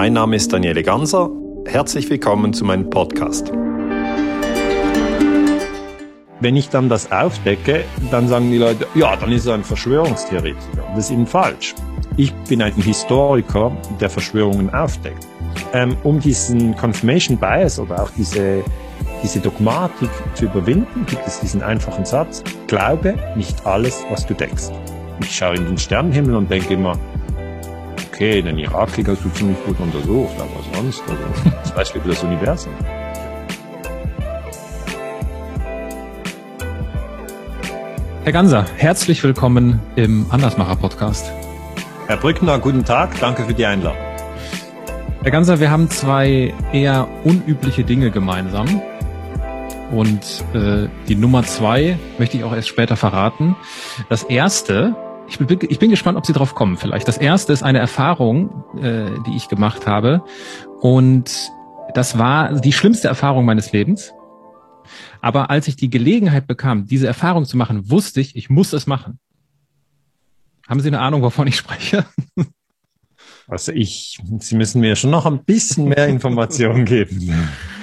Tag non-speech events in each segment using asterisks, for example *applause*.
Mein Name ist Daniele Ganser. Herzlich willkommen zu meinem Podcast. Wenn ich dann das aufdecke, dann sagen die Leute, ja, dann ist er ein Verschwörungstheoretiker. Das ist eben falsch. Ich bin ein Historiker, der Verschwörungen aufdeckt. Ähm, um diesen Confirmation Bias oder auch diese, diese Dogmatik zu überwinden, gibt es diesen einfachen Satz, glaube nicht alles, was du denkst. Ich schaue in den Sternenhimmel und denke immer, okay, den Irakkrieg hast du ziemlich gut untersucht, aber sonst, also, *laughs* das weißt du über das Universum. Herr Ganser, herzlich willkommen im Andersmacher-Podcast. Herr Brückner, guten Tag, danke für die Einladung. Herr Ganser, wir haben zwei eher unübliche Dinge gemeinsam. Und äh, die Nummer zwei möchte ich auch erst später verraten. Das erste ich bin, ich bin gespannt, ob Sie drauf kommen vielleicht. Das erste ist eine Erfahrung, äh, die ich gemacht habe. Und das war die schlimmste Erfahrung meines Lebens. Aber als ich die Gelegenheit bekam, diese Erfahrung zu machen, wusste ich, ich muss es machen. Haben Sie eine Ahnung, wovon ich spreche? Also ich, Sie müssen mir schon noch ein bisschen mehr Informationen geben. *laughs*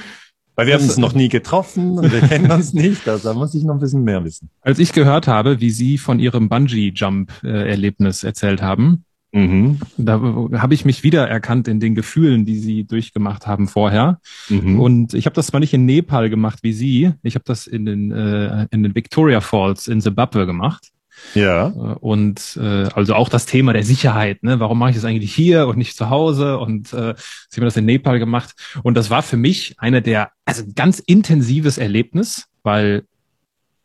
Weil wir haben uns noch nie getroffen und wir kennen uns *laughs* nicht, also da muss ich noch ein bisschen mehr wissen. Als ich gehört habe, wie Sie von Ihrem Bungee-Jump-Erlebnis erzählt haben, mhm. da habe ich mich wiedererkannt in den Gefühlen, die Sie durchgemacht haben vorher. Mhm. Und ich habe das zwar nicht in Nepal gemacht wie Sie, ich habe das in den, äh, in den Victoria Falls in Zimbabwe gemacht. Ja. Äh, und äh, also auch das Thema der Sicherheit, ne? Warum mache ich das eigentlich hier und nicht zu Hause? Und äh, sie haben das in Nepal gemacht. Und das war für mich eine der, also ganz intensives Erlebnis, weil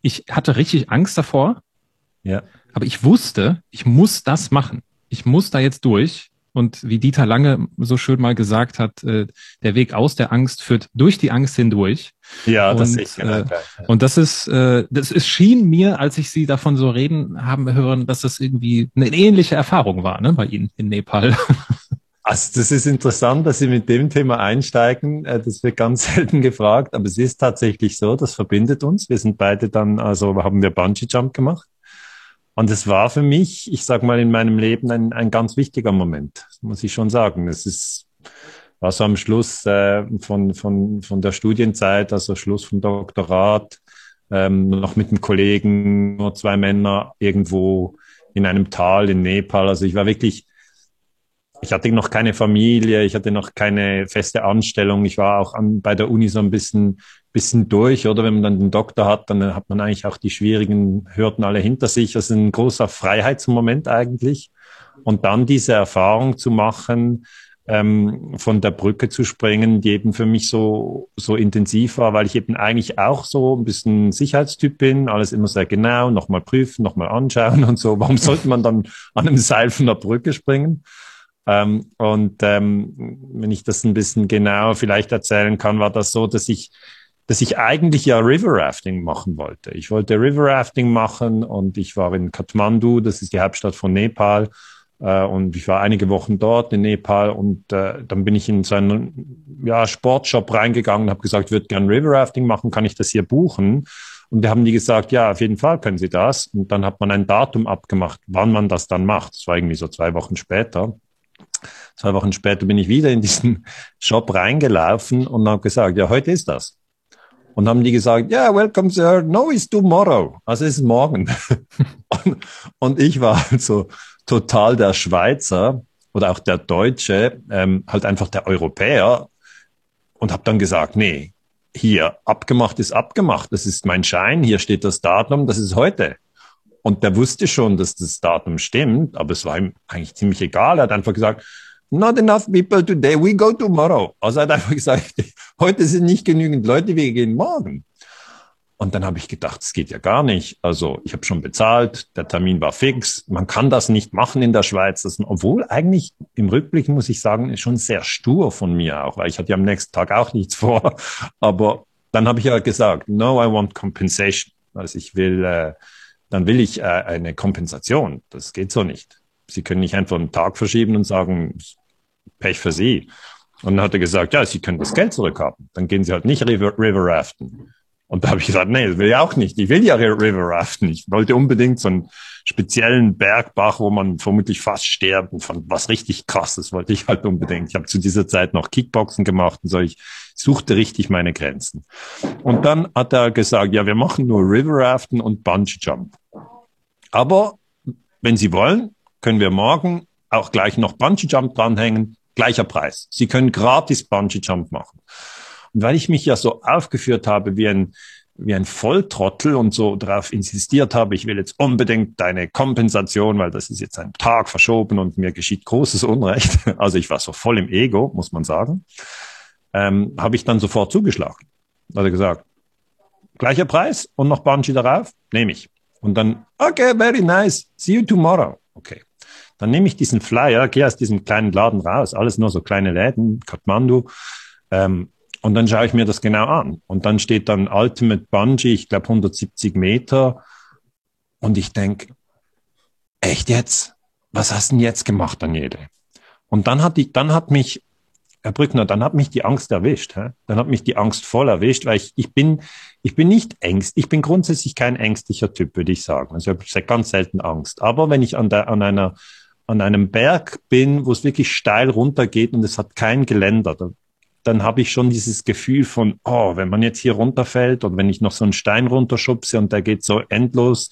ich hatte richtig Angst davor. Ja. Aber ich wusste, ich muss das machen. Ich muss da jetzt durch. Und wie Dieter Lange so schön mal gesagt hat, äh, der Weg aus der Angst führt durch die Angst hindurch. Ja, das und, sehe ich genau. Äh, und das ist, äh, das ist schien mir, als ich Sie davon so reden haben hören, dass das irgendwie eine ähnliche Erfahrung war, ne, bei Ihnen in Nepal. *laughs* Also das ist interessant, dass Sie mit dem Thema einsteigen. Äh, das wird ganz *laughs* selten gefragt, aber es ist tatsächlich so, das verbindet uns. Wir sind beide dann, also haben wir Bungee Jump gemacht. Und es war für mich, ich sag mal, in meinem Leben ein, ein ganz wichtiger Moment, muss ich schon sagen. Es ist, war so am Schluss äh, von, von, von der Studienzeit, also Schluss vom Doktorat, ähm, noch mit einem Kollegen, nur zwei Männer irgendwo in einem Tal in Nepal. Also ich war wirklich, ich hatte noch keine Familie, ich hatte noch keine feste Anstellung. Ich war auch an, bei der Uni so ein bisschen bisschen durch, oder? Wenn man dann den Doktor hat, dann hat man eigentlich auch die schwierigen Hürden alle hinter sich. Das ist ein großer Freiheitsmoment eigentlich. Und dann diese Erfahrung zu machen, ähm, von der Brücke zu springen, die eben für mich so, so intensiv war, weil ich eben eigentlich auch so ein bisschen Sicherheitstyp bin, alles immer sehr genau, nochmal prüfen, nochmal anschauen und so. Warum sollte man dann an einem Seil von der Brücke springen? Ähm, und ähm, wenn ich das ein bisschen genauer vielleicht erzählen kann, war das so, dass ich dass ich eigentlich ja River Rafting machen wollte. Ich wollte River Rafting machen und ich war in Kathmandu, das ist die Hauptstadt von Nepal. Äh, und ich war einige Wochen dort in Nepal und äh, dann bin ich in so einen ja, Sportshop reingegangen und habe gesagt, ich würde gern River Rafting machen, kann ich das hier buchen? Und da haben die gesagt, ja, auf jeden Fall können Sie das. Und dann hat man ein Datum abgemacht, wann man das dann macht. Das war irgendwie so zwei Wochen später. Zwei Wochen später bin ich wieder in diesen *laughs* Shop reingelaufen und habe gesagt, ja, heute ist das. Und haben die gesagt, ja, yeah, welcome sir, no, it's tomorrow. Also es ist morgen. *laughs* und, und, ich war also total der Schweizer oder auch der Deutsche, ähm, halt einfach der Europäer und habe dann gesagt, nee, hier, abgemacht ist abgemacht, das ist mein Schein, hier steht das Datum, das ist heute. Und der wusste schon, dass das Datum stimmt, aber es war ihm eigentlich ziemlich egal. Er hat einfach gesagt, not enough people today, we go tomorrow. Also er hat einfach *laughs* gesagt, heute sind nicht genügend Leute, wir gehen morgen. Und dann habe ich gedacht, es geht ja gar nicht. Also ich habe schon bezahlt, der Termin war fix. Man kann das nicht machen in der Schweiz. Das, obwohl eigentlich im Rückblick muss ich sagen, ist schon sehr stur von mir auch, weil ich hatte ja am nächsten Tag auch nichts vor. Aber dann habe ich ja gesagt, no, I want compensation. Also ich will, äh, dann will ich äh, eine Kompensation. Das geht so nicht. Sie können nicht einfach einen Tag verschieben und sagen, Pech für Sie. Und dann hat er gesagt, ja, Sie können das Geld zurückhaben. Dann gehen Sie halt nicht River, River Raften. Und da habe ich gesagt, nee, das will ich auch nicht. Ich will ja River Raften. Ich wollte unbedingt so einen speziellen Bergbach, wo man vermutlich fast sterben von was richtig krasses wollte ich halt unbedingt. Ich habe zu dieser Zeit noch Kickboxen gemacht und so. Ich suchte richtig meine Grenzen. Und dann hat er gesagt, ja, wir machen nur River Raften und Bungee Jump. Aber wenn Sie wollen, können wir morgen auch gleich noch Bungee Jump dranhängen. Gleicher Preis. Sie können gratis Bungee Jump machen. Und weil ich mich ja so aufgeführt habe wie ein, wie ein Volltrottel und so darauf insistiert habe, ich will jetzt unbedingt deine Kompensation, weil das ist jetzt ein Tag verschoben und mir geschieht großes Unrecht. *laughs* Also ich war so voll im Ego, muss man sagen. Ähm, habe ich dann sofort zugeschlagen. Also gesagt, gleicher Preis und noch Bungee darauf, nehme ich. Und dann, okay, very nice, see you tomorrow. Okay. Dann nehme ich diesen Flyer, gehe aus diesem kleinen Laden raus, alles nur so kleine Läden, Kathmandu, ähm, und dann schaue ich mir das genau an. Und dann steht dann Ultimate Bungee, ich glaube 170 Meter. Und ich denke, echt jetzt? Was hast du denn jetzt gemacht, Daniele? Und dann hat die, dann hat mich, Herr Brückner, dann hat mich die Angst erwischt. Hä? Dann hat mich die Angst voll erwischt, weil ich, ich bin, ich bin nicht ängst, ich bin grundsätzlich kein ängstlicher Typ, würde ich sagen. Also ich habe ganz selten Angst. Aber wenn ich an der, an einer, an einem Berg bin, wo es wirklich steil runtergeht und es hat kein Geländer, da dann habe ich schon dieses Gefühl von, oh, wenn man jetzt hier runterfällt oder wenn ich noch so einen Stein runterschubse und der geht so endlos,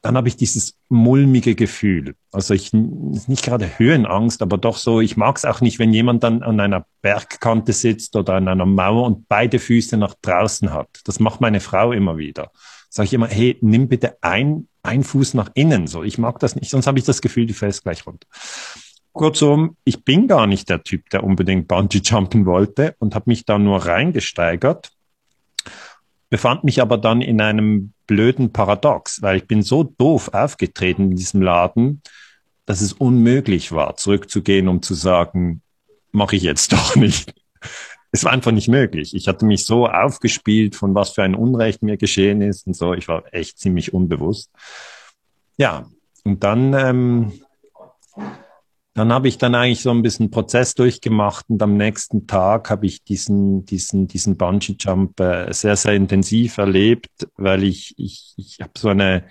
dann habe ich dieses mulmige Gefühl. Also ich nicht gerade Höhenangst, aber doch so, ich mag es auch nicht, wenn jemand dann an einer Bergkante sitzt oder an einer Mauer und beide Füße nach draußen hat. Das macht meine Frau immer wieder. Sage ich immer, hey, nimm bitte ein, ein Fuß nach innen. So, ich mag das nicht, sonst habe ich das Gefühl, du fällst gleich runter. Kurzum, ich bin gar nicht der Typ, der unbedingt Bungee jumpen wollte und habe mich da nur reingesteigert, befand mich aber dann in einem blöden Paradox, weil ich bin so doof aufgetreten in diesem Laden, dass es unmöglich war, zurückzugehen, um zu sagen, mache ich jetzt doch nicht. Es war einfach nicht möglich. Ich hatte mich so aufgespielt, von was für ein Unrecht mir geschehen ist und so. Ich war echt ziemlich unbewusst. Ja, und dann ähm, dann habe ich dann eigentlich so ein bisschen Prozess durchgemacht und am nächsten Tag habe ich diesen, diesen, diesen Bungee Jump äh, sehr, sehr intensiv erlebt, weil ich, ich, ich habe so eine,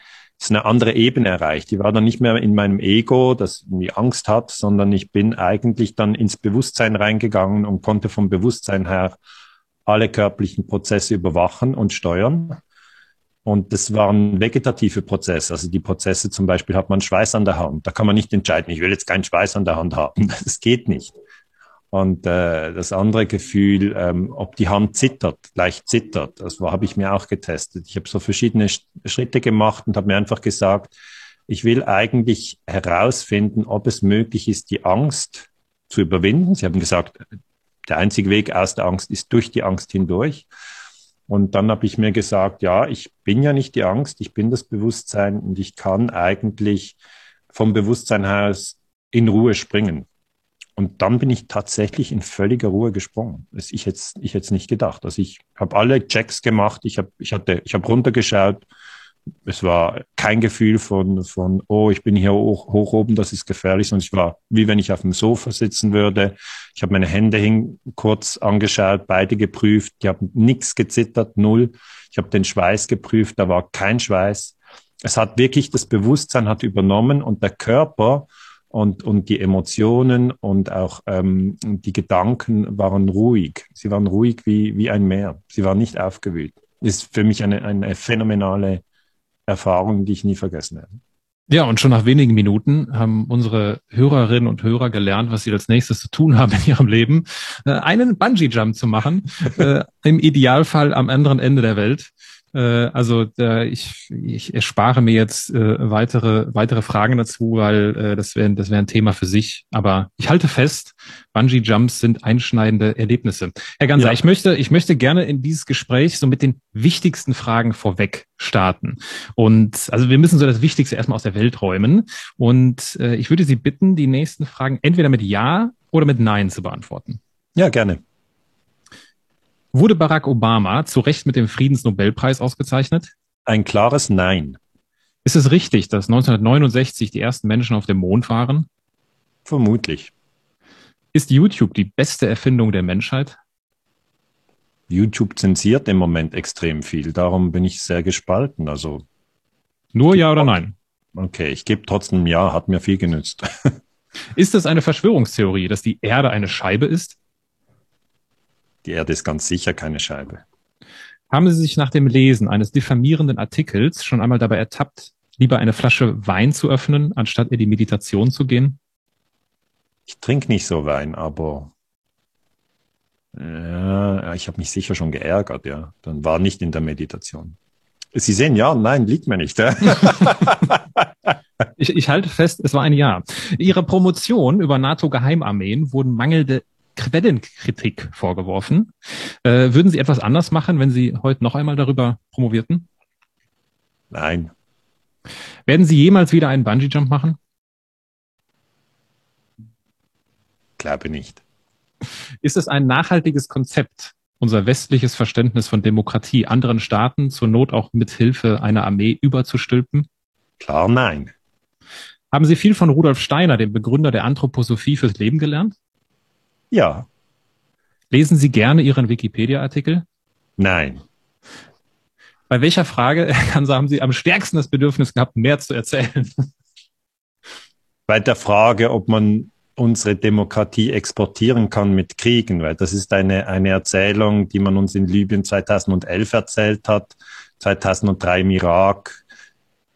eine andere Ebene erreicht. Die war dann nicht mehr in meinem Ego, das irgendwie Angst hat, sondern ich bin eigentlich dann ins Bewusstsein reingegangen und konnte vom Bewusstsein her alle körperlichen Prozesse überwachen und steuern. Und das waren vegetative Prozesse. Also die Prozesse zum Beispiel hat man Schweiß an der Hand. Da kann man nicht entscheiden, ich will jetzt keinen Schweiß an der Hand haben. *laughs* Das geht nicht. Und äh, das andere Gefühl, ähm, ob die Hand zittert, leicht zittert, das habe ich mir auch getestet. Ich habe so verschiedene Schritte gemacht und habe mir einfach gesagt, ich will eigentlich herausfinden, ob es möglich ist, die Angst zu überwinden. Sie haben gesagt, der einzige Weg aus der Angst ist durch die Angst hindurch. Und dann habe ich mir gesagt, ja, ich bin ja nicht die Angst, ich bin das Bewusstsein und ich kann eigentlich vom Bewusstsein aus in Ruhe springen. Und dann bin ich tatsächlich in völliger Ruhe gesprungen. Das ich jetzt ich jetzt nicht gedacht. Also ich habe alle Checks gemacht, ich habe ich ich habe runtergeschaut, es war kein Gefühl von, von, oh, ich bin hier hoch, hoch oben, das ist gefährlich, sondern ich war wie wenn ich auf dem Sofa sitzen würde. Ich habe meine Hände hin kurz angeschaut, beide geprüft, die haben nichts gezittert, null. Ich habe den Schweiß geprüft, da war kein Schweiß. Es hat wirklich das Bewusstsein hat übernommen und der Körper und, und die Emotionen und auch ähm, die Gedanken waren ruhig. Sie waren ruhig wie, wie ein Meer. Sie waren nicht aufgewühlt. Ist für mich eine, eine phänomenale Erfahrung, die ich nie vergessen werde. Ja, und schon nach wenigen Minuten haben unsere Hörerinnen und Hörer gelernt, was sie als nächstes zu tun haben in ihrem Leben, äh, einen Bungee-Jump zu machen, *laughs* äh, im Idealfall am anderen Ende der Welt. Äh, also äh, ich, ich erspare mir jetzt äh, weitere, weitere Fragen dazu, weil äh, das wäre das wär ein Thema für sich. Aber ich halte fest, Bungee-Jumps sind einschneidende Erlebnisse. Herr Ganser, ja. ich möchte, ich möchte gerne in dieses Gespräch so mit den wichtigsten Fragen vorweg starten. Und also wir müssen so das Wichtigste erstmal aus der Welt räumen. Und äh, ich würde Sie bitten, die nächsten Fragen entweder mit Ja oder mit Nein zu beantworten. Ja, gerne. Wurde Barack Obama zu Recht mit dem Friedensnobelpreis ausgezeichnet? Ein klares Nein. Ist es richtig, dass 1969 die ersten Menschen auf dem Mond waren? Vermutlich. Ist YouTube die beste Erfindung der Menschheit? YouTube zensiert im Moment extrem viel. Darum bin ich sehr gespalten. Also nur ja oder nein? Okay, ich gebe trotzdem ja, hat mir viel genützt. *laughs* Ist es eine Verschwörungstheorie, dass die Erde eine Scheibe ist? Die Erde ist ganz sicher keine Scheibe. Haben Sie sich nach dem Lesen eines diffamierenden Artikels schon einmal dabei ertappt, lieber eine Flasche Wein zu öffnen, anstatt in die Meditation zu gehen? Ich trinke nicht so Wein, aber ja, ich habe mich sicher schon geärgert, ja. Dann war nicht in der Meditation. Sie sehen ja, nein, liegt mir nicht. *laughs* ich, ich halte fest, es war ein Ja. Ihrer Promotion über NATO-Geheimarmeen wurden mangelnde Quellenkritik vorgeworfen. Äh, würden Sie etwas anders machen, wenn Sie heute noch einmal darüber promovierten? Nein. Werden Sie jemals wieder einen Bungee-Jump machen? Glaube nicht. Ist es ein nachhaltiges Konzept, unser westliches Verständnis von Demokratie anderen Staaten zur Not auch mit Hilfe einer Armee überzustülpen? Klar, nein. Haben Sie viel von Rudolf Steiner, dem Begründer der Anthroposophie, fürs Leben gelernt? Ja. Lesen Sie gerne Ihren Wikipedia-Artikel? Nein. Bei welcher Frage, *laughs* haben Sie am stärksten das Bedürfnis gehabt, mehr zu erzählen? Bei der Frage, ob man unsere Demokratie exportieren kann mit Kriegen, weil das ist eine, eine Erzählung, die man uns in Libyen 2011 erzählt hat, 2003 im Irak,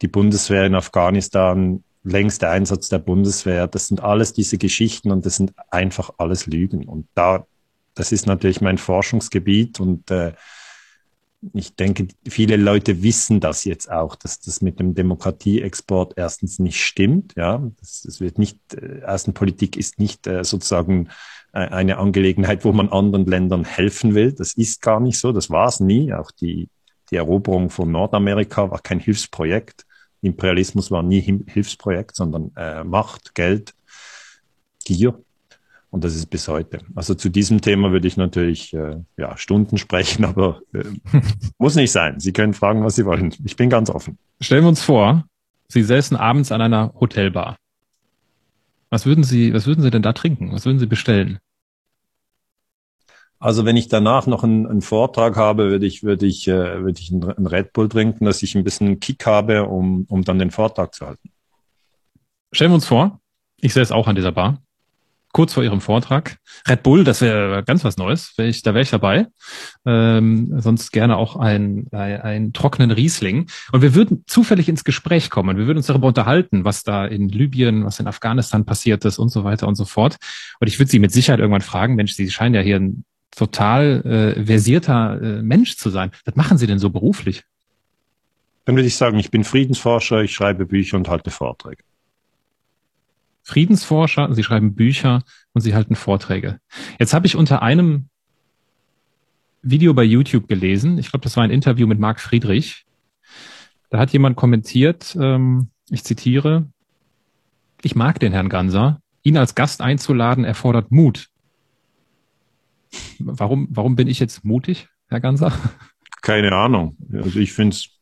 die Bundeswehr in Afghanistan, längster Einsatz der Bundeswehr. Das sind alles diese Geschichten und das sind einfach alles Lügen. Und da, das ist natürlich mein Forschungsgebiet und äh, ich denke, viele Leute wissen das jetzt auch, dass das mit dem Demokratieexport erstens nicht stimmt. Ja, das, das wird nicht, äh, Außenpolitik ist nicht äh, sozusagen äh, eine Angelegenheit, wo man anderen Ländern helfen will. Das ist gar nicht so. Das war es nie. Auch die, die Eroberung von Nordamerika war kein Hilfsprojekt. Imperialismus war nie Hilfsprojekt, sondern äh, Macht, Geld, Gier. Und das ist bis heute. Also zu diesem Thema würde ich natürlich äh, ja, Stunden sprechen, aber äh, muss nicht sein. Sie können fragen, was Sie wollen. Ich bin ganz offen. Stellen wir uns vor, Sie säßen abends an einer Hotelbar. Was würden Sie, was würden Sie denn da trinken? Was würden Sie bestellen? Also wenn ich danach noch einen, einen Vortrag habe, würde ich, würde ich, äh, würde ich einen Red Bull trinken, dass ich ein bisschen Kick habe, um, um dann den Vortrag zu halten. Stellen wir uns vor, ich säße auch an dieser Bar kurz vor ihrem Vortrag. Red Bull, das wäre ganz was Neues. Wär ich, da wäre ich dabei. Ähm, sonst gerne auch ein, ein, ein trockenen Riesling. Und wir würden zufällig ins Gespräch kommen. Wir würden uns darüber unterhalten, was da in Libyen, was in Afghanistan passiert ist und so weiter und so fort. Und ich würde Sie mit Sicherheit irgendwann fragen, Mensch, Sie scheinen ja hier ein total äh, versierter äh, Mensch zu sein. Was machen Sie denn so beruflich? Dann würde ich sagen, ich bin Friedensforscher, ich schreibe Bücher und halte Vorträge. Friedensforscher, sie schreiben Bücher und sie halten Vorträge. Jetzt habe ich unter einem Video bei YouTube gelesen, ich glaube, das war ein Interview mit Marc Friedrich. Da hat jemand kommentiert, ähm, ich zitiere, ich mag den Herrn Ganser. Ihn als Gast einzuladen erfordert Mut. Warum, warum bin ich jetzt mutig, Herr Ganser? Keine Ahnung. Also ich finde es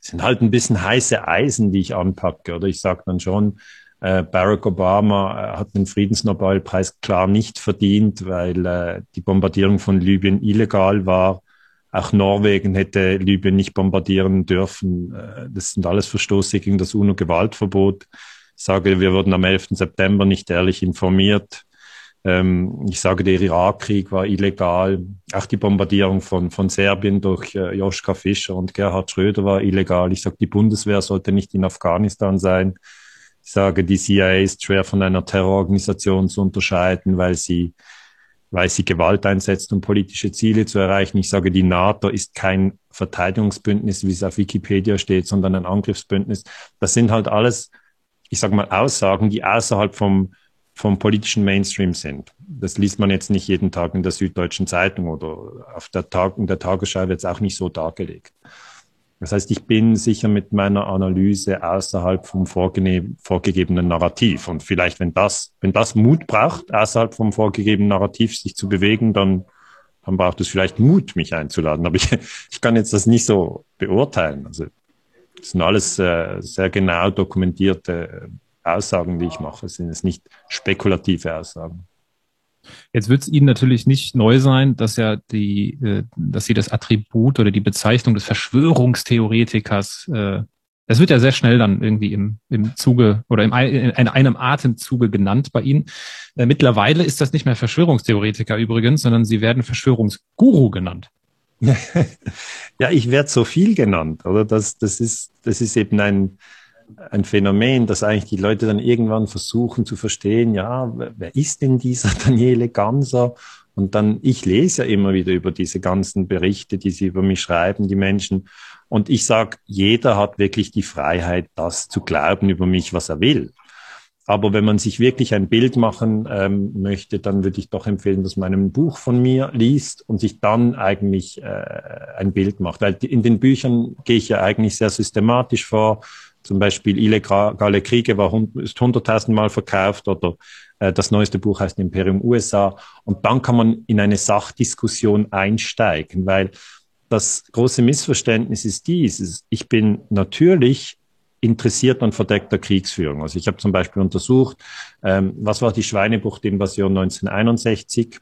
sind halt ein bisschen heiße Eisen, die ich anpacke. Oder ich sage dann schon, äh, Barack Obama äh, hat den Friedensnobelpreis klar nicht verdient, weil äh, die Bombardierung von Libyen illegal war. Auch Norwegen hätte Libyen nicht bombardieren dürfen. Das sind alles Verstoße gegen das UNO-Gewaltverbot. Ich sage, wir wurden am 11. September nicht ehrlich informiert. Ähm, ich sage, der Irakkrieg war illegal. Auch die Bombardierung von, von Serbien durch Joschka Fischer und Gerhard Schröder war illegal. Ich sage, die Bundeswehr sollte nicht in Afghanistan sein. Ich sage, die CIA ist schwer von einer Terrororganisation zu unterscheiden, weil sie, weil sie Gewalt einsetzt, um politische Ziele zu erreichen. Ich sage, die NATO ist kein Verteidigungsbündnis, wie es auf Wikipedia steht, sondern ein Angriffsbündnis. Das sind halt alles, ich sage mal, Aussagen, die außerhalb vom, vom politischen Mainstream sind. Das liest man jetzt nicht jeden Tag in der Süddeutschen Zeitung oder auf der Tag, in der Tagesschau wird es auch nicht so dargelegt. Das heißt, ich bin sicher mit meiner Analyse außerhalb vom vorgegebenen Narrativ. Und vielleicht, wenn das, wenn das Mut braucht, außerhalb vom vorgegebenen Narrativ sich zu bewegen, dann, dann braucht es vielleicht Mut, mich einzuladen. Aber ich, ich kann jetzt das nicht so beurteilen. Also, das sind alles äh, sehr genau dokumentierte Aussagen, die ich mache. Sind es nicht spekulative Aussagen. Jetzt wird es Ihnen natürlich nicht neu sein, dass ja die, äh, dass Sie das Attribut oder die Bezeichnung des Verschwörungstheoretikers, äh, das wird ja sehr schnell dann irgendwie im, im Zuge oder im, in einem Atemzuge genannt bei Ihnen. Äh, mittlerweile ist das nicht mehr Verschwörungstheoretiker übrigens, sondern Sie werden Verschwörungsguru genannt. *laughs* ja, ich werde so viel genannt, oder? Das, das ist, das ist eben ein, ein Phänomen, dass eigentlich die Leute dann irgendwann versuchen zu verstehen, ja, wer ist denn dieser *laughs* Daniele Ganser? Und dann, ich lese ja immer wieder über diese ganzen Berichte, die sie über mich schreiben, die Menschen. Und ich sage, jeder hat wirklich die Freiheit, das zu glauben über mich, was er will. Aber wenn man sich wirklich ein Bild machen ähm, möchte, dann würde ich doch empfehlen, dass man ein Buch von mir liest und sich dann eigentlich äh, ein Bild macht. Weil in den Büchern gehe ich ja eigentlich sehr systematisch vor. Zum Beispiel Illegale Kriege war, ist hunderttausendmal verkauft oder äh, das neueste Buch heißt Imperium USA. Und dann kann man in eine Sachdiskussion einsteigen, weil das große Missverständnis ist dies. Ich bin natürlich interessiert an verdeckter Kriegsführung. Also ich habe zum Beispiel untersucht, ähm, was war die Schweinebucht-Invasion 1961?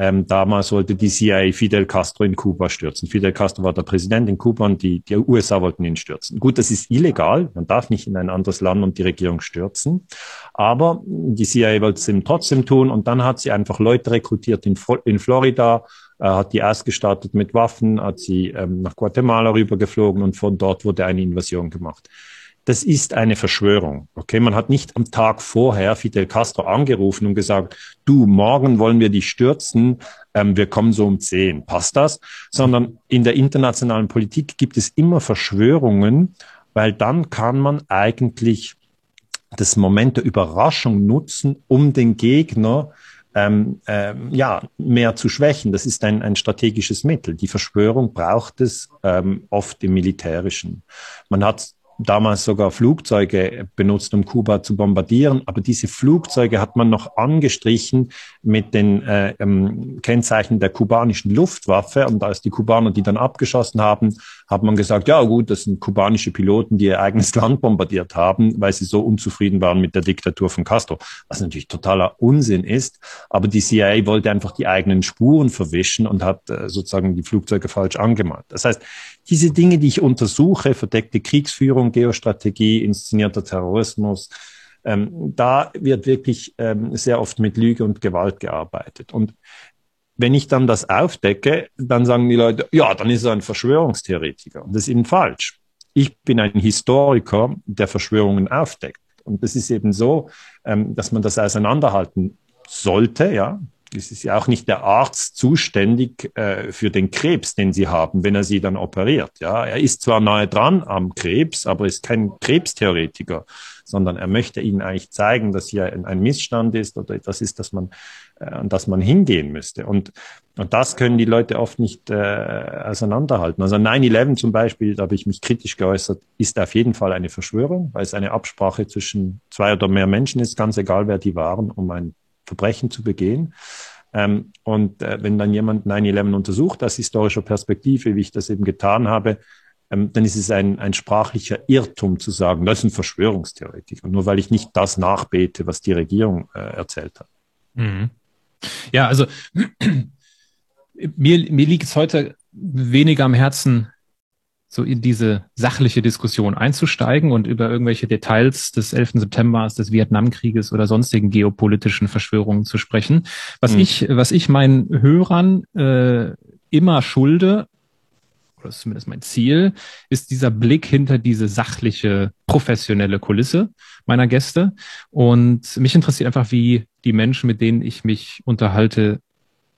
Ähm, damals wollte die CIA Fidel Castro in Kuba stürzen. Fidel Castro war der Präsident in Kuba und die, die USA wollten ihn stürzen. Gut, das ist illegal. Man darf nicht in ein anderes Land und die Regierung stürzen. Aber die CIA wollte es eben trotzdem tun und dann hat sie einfach Leute rekrutiert in, in Florida, äh, hat die ausgestattet mit Waffen, hat sie ähm, nach Guatemala rübergeflogen und von dort wurde eine Invasion gemacht das ist eine Verschwörung. Okay, man hat nicht am Tag vorher Fidel Castro angerufen und gesagt, du, morgen wollen wir dich stürzen, ähm, wir kommen so um zehn. Passt das? Sondern in der internationalen Politik gibt es immer Verschwörungen, weil dann kann man eigentlich das Moment der Überraschung nutzen, um den Gegner ähm, ähm, ja, mehr zu schwächen. Das ist ein, ein strategisches Mittel. Die Verschwörung braucht es ähm, oft im Militärischen. Man hat damals sogar Flugzeuge benutzt, um Kuba zu bombardieren. Aber diese Flugzeuge hat man noch angestrichen mit den äh, ähm, Kennzeichen der kubanischen Luftwaffe. Und als die Kubaner die dann abgeschossen haben, hat man gesagt, ja gut, das sind kubanische Piloten, die ihr eigenes *laughs* Land bombardiert haben, weil sie so unzufrieden waren mit der Diktatur von Castro. Was natürlich totaler Unsinn ist. Aber die CIA wollte einfach die eigenen Spuren verwischen und hat äh, sozusagen die Flugzeuge falsch angemalt. Das heißt, diese Dinge, die ich untersuche, verdeckte Kriegsführung, Geostrategie, inszenierter Terrorismus, ähm, da wird wirklich ähm, sehr oft mit Lüge und Gewalt gearbeitet. Und wenn ich dann das aufdecke, dann sagen die Leute, ja, dann ist er ein Verschwörungstheoretiker. Und das ist eben falsch. Ich bin ein Historiker, der Verschwörungen aufdeckt. Und das ist eben so, ähm, dass man das auseinanderhalten sollte, ja es ist ja auch nicht der Arzt zuständig äh, für den Krebs, den Sie haben, wenn er Sie dann operiert. Ja, er ist zwar nahe dran am Krebs, aber ist kein Krebstheoretiker, sondern er möchte Ihnen eigentlich zeigen, dass hier ein, Missstand ist oder etwas ist, dass man, äh, an das man hingehen müsste. Und, und das können die Leute oft nicht äh, auseinanderhalten. Also 9-11 zum Beispiel, da habe ich mich kritisch geäußert, ist auf jeden Fall eine Verschwörung, weil es eine Absprache zwischen zwei oder mehr Menschen ist, ganz egal, wer die waren, um ein Verbrechen zu begehen. Ähm, und äh, wenn dann jemand 9-11 untersucht aus historischer Perspektive, wie ich das eben getan habe, ähm, dann ist es ein, ein sprachlicher Irrtum zu sagen, das ist ein Verschwörungstheoretiker, nur weil ich nicht das nachbete, was die Regierung äh, erzählt hat. Mhm. Ja, also mir, mir liegt es heute weniger am Herzen, so in diese sachliche Diskussion einzusteigen und über irgendwelche Details des 11. September, des Vietnamkrieges oder sonstigen geopolitischen Verschwörungen zu sprechen. Was mhm. ich, was ich meinen Hörern äh, immer schulde, oder ist zumindest mein Ziel, ist dieser Blick hinter diese sachliche, professionelle Kulisse meiner Gäste. Und mich interessiert einfach, wie die Menschen, mit denen ich mich unterhalte,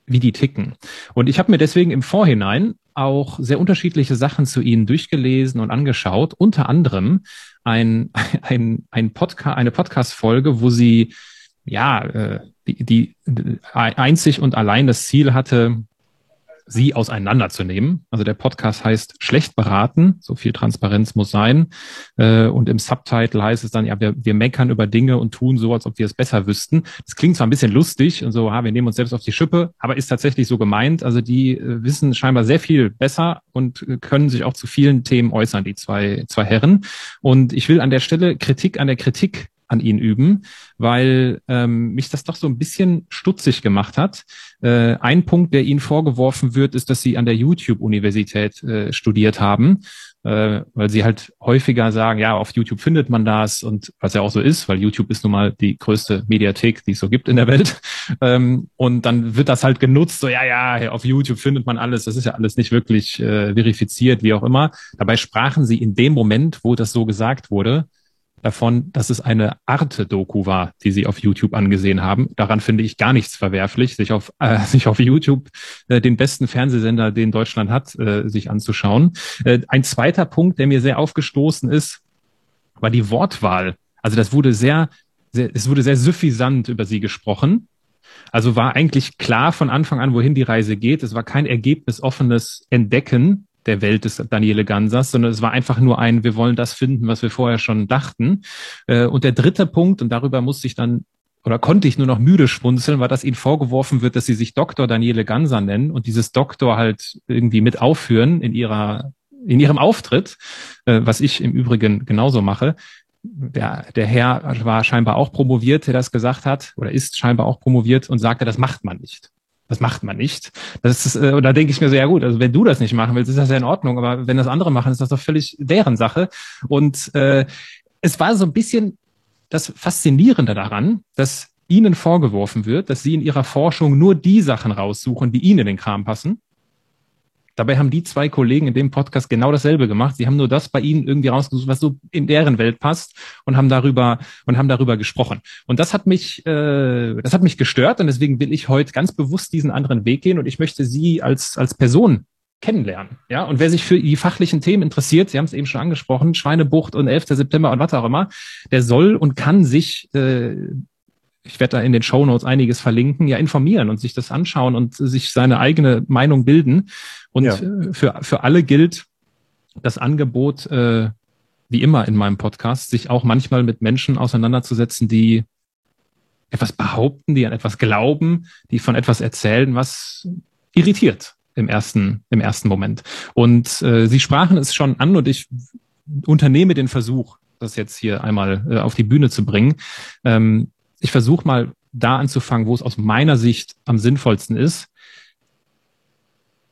wie die ticken. Und ich habe mir deswegen im Vorhinein auch sehr unterschiedliche Sachen zu ihnen durchgelesen und angeschaut, unter anderem ein, *laughs* ein, ein Podcast, eine Podcast-Folge, wo sie ja äh, die, die einzig und allein das Ziel hatte, sie auseinanderzunehmen. Also der Podcast heißt Schlecht beraten, so viel Transparenz muss sein. Äh, und im Subtitle heißt es dann, ja, wir, wir meckern über Dinge und tun so, als ob wir es besser wüssten. Das klingt zwar ein bisschen lustig und so, ha, wir nehmen uns selbst auf die Schippe, aber ist tatsächlich so gemeint. Also die äh, wissen scheinbar sehr viel besser und äh, können sich auch zu vielen Themen äußern, die zwei, zwei Herren. Und ich will an der Stelle Kritik an der Kritik an ihn üben, weil ähm, mich das doch so ein bisschen stutzig gemacht hat. Äh, ein Punkt, der ihnen vorgeworfen wird, ist, dass sie an der YouTube-Universität äh, studiert haben äh, weil sie halt häufiger sagen, ja, auf YouTube findet man das und was ja auch so ist, weil YouTube ist nun mal die größte Mediathek, die es so gibt in der Welt. *laughs* Ähm, und dann wird das halt genutzt, so ja, ja, auf YouTube findet man alles, das ist ja alles nicht wirklich äh, verifiziert, wie auch immer. Dabei sprachen sie in dem Moment, wo das so gesagt wurde, davon, dass es eine Arte-Doku war, die sie auf YouTube angesehen haben. Daran finde ich gar nichts verwerflich, sich auf, äh, *laughs* sich auf YouTube äh, den besten Fernsehsender, den Deutschland hat, äh, sich anzuschauen. Äh, ein zweiter Punkt, der mir sehr aufgestoßen ist, war die Wortwahl. Also das wurde sehr, sehr es wurde sehr suffisant über sie gesprochen. Also war eigentlich klar von Anfang an, wohin die Reise geht. Es war kein ergebnisoffenes Entdecken, der Welt des Daniele Gansas, sondern es war einfach nur ein, wir wollen das finden, was wir vorher schon dachten. Äh, und der dritte Punkt, und darüber musste ich dann oder konnte ich nur noch müde schmunzeln, war, dass ihnen vorgeworfen wird, dass sie sich Dr. Daniele Ganser nennen und dieses Doktor halt irgendwie mit aufführen in ihrer in ihrem Auftritt, äh, was ich im Übrigen genauso mache. Der, der Herr war scheinbar auch promoviert, der das gesagt hat, oder ist scheinbar auch promoviert und sagte, das macht man nicht. Das macht man nicht. Das ist, äh, da denke ich mir so, ja gut, also wenn du das nicht machen willst, ist das ja in Ordnung, aber wenn das andere machen, ist das doch völlig deren Sache. Und äh, es war so ein bisschen das Faszinierende daran, dass ihnen vorgeworfen wird, dass sie in ihrer Forschung nur die Sachen raussuchen, die ihnen in den Kram passen Dabei haben die zwei Kollegen in dem Podcast genau dasselbe gemacht. Sie haben nur das bei ihnen irgendwie rausgesucht, was so in deren Welt passt und haben darüber und haben darüber gesprochen. Und das hat mich, äh, das hat mich gestört und deswegen will ich heute ganz bewusst diesen anderen Weg gehen und ich möchte Sie als als Person kennenlernen. Ja, und wer sich für die fachlichen Themen interessiert, Sie haben es eben schon angesprochen, Schweinebucht und 11. September und was auch immer, der soll und kann sich äh, ich werde da in den Show Notes einiges verlinken, ja informieren und sich das anschauen und sich seine eigene Meinung bilden. Und ja. Äh, für, für alle gilt das Angebot, äh, wie immer in meinem Podcast, sich auch manchmal mit Menschen auseinanderzusetzen, die etwas behaupten, die an etwas glauben, die von etwas erzählen, was irritiert im ersten, im ersten Moment. Und äh, Sie sprachen es schon an und ich unternehme den Versuch, das jetzt hier einmal äh, auf die Bühne zu bringen. Ähm, ich versuche mal da anzufangen, wo es aus meiner Sicht am sinnvollsten ist.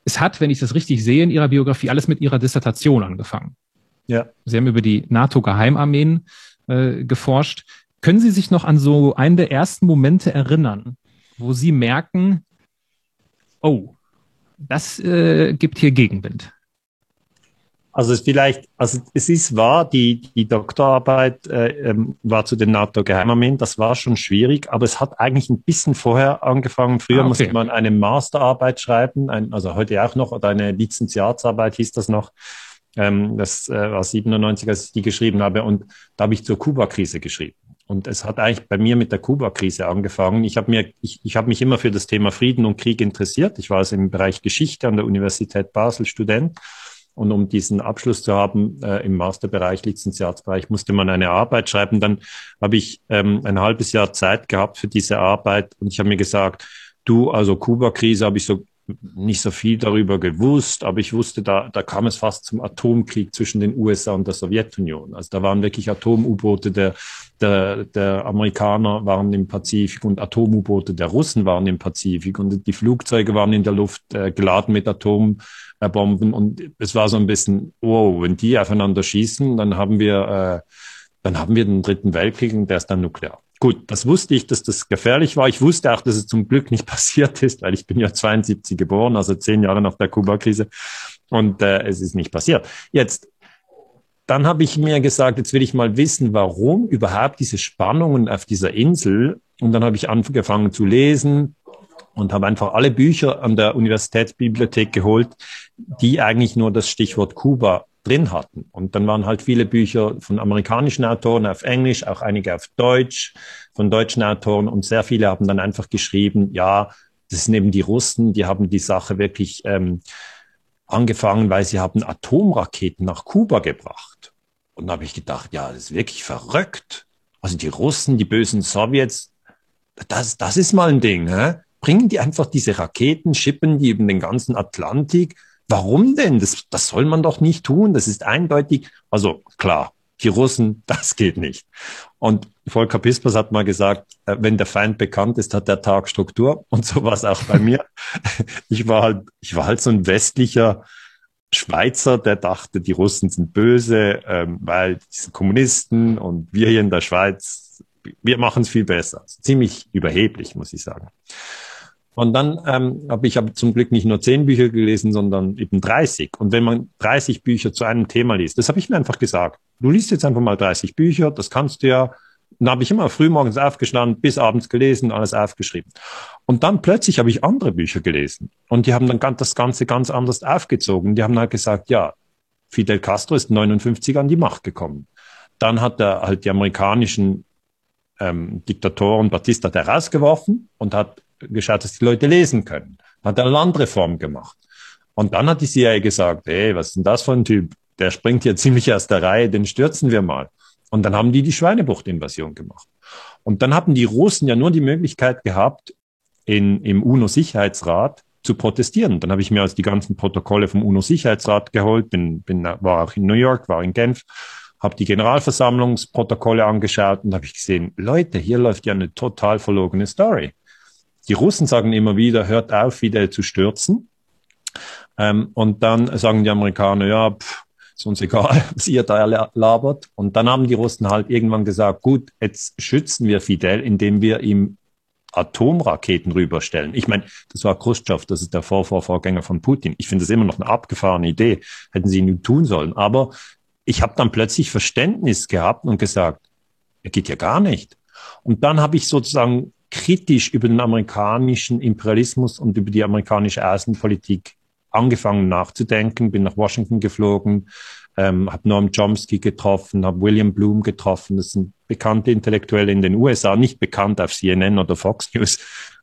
Es hat, wenn ich das richtig sehe, in Ihrer Biografie alles mit Ihrer Dissertation angefangen. Ja. Sie haben über die NATO-Geheimarmeen äh, geforscht. Können Sie sich noch an so einen der ersten Momente erinnern, wo Sie merken, oh, das äh, gibt hier Gegenwind? Also es vielleicht, also es ist wahr, die, die Doktorarbeit äh, ähm, war zu den NATO-Geheimarmeen, das war schon schwierig, aber es hat eigentlich ein bisschen vorher angefangen. Früher ah, okay. musste man eine Masterarbeit schreiben, ein, also heute auch noch, oder eine Lizenziatsarbeit hieß das noch. Ähm, das äh, war 97, als ich die geschrieben habe, und da habe ich zur Kuba-Krise geschrieben. Und es hat eigentlich bei mir mit der Kuba-Krise angefangen. Ich habe mir, ich, ich habe mich immer für das Thema Frieden und Krieg interessiert. Ich war also im Bereich Geschichte an der Universität Basel Student und um diesen Abschluss zu haben äh, im Masterbereich, Lizenziatsbereich, musste man eine Arbeit schreiben. Dann habe ich ähm, ein halbes Jahr Zeit gehabt für diese Arbeit und ich habe mir gesagt, du, also Kuba-Krise habe ich so nicht so viel darüber gewusst, aber ich wusste, da, da kam es fast zum Atomkrieg zwischen den USA und der Sowjetunion. Also da waren wirklich Atom-U-Boote der, der, der Amerikaner waren im Pazifik und Atom-U-Boote der Russen waren im Pazifik und die Flugzeuge waren in der Luft äh, geladen mit Atom Bomben. Und es war so ein bisschen, wow, wenn die aufeinander schießen, dann haben wir, äh, dann haben wir den dritten Weltkrieg und der ist dann nuklear. Gut, das wusste ich, dass das gefährlich war. Ich wusste auch, dass es zum Glück nicht *laughs* passiert ist, weil ich bin ja 72 geboren, also zehn Jahre nach der Kuba-Krise. Und äh, es ist nicht passiert. Jetzt, dann habe ich mir gesagt, jetzt will ich mal wissen, warum überhaupt diese Spannungen auf dieser Insel. Und dann habe ich angefangen zu lesen, und habe einfach alle Bücher an der Universitätsbibliothek geholt, die eigentlich nur das Stichwort Kuba drin hatten. Und dann waren halt viele Bücher von amerikanischen Autoren auf Englisch, auch einige auf Deutsch, von deutschen Autoren und sehr viele haben dann einfach geschrieben, ja, das sind eben die Russen, die haben die Sache wirklich ähm, angefangen, weil sie haben Atomraketen nach Kuba gebracht. Und da habe ich gedacht, ja, das ist wirklich verrückt. Also die Russen, die bösen Sowjets, das, das ist mal ein Ding. Hä? bringen die einfach diese Raketen, schippen die über den ganzen Atlantik. Warum denn? Das, das soll man doch nicht tun. Das ist eindeutig. Also klar, Die Russen, *laughs* das geht nicht. Und Volker Pispers hat mal gesagt, äh, wenn der Feind bekannt ist, hat der Tag Struktur. *laughs* Und so war es auch bei mir. *laughs* Ich war halt, ich war halt so ein westlicher Schweizer, der dachte, die Russen sind böse, ähm, weil die sind Kommunisten und wir hier in der Schweiz, wir machen es viel besser. Ziemlich überheblich, muss ich sagen. Und dann ähm, habe ich aber zum Glück nicht nur zehn Bücher gelesen, sondern eben 30. Und wenn man 30 Bücher zu einem Thema liest, das habe ich mir einfach gesagt. Du liest jetzt einfach mal 30 Bücher, das kannst du ja. Dann habe ich immer früh morgens aufgestanden, bis abends gelesen, alles aufgeschrieben. Und dann plötzlich habe ich andere Bücher gelesen. Und die haben dann das Ganze ganz anders aufgezogen. Die haben halt gesagt, ja, Fidel Castro ist 59 an die Macht gekommen. Dann hat er halt die amerikanischen ähm, Diktatoren Batista herausgeworfen und hat geschaut, dass die Leute lesen können. Hat eine Landreform gemacht. Und dann hat die CIA gesagt, hey, was ist denn das für ein Typ? Der springt hier *laughs* ziemlich aus der Reihe, den stürzen wir mal. Und dann haben die die Schweinebucht-Invasion gemacht. Und dann hatten die Russen ja nur die Möglichkeit gehabt, in, im UNO-Sicherheitsrat zu protestieren. Dann habe ich mir also die ganzen Protokolle vom UNO-Sicherheitsrat geholt, bin, bin, war auch in New York, war in Genf, habe die Generalversammlungsprotokolle angeschaut und habe ich gesehen, Leute, hier läuft ja eine total verlogene Story. Die Russen sagen immer wieder, hört auf, Fidel zu stürzen. Ähm, und dann sagen die Amerikaner, ja, pff, ist uns egal, *laughs* was ihr da labert. Und dann haben die Russen halt irgendwann gesagt, gut, jetzt schützen wir Fidel, indem wir ihm Atomraketen rüberstellen. Ich meine, das war Khrushchev, das ist der Vorvorvorgänger von Putin. Ich finde das immer noch eine abgefahrene Idee. Hätten sie ihn tun sollen. Aber ich habe dann plötzlich Verständnis gehabt und gesagt, er geht ja gar nicht. Und dann habe ich sozusagen kritisch über den amerikanischen Imperialismus und über die amerikanische Außenpolitik angefangen nachzudenken, bin nach Washington geflogen, ähm, habe Noam Chomsky getroffen, habe William Bloom getroffen. Das sind bekannte Intellektuelle in den USA, nicht bekannt auf CNN oder Fox News,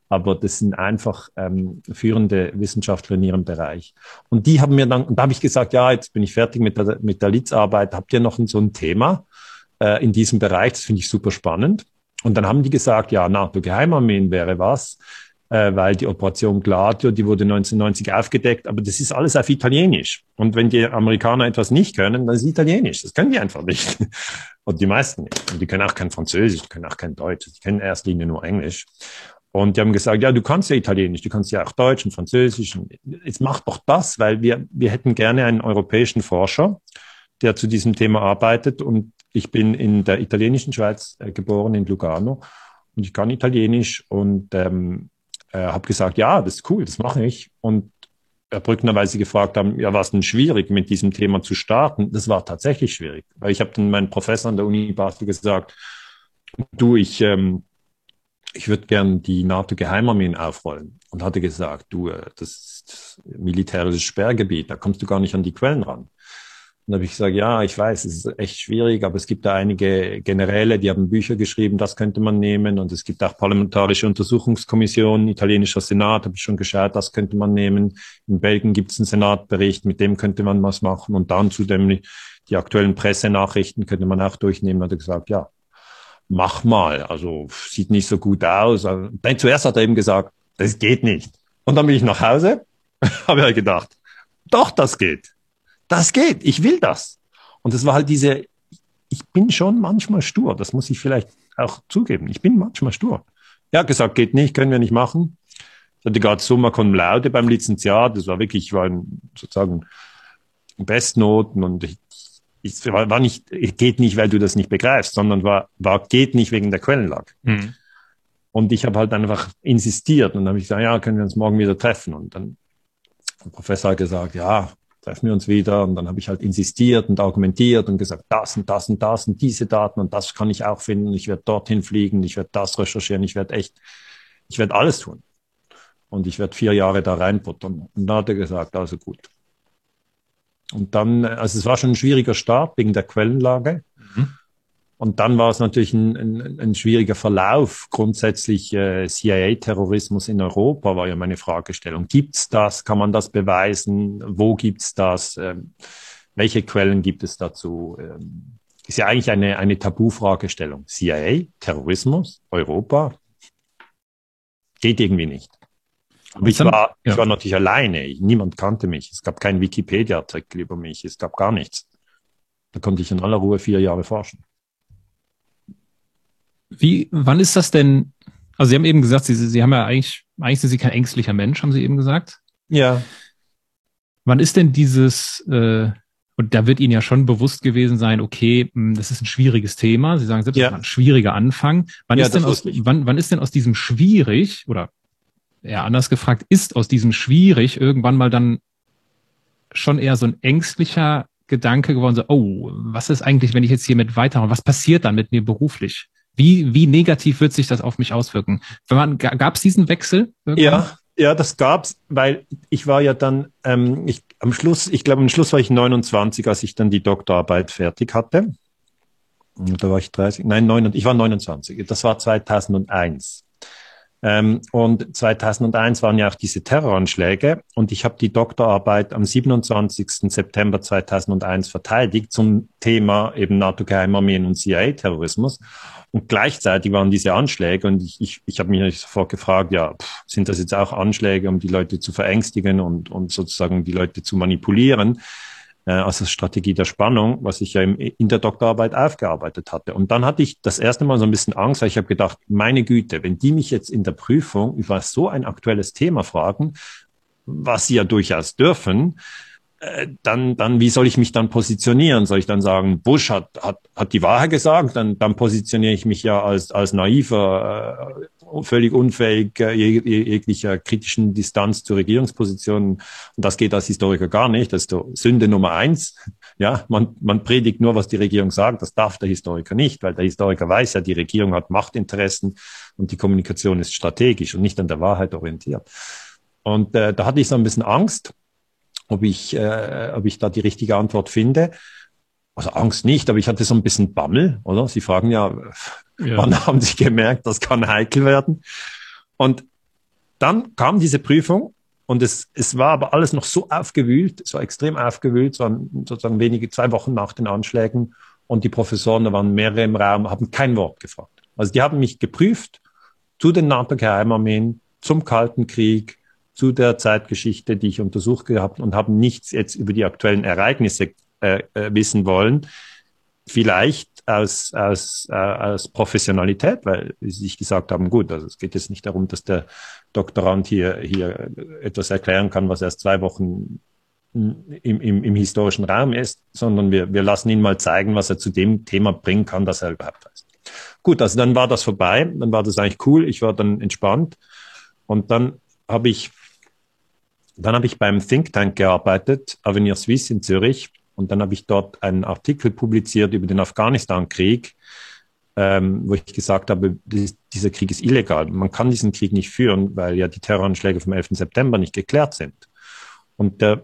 aber das sind einfach ähm, führende Wissenschaftler in ihrem Bereich. Und die haben mir dann, und da habe ich gesagt, ja, jetzt bin ich fertig mit der, mit der Litzarbeit, habt ihr noch so ein Thema äh, in diesem Bereich? Das finde ich super spannend. Und dann haben die gesagt, ja, NATO-Geheimarmeen wäre was, äh, weil die Operation Gladio, die wurde 1990 aufgedeckt, aber das ist alles auf Italienisch. Und wenn die Amerikaner etwas nicht können, dann ist es Italienisch. Das können die einfach nicht. *laughs* Und die meisten nicht. Und die können auch kein Französisch, die können auch kein Deutsch, die kennen in erster Linie nur Englisch. Und die haben gesagt, ja, du kannst ja Italienisch, du kannst ja auch Deutsch und Französisch. Jetzt mach doch das, weil wir, wir hätten gerne einen europäischen Forscher, der zu diesem Thema arbeitet und ich bin in der italienischen Schweiz äh, geboren, in Lugano, und ich kann Italienisch und ähm, äh, habe gesagt, ja, das ist cool, das mache ich. Und erbrückenderweise gefragt haben, ja, war es denn schwierig, mit diesem Thema zu starten? Das war tatsächlich schwierig, weil ich habe dann meinen Professor an der Uni Basel gesagt, du, ich, ähm, ich würde gern die NATO-Geheimarmeen aufrollen. Und hatte gesagt, du, äh, das ist militärisches Sperrgebiet, da kommst du gar nicht an die Quellen ran. Und da habe ich gesagt, ja, ich weiß, es ist echt schwierig, aber es gibt da einige Generäle, die haben Bücher geschrieben, das könnte man nehmen. Und es gibt auch parlamentarische Untersuchungskommissionen, italienischer Senat, habe ich schon geschaut, das könnte man nehmen. In Belgien gibt es einen Senatbericht, mit dem könnte man was machen. Und dann zudem die aktuellen Pressenachrichten könnte man auch durchnehmen. Hat er gesagt, ja, mach mal. Also sieht nicht so gut aus. Also, dann zuerst hat er eben gesagt, das geht nicht. Und dann bin ich nach Hause, *laughs* habe ich gedacht, doch, das geht das geht, ich will das. Und es war halt diese, ich bin schon manchmal stur, das muss ich vielleicht auch zugeben. Ich bin manchmal stur. Er hat gesagt, geht nicht, können wir nicht machen. Ich hatte gerade Summa con Laude beim Lizenziat, das war wirklich, ich war in, sozusagen Bestnoten und ich, ich war, nicht, geht nicht, weil du das nicht begreifst, sondern war, war geht nicht wegen der Quellenlage. Mhm. Und ich habe halt einfach insistiert und dann habe ich gesagt, ja, können wir uns morgen wieder treffen. Und dann der Professor hat gesagt, ja, treffen wir uns wieder. Und dann habe ich halt insistiert und argumentiert und gesagt, das und das und das und diese Daten und das kann ich auch finden. Ich werde dorthin fliegen, ich werde das recherchieren, ich werde echt, ich werde alles tun. Und ich werde vier Jahre da reinputtern. Und dann hat er gesagt, also gut. Und dann, also es war schon ein schwieriger Start wegen der Quellenlage. Mhm. Und dann war es natürlich ein, ein, ein schwieriger Verlauf. Grundsätzlich äh, CIA-Terrorismus in Europa war ja meine Fragestellung. Gibt's das? Kann man das beweisen? Wo gibt's das? Ähm, welche Quellen gibt es dazu? Ähm, ist ja eigentlich eine, eine Tabu-Fragestellung. CIA, Terrorismus, Europa, geht irgendwie nicht. Aber ich war, ich war natürlich alleine. Niemand kannte mich. Es gab keinen Wikipedia-Artikel über mich. Es gab gar nichts. Da konnte ich in aller Ruhe vier Jahre forschen. Wie, wann ist das denn? Also Sie haben eben gesagt, Sie, Sie haben ja eigentlich, eigentlich sind Sie kein ängstlicher Mensch, haben Sie eben gesagt. Ja. Wann ist denn dieses, äh, und da wird Ihnen ja schon bewusst gewesen sein, okay, hm, das ist ein schwieriges Thema. Sie sagen selbst, ja. ein schwieriger Anfang. Wann, ja, ist denn aus, wann, wann ist denn aus diesem schwierig, oder eher anders gefragt, ist aus diesem schwierig irgendwann mal dann schon eher so ein ängstlicher Gedanke geworden, so, oh, was ist eigentlich, wenn ich jetzt hiermit weitermache? Was passiert dann mit mir beruflich? Wie, wie negativ wird sich das auf mich auswirken? Gab es diesen Wechsel? Irgendwann? Ja, ja, das gab's, weil ich war ja dann, ähm, ich, am Schluss, ich glaube, am Schluss war ich 29, als ich dann die Doktorarbeit fertig hatte. Da war ich 30, nein, 29, ich war 29. Das war 2001. Ähm, und 2001 waren ja auch diese Terroranschläge und ich habe die Doktorarbeit am 27. September 2001 verteidigt zum Thema eben NATO-Geheimarmeen und CIA-Terrorismus. Und gleichzeitig waren diese Anschläge und ich, ich, ich habe mich sofort gefragt, ja, pff, sind das jetzt auch Anschläge, um die Leute zu verängstigen und, und sozusagen die Leute zu manipulieren? äh, also Strategie der Spannung, was ich ja im, in der Doktorarbeit aufgearbeitet hatte. Und dann hatte ich das erste Mal so ein bisschen Angst, weil ich habe gedacht, meine Güte, wenn die mich jetzt in der Prüfung über so ein aktuelles Thema fragen, was sie ja durchaus dürfen, äh, dann, dann, wie soll ich mich dann positionieren? Soll ich dann sagen, Bush hat, hat, hat die Wahrheit gesagt? Dann, dann positioniere ich mich ja als, als naiver, äh, völlig unfähig äh, jeglicher kritischen Distanz zur Regierungsposition. Und das geht als Historiker gar nicht. Das ist Sünde Nummer eins. *laughs* Ja, man, man predigt nur, was die Regierung sagt. Das darf der Historiker nicht, weil der Historiker weiß ja, die Regierung hat Machtinteressen und die Kommunikation ist strategisch und nicht an der Wahrheit orientiert. Und äh, da hatte ich so ein bisschen Angst ob ich, äh, ob ich da die richtige Antwort finde. Also Angst nicht, aber ich hatte so ein bisschen Bammel, oder? Sie fragen ja, ja. wann haben Sie gemerkt, das kann heikel werden? Und dann kam diese Prüfung und es, es war aber alles noch so aufgewühlt, so extrem aufgewühlt, so sozusagen wenige, zwei Wochen nach den Anschlägen. Und die Professoren, da waren mehrere im Raum, haben kein Wort gefragt. Also die haben mich geprüft zu den NATO-Geheimarmeen, zum Kalten Krieg, zu der Zeitgeschichte, die ich untersucht gehabt und haben nichts jetzt über die aktuellen Ereignisse äh, äh, wissen wollen. Vielleicht aus, aus, äh, aus Professionalität, weil sie sich gesagt haben, gut, also es geht jetzt nicht darum, dass der Doktorand hier, hier etwas erklären kann, was erst zwei Wochen im, im, im historischen Raum ist, sondern wir, wir lassen ihn mal zeigen, was er zu dem Thema bringen kann, das er überhaupt weiß. Gut, also dann war das vorbei, dann war das eigentlich cool, ich war dann entspannt und dann habe ich dann habe ich beim Think Tank gearbeitet, Avenir Suisse in Zürich. Und dann habe ich dort einen Artikel publiziert über den Afghanistan-Krieg, ähm, wo ich gesagt habe, dieser Krieg ist illegal. Man kann diesen Krieg nicht führen, weil ja die Terroranschläge vom 11. September nicht geklärt sind. Und der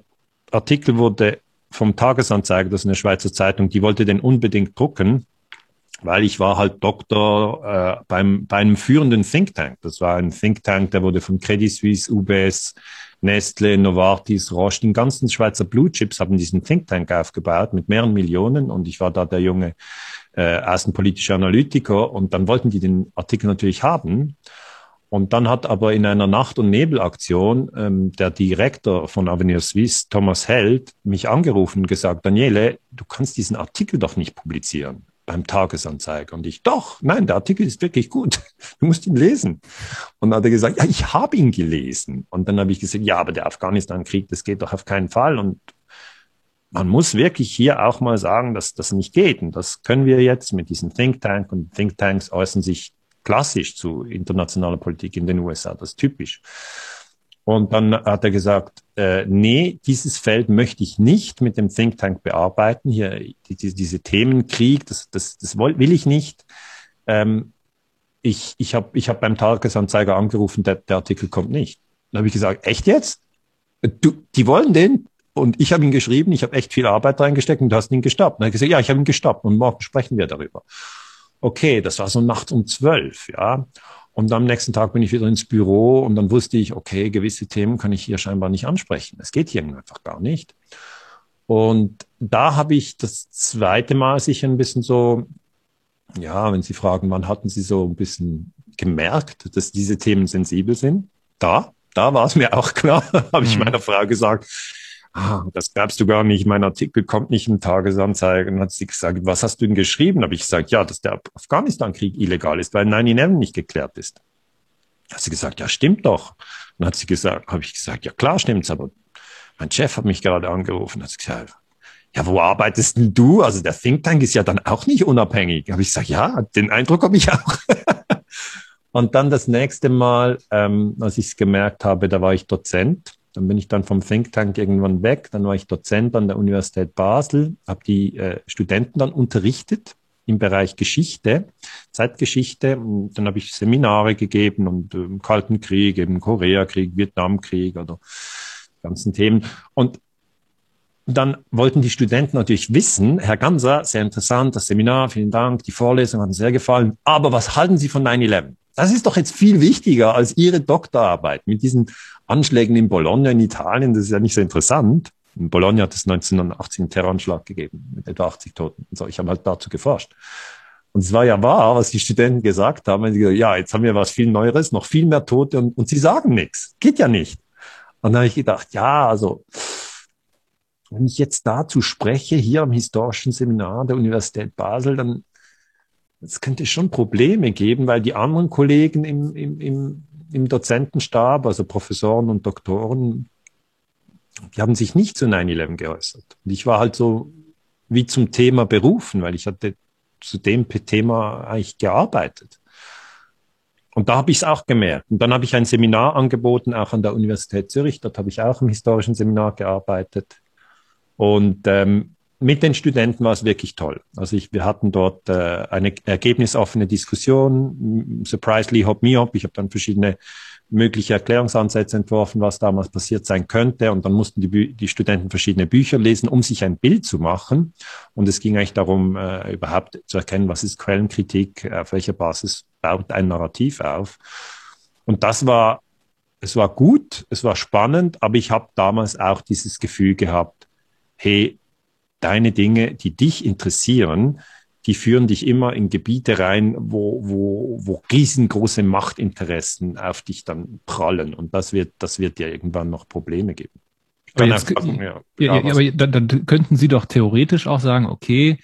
Artikel wurde vom Tagesanzeiger, das ist eine Schweizer Zeitung, die wollte den unbedingt drucken, weil ich war halt Doktor äh, beim, bei einem führenden Think Tank. Das war ein Think Tank, der wurde von Credit Suisse, UBS, Nestle, Novartis, Roche, den ganzen Schweizer Blue Chips haben diesen Think Tank aufgebaut mit mehreren Millionen und ich war da der junge äh, außenpolitische Analytiker und dann wollten die den Artikel natürlich haben. Und dann hat aber in einer Nacht- und Nebelaktion ähm, der Direktor von Avenir Suisse, Thomas Held, mich angerufen und gesagt, Daniele, du kannst diesen Artikel doch nicht publizieren beim Tagesanzeiger. Und ich, doch, nein, der Artikel ist wirklich gut. *laughs* Du musst ihn lesen. Und dann hat er gesagt, ja, ich habe ihn gelesen. Und dann habe ich gesagt, ja, aber der Afghanistan-Krieg, das geht doch auf keinen Fall. Und man muss wirklich hier auch mal sagen, dass das nicht geht. Und das können wir jetzt mit diesem Think Tank. Und Think Tanks äußern sich klassisch zu internationaler Politik in den USA. Das ist typisch. Und dann hat er gesagt, äh, nee, dieses Feld möchte ich nicht mit dem Think Tank bearbeiten. Hier die, die, diese Themenkrieg, das, das, das will ich nicht. Ähm, ich ich habe ich hab beim Tagesanzeiger angerufen, der, der Artikel kommt nicht. Dann habe ich gesagt, echt jetzt? Du, die wollen den? Und ich habe ihn geschrieben, ich habe echt viel Arbeit reingesteckt und du hast ihn gestoppt. Dann habe ich gesagt, ja, ich habe ihn gestoppt und morgen sprechen wir darüber. Okay, das war so nachts um zwölf, ja. Und am nächsten Tag bin ich wieder ins Büro und dann wusste ich, okay, gewisse Themen kann ich hier scheinbar nicht ansprechen. Es geht hier einfach gar nicht. Und da habe ich das zweite Mal sicher ein bisschen so, ja, wenn Sie fragen, wann hatten Sie so ein bisschen gemerkt, dass diese Themen sensibel sind? Da, da war es mir auch klar, *laughs* habe ich mhm. meiner Frau gesagt. Ah, das glaubst du gar nicht, mein Artikel kommt nicht im Tagesanzeiger. Und hat sie gesagt, was hast du denn geschrieben? Habe ich gesagt, ja, dass der Afghanistan-Krieg illegal ist, weil 9-11 nicht geklärt ist. Hat sie gesagt, ja, stimmt doch. Dann hat sie gesagt, habe ich gesagt, ja klar stimmt's, aber mein Chef hat mich gerade angerufen, hat gesagt, ja, wo arbeitest denn du? Also der Think Tank ist ja dann auch nicht unabhängig. Habe ich gesagt, ja, den Eindruck habe ich auch. *laughs* und dann das nächste Mal, ähm, als ich es gemerkt habe, da war ich Dozent. Dann bin ich dann vom Think Tank irgendwann weg. Dann war ich Dozent an der Universität Basel, habe die äh, Studenten dann unterrichtet im Bereich Geschichte, Zeitgeschichte. Und dann habe ich Seminare gegeben und im Kalten Krieg, eben Koreakrieg, Vietnamkrieg oder ganzen Themen. Und dann wollten die Studenten natürlich wissen, Herr Ganser, sehr interessant, das Seminar, vielen Dank, die Vorlesung hat uns sehr gefallen, aber was halten Sie von 9-11? Das ist doch jetzt viel wichtiger als Ihre Doktorarbeit mit diesen Anschlägen in Bologna in Italien, das ist ja nicht so interessant. In Bologna hat es 1918 einen Terroranschlag gegeben mit etwa 80 Toten. Und so, ich habe halt dazu geforscht. Und es war ja wahr, was die Studenten gesagt haben. Sie gesagt, ja, jetzt haben wir was viel Neueres, noch viel mehr Tote und, und sie sagen nichts. Geht ja nicht. Und dann habe ich gedacht, ja, also wenn ich jetzt dazu spreche, hier am historischen Seminar der Universität Basel, dann es könnte schon Probleme geben, weil die anderen Kollegen im, im, im, im Dozentenstab, also Professoren und Doktoren, die haben sich nicht zu 9-11 geäußert. Und ich war halt so wie zum Thema berufen, weil ich hatte zu dem Thema eigentlich gearbeitet. Und da habe ich es auch gemerkt. Und dann habe ich ein Seminar angeboten, auch an der Universität Zürich. Dort habe ich auch im historischen Seminar gearbeitet. Und ähm, mit den Studenten war es wirklich toll. Also ich, wir hatten dort äh, eine ergebnisoffene Diskussion. Surprisingly, hop me up. Ich habe dann verschiedene mögliche Erklärungsansätze entworfen, was damals passiert sein könnte. Und dann mussten die, die Studenten verschiedene Bücher lesen, um sich ein Bild zu machen. Und es ging eigentlich darum, äh, überhaupt zu erkennen, was ist Quellenkritik, auf welcher Basis baut ein Narrativ auf. Und das war, es war gut, es war spannend, aber ich habe damals auch dieses Gefühl gehabt, hey, deine Dinge, die dich interessieren, die führen dich immer in Gebiete rein, wo, wo, wo riesengroße Machtinteressen auf dich dann prallen. Und das wird, das wird dir irgendwann noch Probleme geben. Aber, jetzt, einfach, ja, ja, ja, aber dann, dann könnten Sie doch theoretisch auch sagen, okay,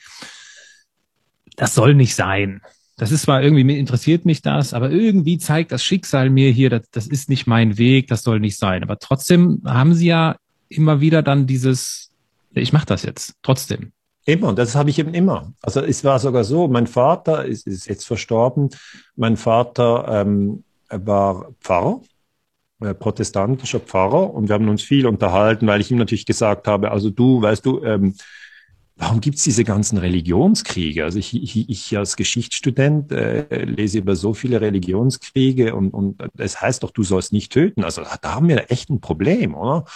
das soll nicht sein. Das ist zwar irgendwie, interessiert mich das, aber irgendwie zeigt das Schicksal mir hier, das, das ist nicht mein Weg, das soll nicht sein. Aber trotzdem haben Sie ja immer wieder dann dieses, ich mache das jetzt, trotzdem. Immer, das habe ich eben immer. Also es war sogar so, mein Vater ist, ist jetzt verstorben. Mein Vater ähm, war Pfarrer, äh, protestantischer Pfarrer und wir haben uns viel unterhalten, weil ich ihm natürlich gesagt habe, also du, weißt du, ähm, warum gibt's diese ganzen Religionskriege? Also ich, ich, ich als Geschichtsstudent äh, lese über so viele Religionskriege und, und es heißt doch, du sollst nicht töten. Also da haben wir echt ein Problem, oder?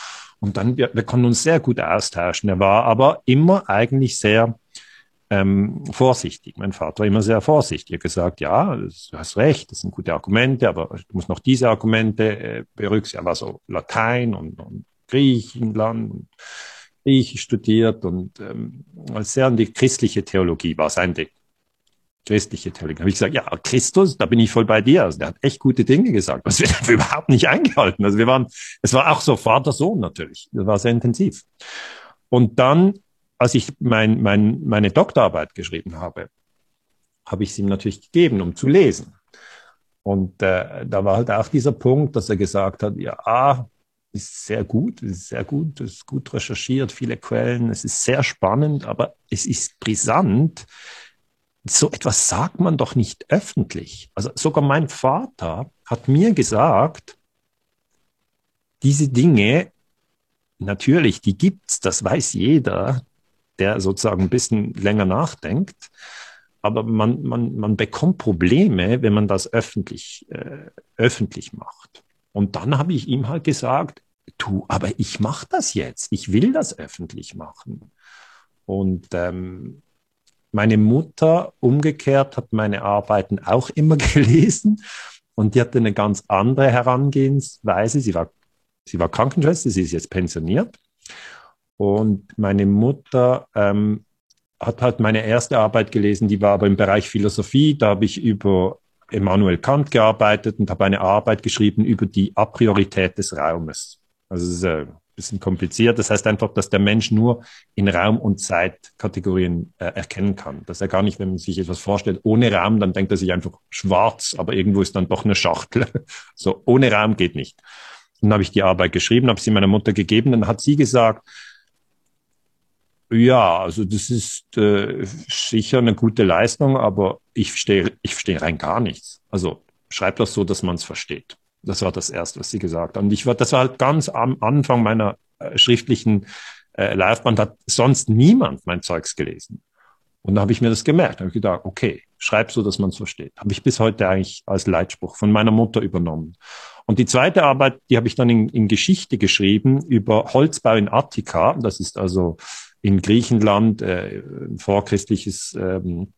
Und dann, wir, wir konnten uns sehr gut austauschen. Er war aber immer eigentlich sehr ähm, vorsichtig. Mein Vater war immer sehr vorsichtig. Er hat gesagt, ja, du hast recht, das sind gute Argumente, aber du musst noch diese Argumente äh, berücksichtigen. Er war so Latein und, und Griechenland und Griechisch studiert und ähm, sehr an die christliche Theologie war sein Ding christliche Theologie. habe ich gesagt, ja, Christus, da bin ich voll bei dir. Also der hat echt gute Dinge gesagt. Das wird *laughs* überhaupt nicht eingehalten. Also wir waren, es war auch so Vater-Sohn natürlich. Das war sehr intensiv. Und dann, als ich mein, mein, meine Doktorarbeit geschrieben habe, habe ich es ihm natürlich gegeben, um zu lesen. Und äh, da war halt auch dieser Punkt, dass er gesagt hat, ja, ah, ist sehr gut, ist sehr gut, ist gut recherchiert, viele Quellen, es ist sehr spannend, aber es ist brisant, so etwas sagt man doch nicht öffentlich. Also sogar mein Vater hat mir gesagt, diese Dinge, natürlich, die gibt's, das weiß jeder, der sozusagen ein bisschen länger nachdenkt. Aber man, man, man bekommt Probleme, wenn man das öffentlich, äh, öffentlich macht. Und dann habe ich ihm halt gesagt, du, aber ich mache das jetzt. Ich will das öffentlich machen. Und ähm, meine Mutter umgekehrt hat meine Arbeiten auch immer *laughs* gelesen und die hatte eine ganz andere Herangehensweise. Sie war, sie war Krankenschwester, sie ist jetzt pensioniert. Und meine Mutter ähm, hat halt meine erste Arbeit gelesen, die war aber im Bereich Philosophie. Da habe ich über Immanuel Kant gearbeitet und habe eine Arbeit geschrieben über die Apriorität des Raumes. Also es ist eine bisschen kompliziert. Das heißt einfach, dass der Mensch nur in Raum- und Zeitkategorien äh, erkennen kann. Dass er gar nicht, wenn man sich etwas vorstellt, ohne Raum, dann denkt er sich einfach schwarz, aber irgendwo ist dann doch eine Schachtel. *laughs* so, ohne Raum geht nicht. Dann habe ich die Arbeit geschrieben, habe sie meiner Mutter gegeben, dann hat sie gesagt, ja, also das ist äh, sicher eine gute Leistung, aber ich verstehe ich verstehe rein gar nichts. Also schreib das so, dass man es versteht. Das war das Erste, was sie gesagt hat. Und ich war, das war halt ganz am Anfang meiner äh, schriftlichen äh, Laufbahn, hat sonst niemand mein Zeugs gelesen. Und da habe ich mir das gemerkt. Da habe ich gedacht, okay, schreib so, dass man es versteht. Habe ich bis heute eigentlich als Leitspruch von meiner Mutter übernommen. Und die zweite Arbeit, die habe ich dann in, in Geschichte geschrieben über Holzbau in Attika. Das ist also in Griechenland äh, vorchristliches ähm,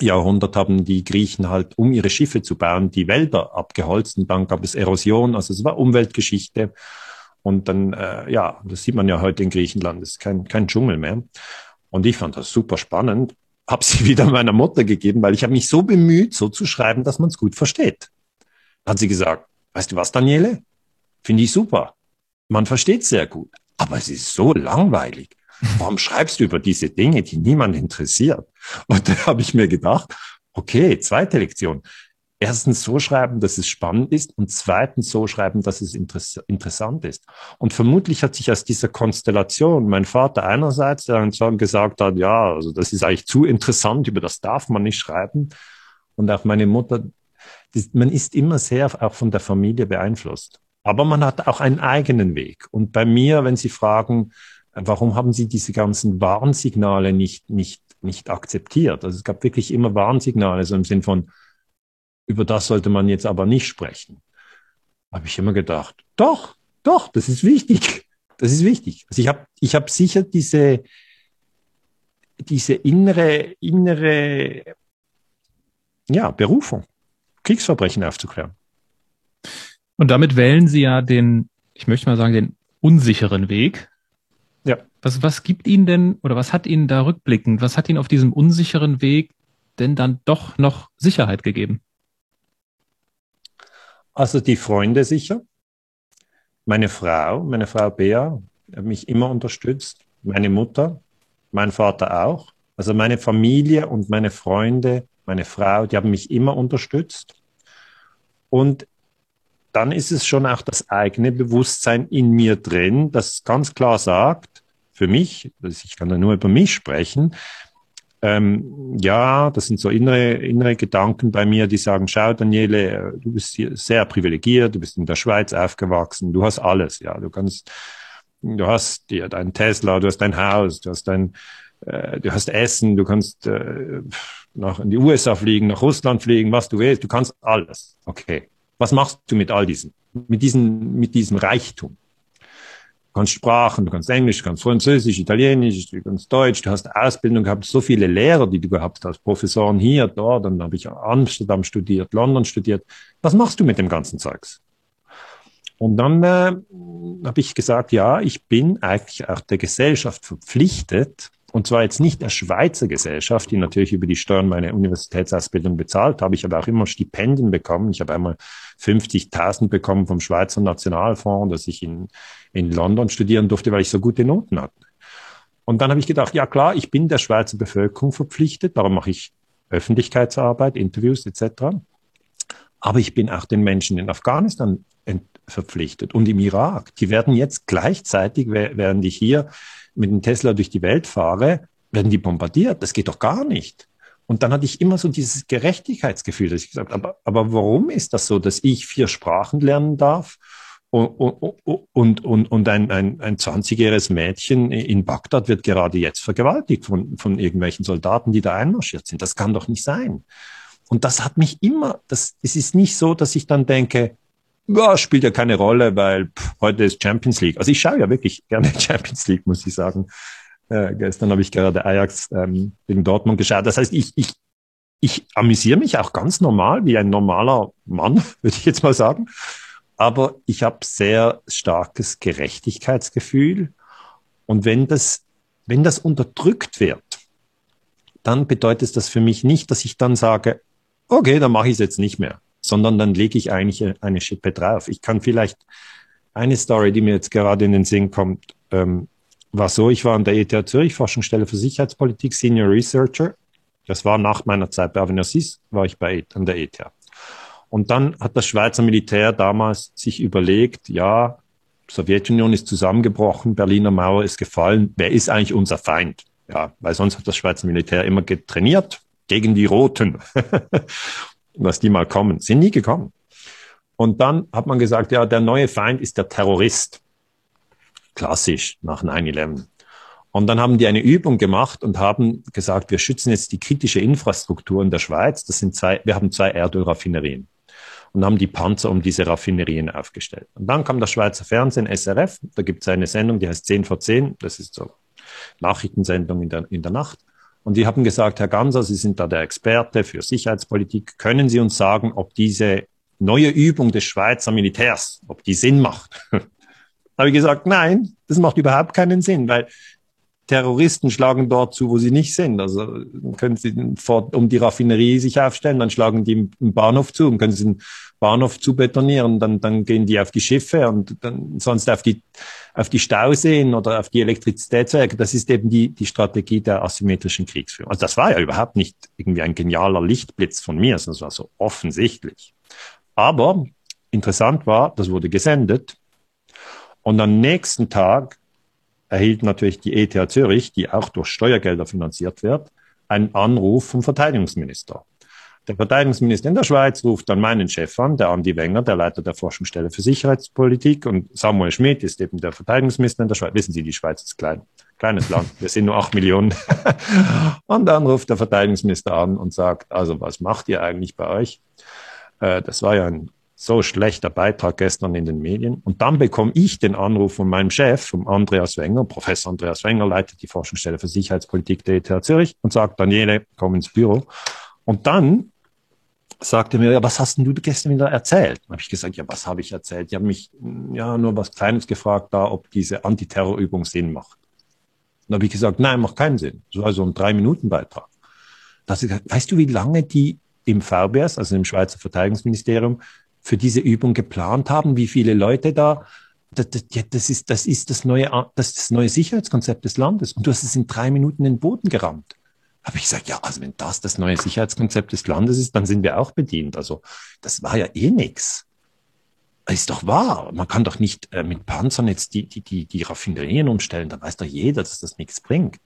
Jahrhundert haben die Griechen halt, um ihre Schiffe zu bauen, die Wälder abgeholzt und dann gab es Erosion, also es war Umweltgeschichte. Und dann, äh, ja, das sieht man ja heute in Griechenland, es ist kein, kein Dschungel mehr. Und ich fand das super spannend, habe sie *laughs* wieder meiner Mutter gegeben, weil ich habe mich so bemüht, so zu schreiben, dass man es gut versteht. Hat sie gesagt, weißt du was, Daniele? Finde ich super. Man versteht sehr gut, aber es ist so langweilig. Warum schreibst du über diese Dinge, die niemand interessiert? Und da habe ich mir gedacht, okay, zweite Lektion. Erstens so schreiben, dass es spannend ist und zweitens so schreiben, dass es interess interessant ist. Und vermutlich hat sich aus dieser Konstellation mein Vater einerseits, dann gesagt hat, ja, also das ist eigentlich zu interessant, über das darf man nicht schreiben. Und auch meine Mutter, das, man ist immer sehr auch von der Familie beeinflusst. Aber man hat auch einen eigenen Weg. Und bei mir, wenn Sie fragen, warum haben Sie diese ganzen Warnsignale nicht, nicht, nicht akzeptiert? Also es gab wirklich immer Warnsignale, so im Sinn von, über das sollte man jetzt aber nicht sprechen. Habe ich immer gedacht, doch, doch, das ist wichtig. Das ist wichtig. Also ich habe ich hab sicher diese, diese innere, innere ja, Berufung, Kriegsverbrechen aufzuklären. Und damit wählen Sie ja den, ich möchte mal sagen, den unsicheren Weg. Was, was gibt Ihnen denn oder was hat Ihnen da rückblickend, was hat Ihnen auf diesem unsicheren Weg denn dann doch noch Sicherheit gegeben? Also die Freunde sicher. Meine Frau, meine Frau Bea, hat mich immer unterstützt. Meine Mutter, mein Vater auch. Also meine Familie und meine Freunde, meine Frau, die haben mich immer unterstützt. Und dann ist es schon auch das eigene Bewusstsein in mir drin, das ganz klar sagt, für mich, ich kann da nur über mich sprechen, ähm, ja, das sind so innere, innere Gedanken bei mir, die sagen, schau Daniele, du bist hier sehr privilegiert, du bist in der Schweiz aufgewachsen, du hast alles, ja, du kannst, du hast dir dein Tesla, du hast dein Haus, du hast dein, äh, du hast Essen, du kannst äh, nach in die USA fliegen, nach Russland fliegen, was du willst, du kannst alles. Okay. Was machst du mit all diesen, mit diesem, mit diesem Reichtum? Du kannst Sprachen, du kannst Englisch, du kannst Französisch, Italienisch, du kannst Deutsch, du hast Ausbildung gehabt, so viele Lehrer, die du gehabt hast, Professoren hier, dort, dann habe ich Amsterdam studiert, London studiert. Was machst du mit dem ganzen Zeugs? Und dann äh, habe ich gesagt, ja, ich bin eigentlich auch der Gesellschaft verpflichtet, und zwar jetzt nicht der Schweizer Gesellschaft, die natürlich über die Steuern meine Universitätsausbildung bezahlt habe. Ich habe auch immer Stipendien bekommen. Ich habe einmal 50.000 bekommen vom Schweizer Nationalfonds, dass ich in, in London studieren durfte, weil ich so gute Noten hatte. Und dann habe ich gedacht, ja klar, ich bin der Schweizer Bevölkerung verpflichtet, darum mache ich Öffentlichkeitsarbeit, Interviews etc. Aber ich bin auch den Menschen in Afghanistan verpflichtet und im Irak. Die werden jetzt gleichzeitig, während ich hier mit dem Tesla durch die Welt fahre, werden die bombardiert. Das geht doch gar nicht. Und dann hatte ich immer so dieses Gerechtigkeitsgefühl, dass ich gesagt habe, aber, warum ist das so, dass ich vier Sprachen lernen darf und, und, und, und ein, ein, ein 20-jähriges Mädchen in Bagdad wird gerade jetzt vergewaltigt von, von irgendwelchen Soldaten, die da einmarschiert sind. Das kann doch nicht sein. Und das hat mich immer, das, es ist nicht so, dass ich dann denke, ja, spielt ja keine Rolle, weil pff, heute ist Champions League. Also ich schaue ja wirklich gerne *laughs* Champions League, muss ich sagen. Äh, gestern habe ich gerade Ajax ähm, gegen Dortmund geschaut. Das heißt, ich, ich, ich amüsiere mich auch ganz normal, wie ein normaler Mann, *laughs* würde ich jetzt mal sagen. Aber ich habe sehr starkes Gerechtigkeitsgefühl. Und wenn das, wenn das unterdrückt wird, dann bedeutet das für mich nicht, dass ich dann sage, okay, dann mache ich es jetzt nicht mehr sondern dann lege ich eigentlich eine Schippe drauf. Ich kann vielleicht eine Story, die mir jetzt gerade in den Sinn kommt, ähm, war so, ich war an der ETH Zürich, Forschungsstelle für Sicherheitspolitik, Senior Researcher. Das war nach meiner Zeit bei Avenir war ich bei, an der ETH. Und dann hat das Schweizer Militär damals sich überlegt, ja, Sowjetunion ist zusammengebrochen, Berliner Mauer ist gefallen, wer ist eigentlich unser Feind? Ja, weil sonst hat das Schweizer Militär immer getrainiert gegen die Roten, *laughs* dass die mal kommen. Sind nie gekommen. Und dann hat man gesagt, ja, der neue Feind ist der Terrorist. Klassisch nach 9-11. Und dann haben die eine Übung gemacht und haben gesagt, wir schützen jetzt die kritische Infrastruktur in der Schweiz. Das sind zwei, wir haben zwei Erdölraffinerien und haben die Panzer um diese Raffinerien aufgestellt. Und dann kam das Schweizer Fernsehen, SRF, da gibt es eine Sendung, die heißt 10 vor 10, das ist so Nachrichtensendung in der, in der Nacht. Und die haben gesagt, Herr Ganser, Sie sind da der Experte für Sicherheitspolitik. Können Sie uns sagen, ob diese neue Übung des Schweizer Militärs, ob die Sinn macht? *laughs* habe ich gesagt, nein, das macht überhaupt keinen Sinn, weil Terroristen schlagen dort zu, wo sie nicht sind. Also können sie vor, um die Raffinerie sich aufstellen, dann schlagen die im Bahnhof zu und können sie den Bahnhof zu betonieren, dann, dann gehen die auf die Schiffe und dann sonst auf die, auf die Stauseen oder auf die Elektrizitätswerke. Das ist eben die, die Strategie der asymmetrischen Kriegsführung. Also das war ja überhaupt nicht irgendwie ein genialer Lichtblitz von mir, sondern es war so offensichtlich. Aber interessant war, das wurde gesendet und am nächsten Tag erhielt natürlich die ETH Zürich, die auch durch Steuergelder finanziert wird, einen Anruf vom Verteidigungsminister. Der Verteidigungsminister in der Schweiz ruft dann meinen Chef an, der Andi Wenger, der Leiter der Forschungsstelle für Sicherheitspolitik und Samuel Schmidt ist eben der Verteidigungsminister in der Schweiz. Wissen Sie, die Schweiz ist klein, kleines Land. Wir sind nur acht Millionen. *laughs* und dann ruft der Verteidigungsminister an und sagt, also was macht ihr eigentlich bei euch? Äh, das war ja ein so schlechter Beitrag gestern in den Medien. Und dann bekomme ich den Anruf von meinem Chef, vom Andreas Wenger, Professor Andreas Wenger, leitet die Forschungsstelle für Sicherheitspolitik der ETH Zürich und sagt, Daniele, komm ins Büro. Und dann sagte mir, ja, was hast denn du gestern wieder erzählt? Dann habe ich gesagt, ja, was habe ich erzählt? Die haben mich ja nur was Kleines gefragt, da, ob diese Antiterrorübung Sinn macht. Dann habe ich gesagt, nein, macht keinen Sinn. So also ein Drei-Minuten-Beitrag. Weißt du, wie lange die im VBS, also im Schweizer Verteidigungsministerium, für diese Übung geplant haben, wie viele Leute da. Das, das, das, ist, das ist das neue, das, das neue Sicherheitskonzept des Landes. Und du hast es in drei Minuten in den Boden gerammt. Habe ich gesagt, ja, also wenn das das neue Sicherheitskonzept des Landes ist, dann sind wir auch bedient. Also das war ja eh nix. Ist doch wahr. Man kann doch nicht äh, mit Panzern jetzt die, die, die, die Raffinerien umstellen. Da weiß doch jeder, dass das nichts bringt.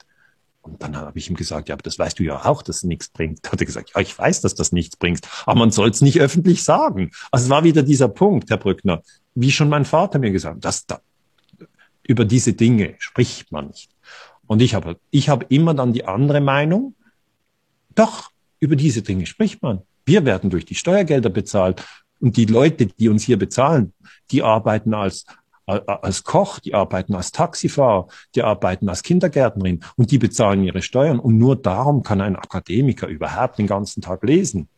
Und dann habe ich ihm gesagt, ja, aber das weißt du ja auch, dass es nichts bringt. Da hat er gesagt, ja, ich weiß, dass das nichts bringt, aber man soll es nicht öffentlich sagen. Also es war wieder dieser Punkt, Herr Brückner, wie schon mein Vater mir gesagt hat, dass da, über diese Dinge spricht man nicht. Und ich habe, ich habe immer dann die andere Meinung. Doch, über diese Dinge spricht man. Wir werden durch die Steuergelder bezahlt. Und die Leute, die uns hier bezahlen, die arbeiten als als Koch, die arbeiten als Taxifahrer, die arbeiten als Kindergärtnerin und die bezahlen ihre Steuern. Und nur darum kann ein Akademiker überhaupt den ganzen Tag lesen.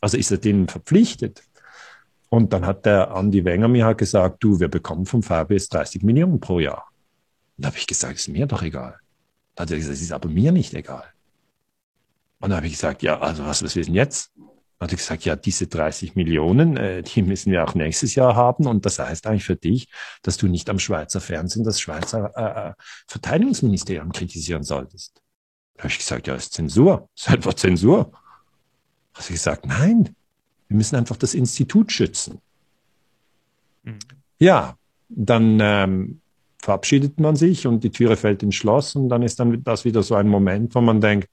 Also ist er denen verpflichtet. Und dann hat der Andi Wenger mir halt gesagt, du, wir bekommen vom VBS 30 Millionen pro Jahr. Und da habe ich gesagt, ist mir doch egal. Da hat er gesagt, es ist aber mir nicht egal. Und da habe ich gesagt, ja, also was, was wir denn jetzt? hat er gesagt, ja, diese 30 Millionen, äh, die müssen wir auch nächstes Jahr haben. Und das heißt eigentlich für dich, dass du nicht am Schweizer Fernsehen das Schweizer äh, äh Verteidigungsministerium kritisieren solltest. Da habe ich gesagt, ja, ist Zensur. *laughs* Ist einfach Zensur. Hast du gesagt, nein, wir müssen einfach das Institut schützen. Mhm. Ja, dann ähm, verabschiedet man sich und die Türe fällt ins Schloss und dann ist dann das wieder so ein Moment, wo man denkt,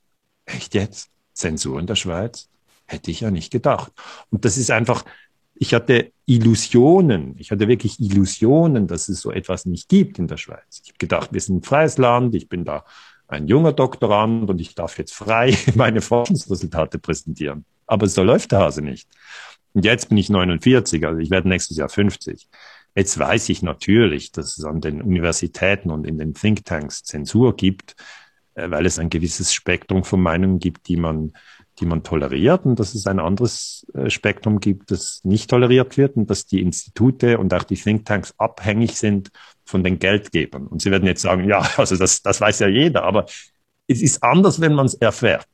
echt jetzt? Zensur in der Schweiz? Hätte ich ja nicht gedacht. Und das ist einfach, ich hatte Illusionen, ich hatte wirklich Illusionen, dass es so etwas nicht gibt in der Schweiz. Ich habe gedacht, wir sind ein freies Land, ich bin da ein junger Doktorand und ich darf jetzt frei *laughs* meine Forschungsresultate präsentieren. Aber so läuft der Hase nicht. Und jetzt bin ich 49, also ich werde nächstes Jahr 50. Jetzt weiß ich natürlich, dass es an den Universitäten und in den Thinktanks Zensur gibt, äh, weil es ein gewisses Spektrum von Meinungen gibt, die man die man toleriert und dass es ein anderes äh, Spektrum gibt, das nicht toleriert wird und dass die Institute und auch die Thinktanks abhängig sind von den Geldgebern. Und Sie werden jetzt sagen, ja, *laughs* also das, das weiß ja jeder, aber es ist anders, wenn man es erfährt.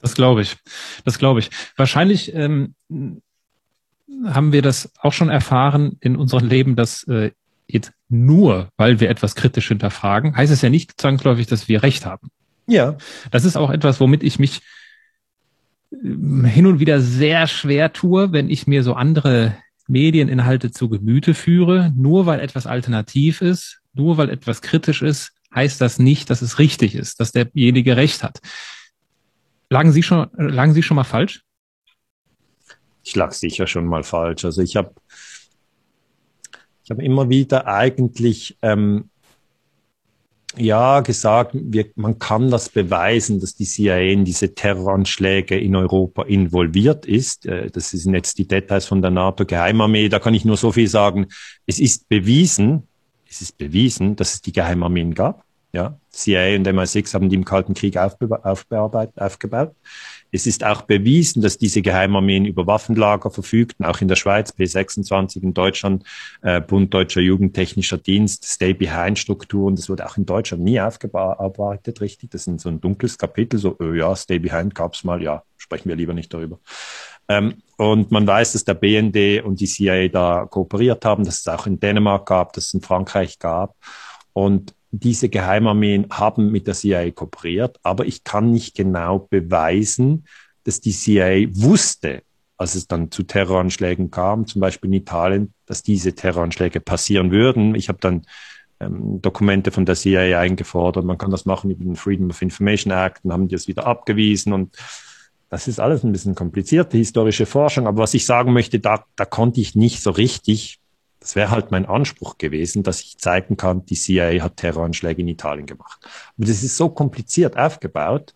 Das glaube ich. Das glaube ich. Wahrscheinlich ähm, haben wir das auch schon erfahren in unserem Leben, dass äh, jetzt nur, weil wir etwas kritisch hinterfragen, heißt es ja nicht zwangsläufig, dass wir Recht haben. Ja. Das ist auch etwas, womit ich mich ähm, hin und wieder sehr schwer tue, wenn ich mir so andere Medieninhalte zu Gemüte führe. Nur weil etwas alternativ ist, nur weil etwas kritisch ist, heißt das nicht, dass es richtig ist, dass derjenige Recht hat. Lagen Sie schon, lagen Sie schon mal falsch? Ich lag sicher schon mal falsch. Also ich habe ich habe immer wieder eigentlich ähm, ja gesagt, wir, man kann das beweisen, dass die CIA in diese Terroranschläge in Europa involviert ist. Äh, das sind jetzt die Details von der NATO-Geheimarmee. Da kann ich nur so viel sagen. Es ist bewiesen, es ist bewiesen, dass es die Geheimarmeen gab. Ja, CIA und MI6 haben die im Kalten Krieg aufgearbeitet, aufgebaut. Es ist auch bewiesen, dass diese Geheimarmeen über Waffenlager verfügten, auch in der Schweiz, P26 in Deutschland, äh, Bund Deutscher Jugendtechnischer Dienst, Stay-Behind-Strukturen. Das wurde auch in Deutschland nie aufgearbeitet, richtig. Das ist so ein dunkles Kapitel, so, oh ja, Stay-Behind gab's mal, ja, sprechen wir lieber nicht darüber. Ähm, und man weiß, dass der BND und die CIA da kooperiert haben, dass es auch in Dänemark gab, dass es in Frankreich gab. Und diese Geheimarmeen haben mit der CIA kooperiert, aber ich kann nicht genau beweisen, dass die CIA wusste, als es dann zu Terroranschlägen kam, zum Beispiel in Italien, dass diese Terroranschläge passieren würden. Ich habe dann ähm, Dokumente von der CIA eingefordert. Man kann das machen über den Freedom of Information Act und haben die das wieder abgewiesen. Und das ist alles ein bisschen komplizierte historische Forschung. Aber was ich sagen möchte, da, da konnte ich nicht so richtig das wäre halt mein Anspruch gewesen, dass ich zeigen kann, die CIA hat Terroranschläge in Italien gemacht. Aber das ist so kompliziert aufgebaut,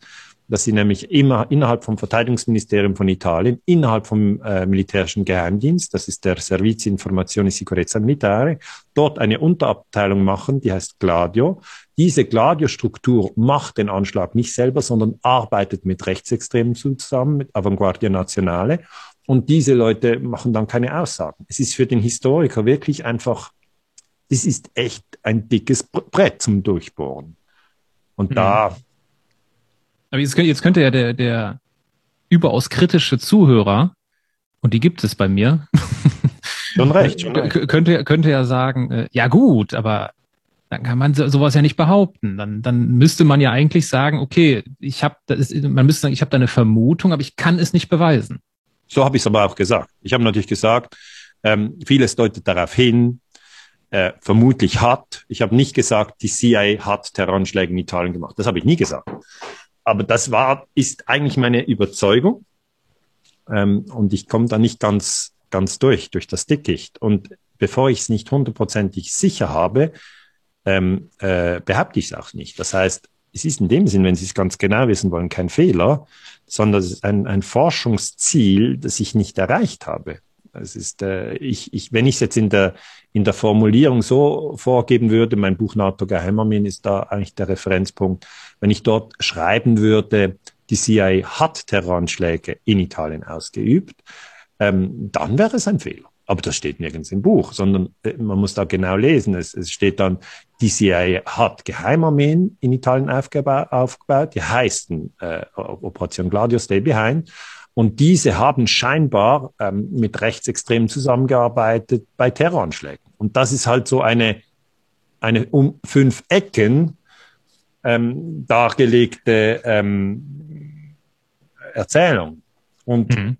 dass sie nämlich immer innerhalb vom Verteidigungsministerium von Italien, innerhalb vom äh, militärischen Geheimdienst, das ist der Servizio Informazione Sicurezza Militare, dort eine Unterabteilung machen, die heißt Gladio. Diese Gladio-Struktur macht den Anschlag nicht selber, sondern arbeitet mit Rechtsextremen zusammen, mit Avanguardia Nazionale und diese Leute machen dann keine Aussagen. Es ist für den Historiker wirklich einfach, es ist echt ein dickes Brett zum Durchbohren. Und mhm. da. Aber jetzt, jetzt könnte ja der, der überaus kritische Zuhörer, und die gibt es bei mir, *laughs* schon recht, schon recht. Könnte, könnte ja sagen, äh, ja gut, aber dann kann man sowas ja nicht behaupten. Dann, dann müsste man ja eigentlich sagen, okay, ich habe, man müsste sagen, ich habe da eine Vermutung, aber ich kann es nicht beweisen. So habe ich es aber auch gesagt. Ich habe natürlich gesagt, ähm, vieles deutet darauf hin, äh, vermutlich hat. Ich habe nicht gesagt, die CIA hat Terroranschläge in Italien gemacht. Das habe ich nie gesagt. Aber das war, ist eigentlich meine Überzeugung. Ähm, und ich komme da nicht ganz, ganz durch, durch das Dickicht. Und bevor ich es nicht hundertprozentig sicher habe, ähm, äh, behaupte ich es auch nicht. Das heißt, es ist in dem Sinn, wenn Sie es ganz genau wissen wollen, kein Fehler, sondern es ist ein, ein Forschungsziel, das ich nicht erreicht habe. Es ist, äh, ich, ich, wenn ich es jetzt in der, in der Formulierung so vorgeben würde, mein Buch NATO Geheimarmeen ist da eigentlich der Referenzpunkt, wenn ich dort schreiben würde, die CIA hat Terroranschläge in Italien ausgeübt, ähm, dann wäre es ein Fehler. Aber das steht nirgends im Buch, sondern äh, man muss da genau lesen. Es, es steht dann, die CIA hat Geheimarmeen in Italien aufgebaut, die heißen äh, Operation Gladio Stay Behind. Und diese haben scheinbar ähm, mit Rechtsextremen zusammengearbeitet bei Terroranschlägen. Und das ist halt so eine, eine um fünf Ecken ähm, dargelegte ähm, Erzählung. Und mhm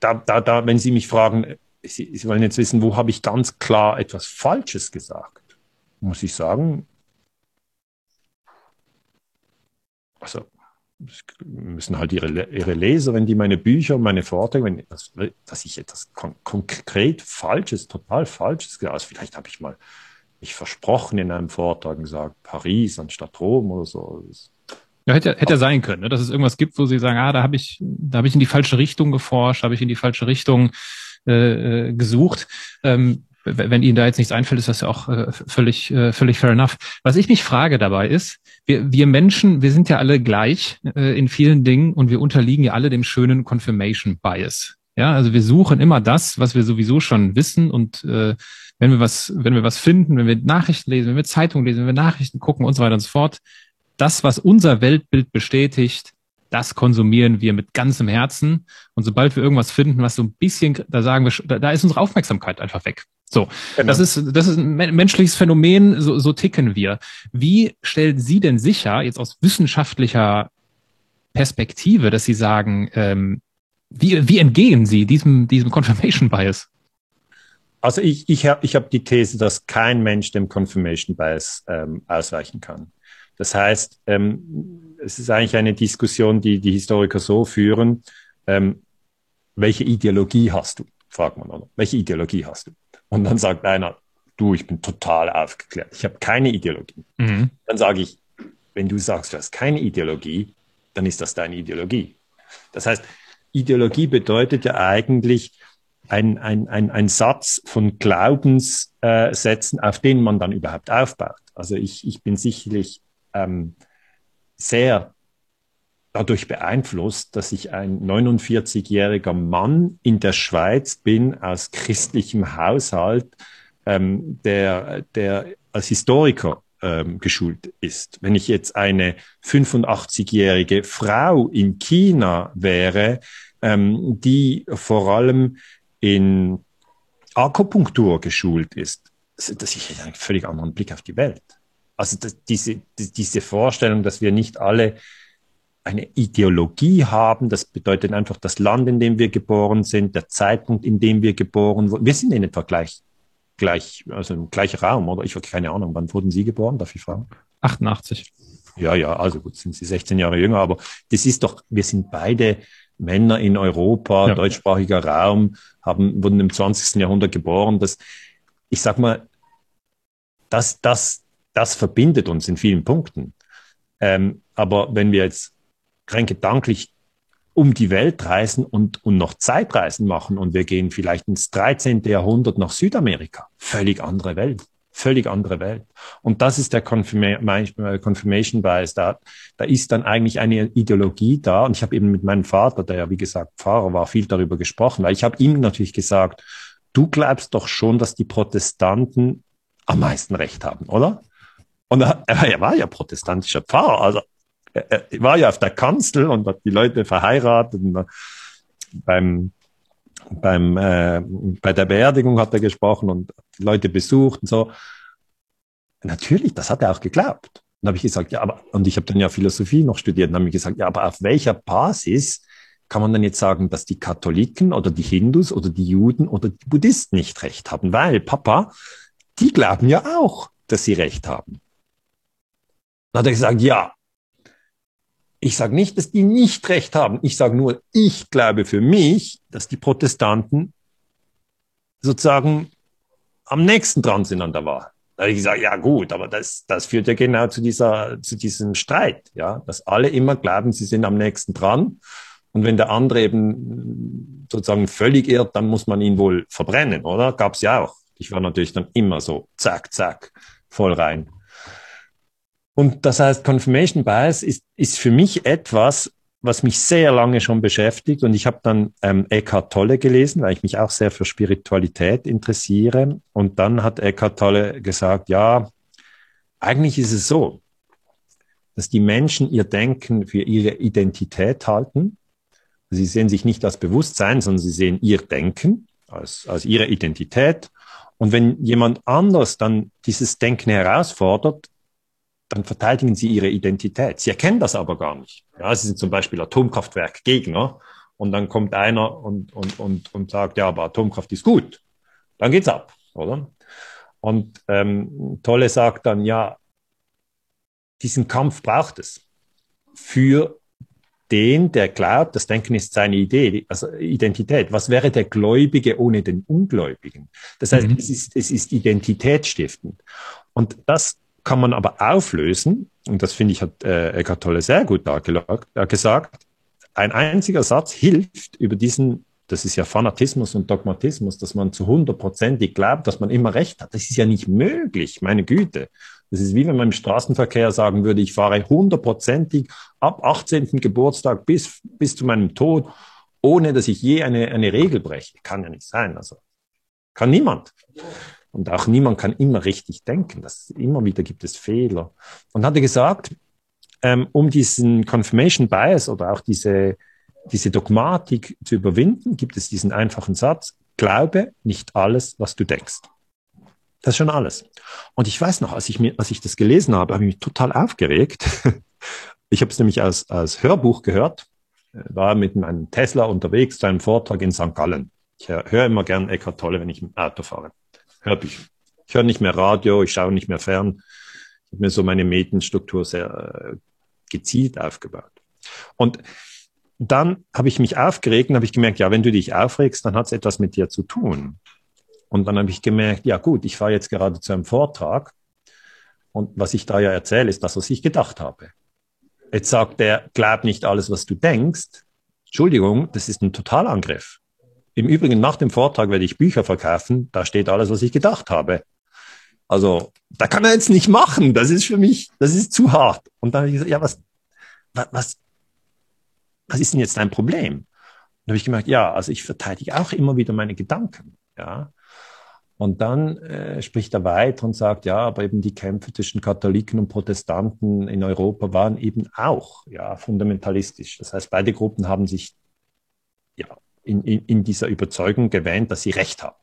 da, da, da, wenn Sie mich fragen, Sie, Sie wollen jetzt wissen, wo habe ich ganz klar etwas Falsches gesagt, muss ich sagen, also müssen halt ihre, ihre Leser, wenn die meine Bücher, meine Vorträge, wenn das, dass ich etwas kon konkret Falsches, total Falsches, also vielleicht habe ich mal mich versprochen in einem Vortrag und gesagt, Paris anstatt Rom oder so. Das ja, hätte, hätte ja sein können, ne? dass es irgendwas gibt, wo sie sagen, ah, da habe ich, da habe ich in die falsche Richtung geforscht, habe ich in die falsche Richtung äh, äh, gesucht. Ähm, wenn Ihnen da jetzt nichts einfällt, ist das ja auch äh, völlig, äh, völlig fair enough. Was ich mich frage dabei ist, wir, wir Menschen, wir sind ja alle gleich äh, in vielen Dingen und wir unterliegen ja alle dem schönen Confirmation Bias. Ja, also wir suchen immer das, was wir sowieso schon wissen und äh, wenn wir was, wenn wir was finden, wenn wir Nachrichten lesen, wenn wir Zeitungen lesen, wenn wir Nachrichten gucken und so weiter und so fort, das, was unser Weltbild bestätigt, das konsumieren wir mit ganzem Herzen. Und sobald wir irgendwas finden, was so ein bisschen, da sagen wir, da, da ist unsere Aufmerksamkeit einfach weg. So, genau. das ist das ist ein menschliches Phänomen. So, so ticken wir. Wie stellen Sie denn sicher jetzt aus wissenschaftlicher Perspektive, dass Sie sagen, ähm, wie, wie entgehen Sie diesem diesem Confirmation Bias? Also ich, ich habe ich hab die These, dass kein Mensch dem Confirmation Bias ähm, ausweichen kann. Das heißt, ähm, es ist eigentlich eine Diskussion, die die Historiker so führen, ähm, welche Ideologie hast du, fragt man, oder? Welche Ideologie hast du? Und dann sagt einer, du, ich bin total aufgeklärt, ich habe keine Ideologie. Mhm. Dann sage ich, wenn du sagst, du hast keine Ideologie, dann ist das deine Ideologie. Das heißt, Ideologie bedeutet ja eigentlich, ein, ein, ein, ein Satz von Glaubenssätzen, auf denen man dann überhaupt aufbaut. Also ich, ich bin sicherlich ähm, sehr dadurch beeinflusst, dass ich ein 49-jähriger Mann in der Schweiz bin, aus christlichem Haushalt, ähm, der, der als Historiker ähm, geschult ist. Wenn ich jetzt eine 85-jährige Frau in China wäre, ähm, die vor allem in Akupunktur geschult ist, dass ich einen völlig anderen Blick auf die Welt. Also das, diese, diese Vorstellung, dass wir nicht alle eine Ideologie haben, das bedeutet einfach das Land, in dem wir geboren sind, der Zeitpunkt, in dem wir geboren wurden. Wir sind in etwa gleich, gleich, also im gleichen Raum, oder? Ich habe keine Ahnung, wann wurden Sie geboren, darf ich fragen? 88. Ja, ja, also gut, sind Sie 16 Jahre jünger, aber das ist doch, wir sind beide Männer in Europa, ja. deutschsprachiger Raum, haben, wurden im 20. Jahrhundert geboren. Das, ich sag mal, das, das, das verbindet uns in vielen Punkten. Ähm, aber wenn wir jetzt rein gedanklich um die Welt reisen und, und noch Zeitreisen machen und wir gehen vielleicht ins 13. Jahrhundert nach Südamerika, völlig andere Welt völlig andere Welt. Und das ist der Confirmation Bias. Da, da ist dann eigentlich eine Ideologie da. Und ich habe eben mit meinem Vater, der ja wie gesagt Pfarrer war, viel darüber gesprochen, weil ich habe ihm natürlich gesagt, du glaubst doch schon, dass die Protestanten am meisten Recht haben, oder? Und er, er war ja protestantischer Pfarrer, also er, er war ja auf der Kanzel und hat die Leute verheiratet. Und beim beim, äh, bei der Beerdigung hat er gesprochen und Leute besucht und so. Natürlich, das hat er auch geglaubt. Und habe ich gesagt, ja, aber, und ich habe dann ja Philosophie noch studiert und habe ich gesagt, ja, aber auf welcher Basis kann man dann jetzt sagen, dass die Katholiken oder die Hindus oder die Juden oder die Buddhisten nicht recht haben? Weil, Papa, die glauben ja auch, dass sie recht haben. Dann hat er gesagt, ja, ich sage nicht, dass die nicht recht haben. Ich sage nur, ich glaube für mich, dass die Protestanten sozusagen am nächsten dran sind an der Wahrheit. Da habe ich gesagt, ja gut, aber das, das führt ja genau zu dieser, zu diesem Streit, ja, dass alle immer glauben, sie sind am nächsten dran. Und wenn der andere eben sozusagen völlig irrt, dann muss man ihn wohl verbrennen, oder? Gab's ja auch. Ich war natürlich dann immer so, zack, zack, voll rein. Und das heißt, Confirmation Bias ist, ist für mich etwas, was mich sehr lange schon beschäftigt. Und ich habe dann ähm, Eckhart Tolle gelesen, weil ich mich auch sehr für Spiritualität interessiere. Und dann hat Eckhart Tolle gesagt, ja, eigentlich ist es so, dass die Menschen ihr Denken für ihre Identität halten. Sie sehen sich nicht als Bewusstsein, sondern sie sehen ihr Denken als, als ihre Identität. Und wenn jemand anders dann dieses Denken herausfordert, dann verteidigen sie ihre Identität. Sie erkennen das aber gar nicht. Ja, sie sind zum Beispiel Atomkraftwerkgegner und dann kommt einer und, und, und, und sagt, ja, aber Atomkraft ist gut. Dann geht's ab, oder? Und ähm, Tolle sagt dann, ja, diesen Kampf braucht es für den, der glaubt, das Denken ist seine Idee, also Identität. Was wäre der Gläubige ohne den Ungläubigen? Das heißt, mhm. es, ist, es ist identitätsstiftend. Und das kann man aber auflösen, und das finde ich, hat äh, Eckhart Tolle sehr gut äh, gesagt, ein einziger Satz hilft über diesen, das ist ja Fanatismus und Dogmatismus, dass man zu hundertprozentig glaubt, dass man immer recht hat. Das ist ja nicht möglich, meine Güte. Das ist wie wenn man im Straßenverkehr sagen würde, ich fahre hundertprozentig ab 18. Geburtstag bis, bis zu meinem Tod, ohne dass ich je eine, eine Regel breche. Kann ja nicht sein. Also kann niemand. Und auch niemand kann immer richtig denken. Das, immer wieder gibt es Fehler. Und hat er gesagt, ähm, um diesen Confirmation Bias oder auch diese, diese Dogmatik zu überwinden, gibt es diesen einfachen Satz, glaube nicht alles, was du denkst. Das ist schon alles. Und ich weiß noch, als ich mir, als ich das gelesen habe, habe ich mich total aufgeregt. *laughs* Ich habe es nämlich als, als Hörbuch gehört, äh, war mit meinem Tesla unterwegs zu einem Vortrag in St. Gallen. Ich höre immer gern Eckhart Tolle, wenn ich im Auto fahre. Hörbücher. Ich höre nicht mehr Radio, ich schaue nicht mehr fern. Ich habe mir so meine Medienstruktur sehr äh, gezielt aufgebaut. Und dann habe ich mich aufgeregt und habe ich gemerkt, ja, wenn du dich aufregst, dann hat es etwas mit dir zu tun. Und dann habe ich gemerkt, ja gut, ich fahre jetzt gerade zu einem Vortrag und was ich da ja erzähle, ist das, was ich gedacht habe. Jetzt sagt er, glaub nicht alles, was du denkst. Entschuldigung, das ist ein Totalangriff. Im Übrigen, nach dem Vortrag werde ich Bücher verkaufen, da steht alles, was ich gedacht habe. Also, da kann er jetzt nicht machen. Das ist für mich, das ist zu hart. Und dann habe ich gesagt, ja, was, was, was ist denn jetzt dein Problem? Dann habe ich gemerkt, ja, also ich verteidige auch immer wieder meine Gedanken. Ja. Und dann äh, spricht er weiter und sagt, ja, aber eben die Kämpfe zwischen Katholiken und Protestanten in Europa waren eben auch ja, fundamentalistisch. Das heißt, beide Gruppen haben sich ja, in, in, in dieser Überzeugung gewähnt, dass sie Recht haben.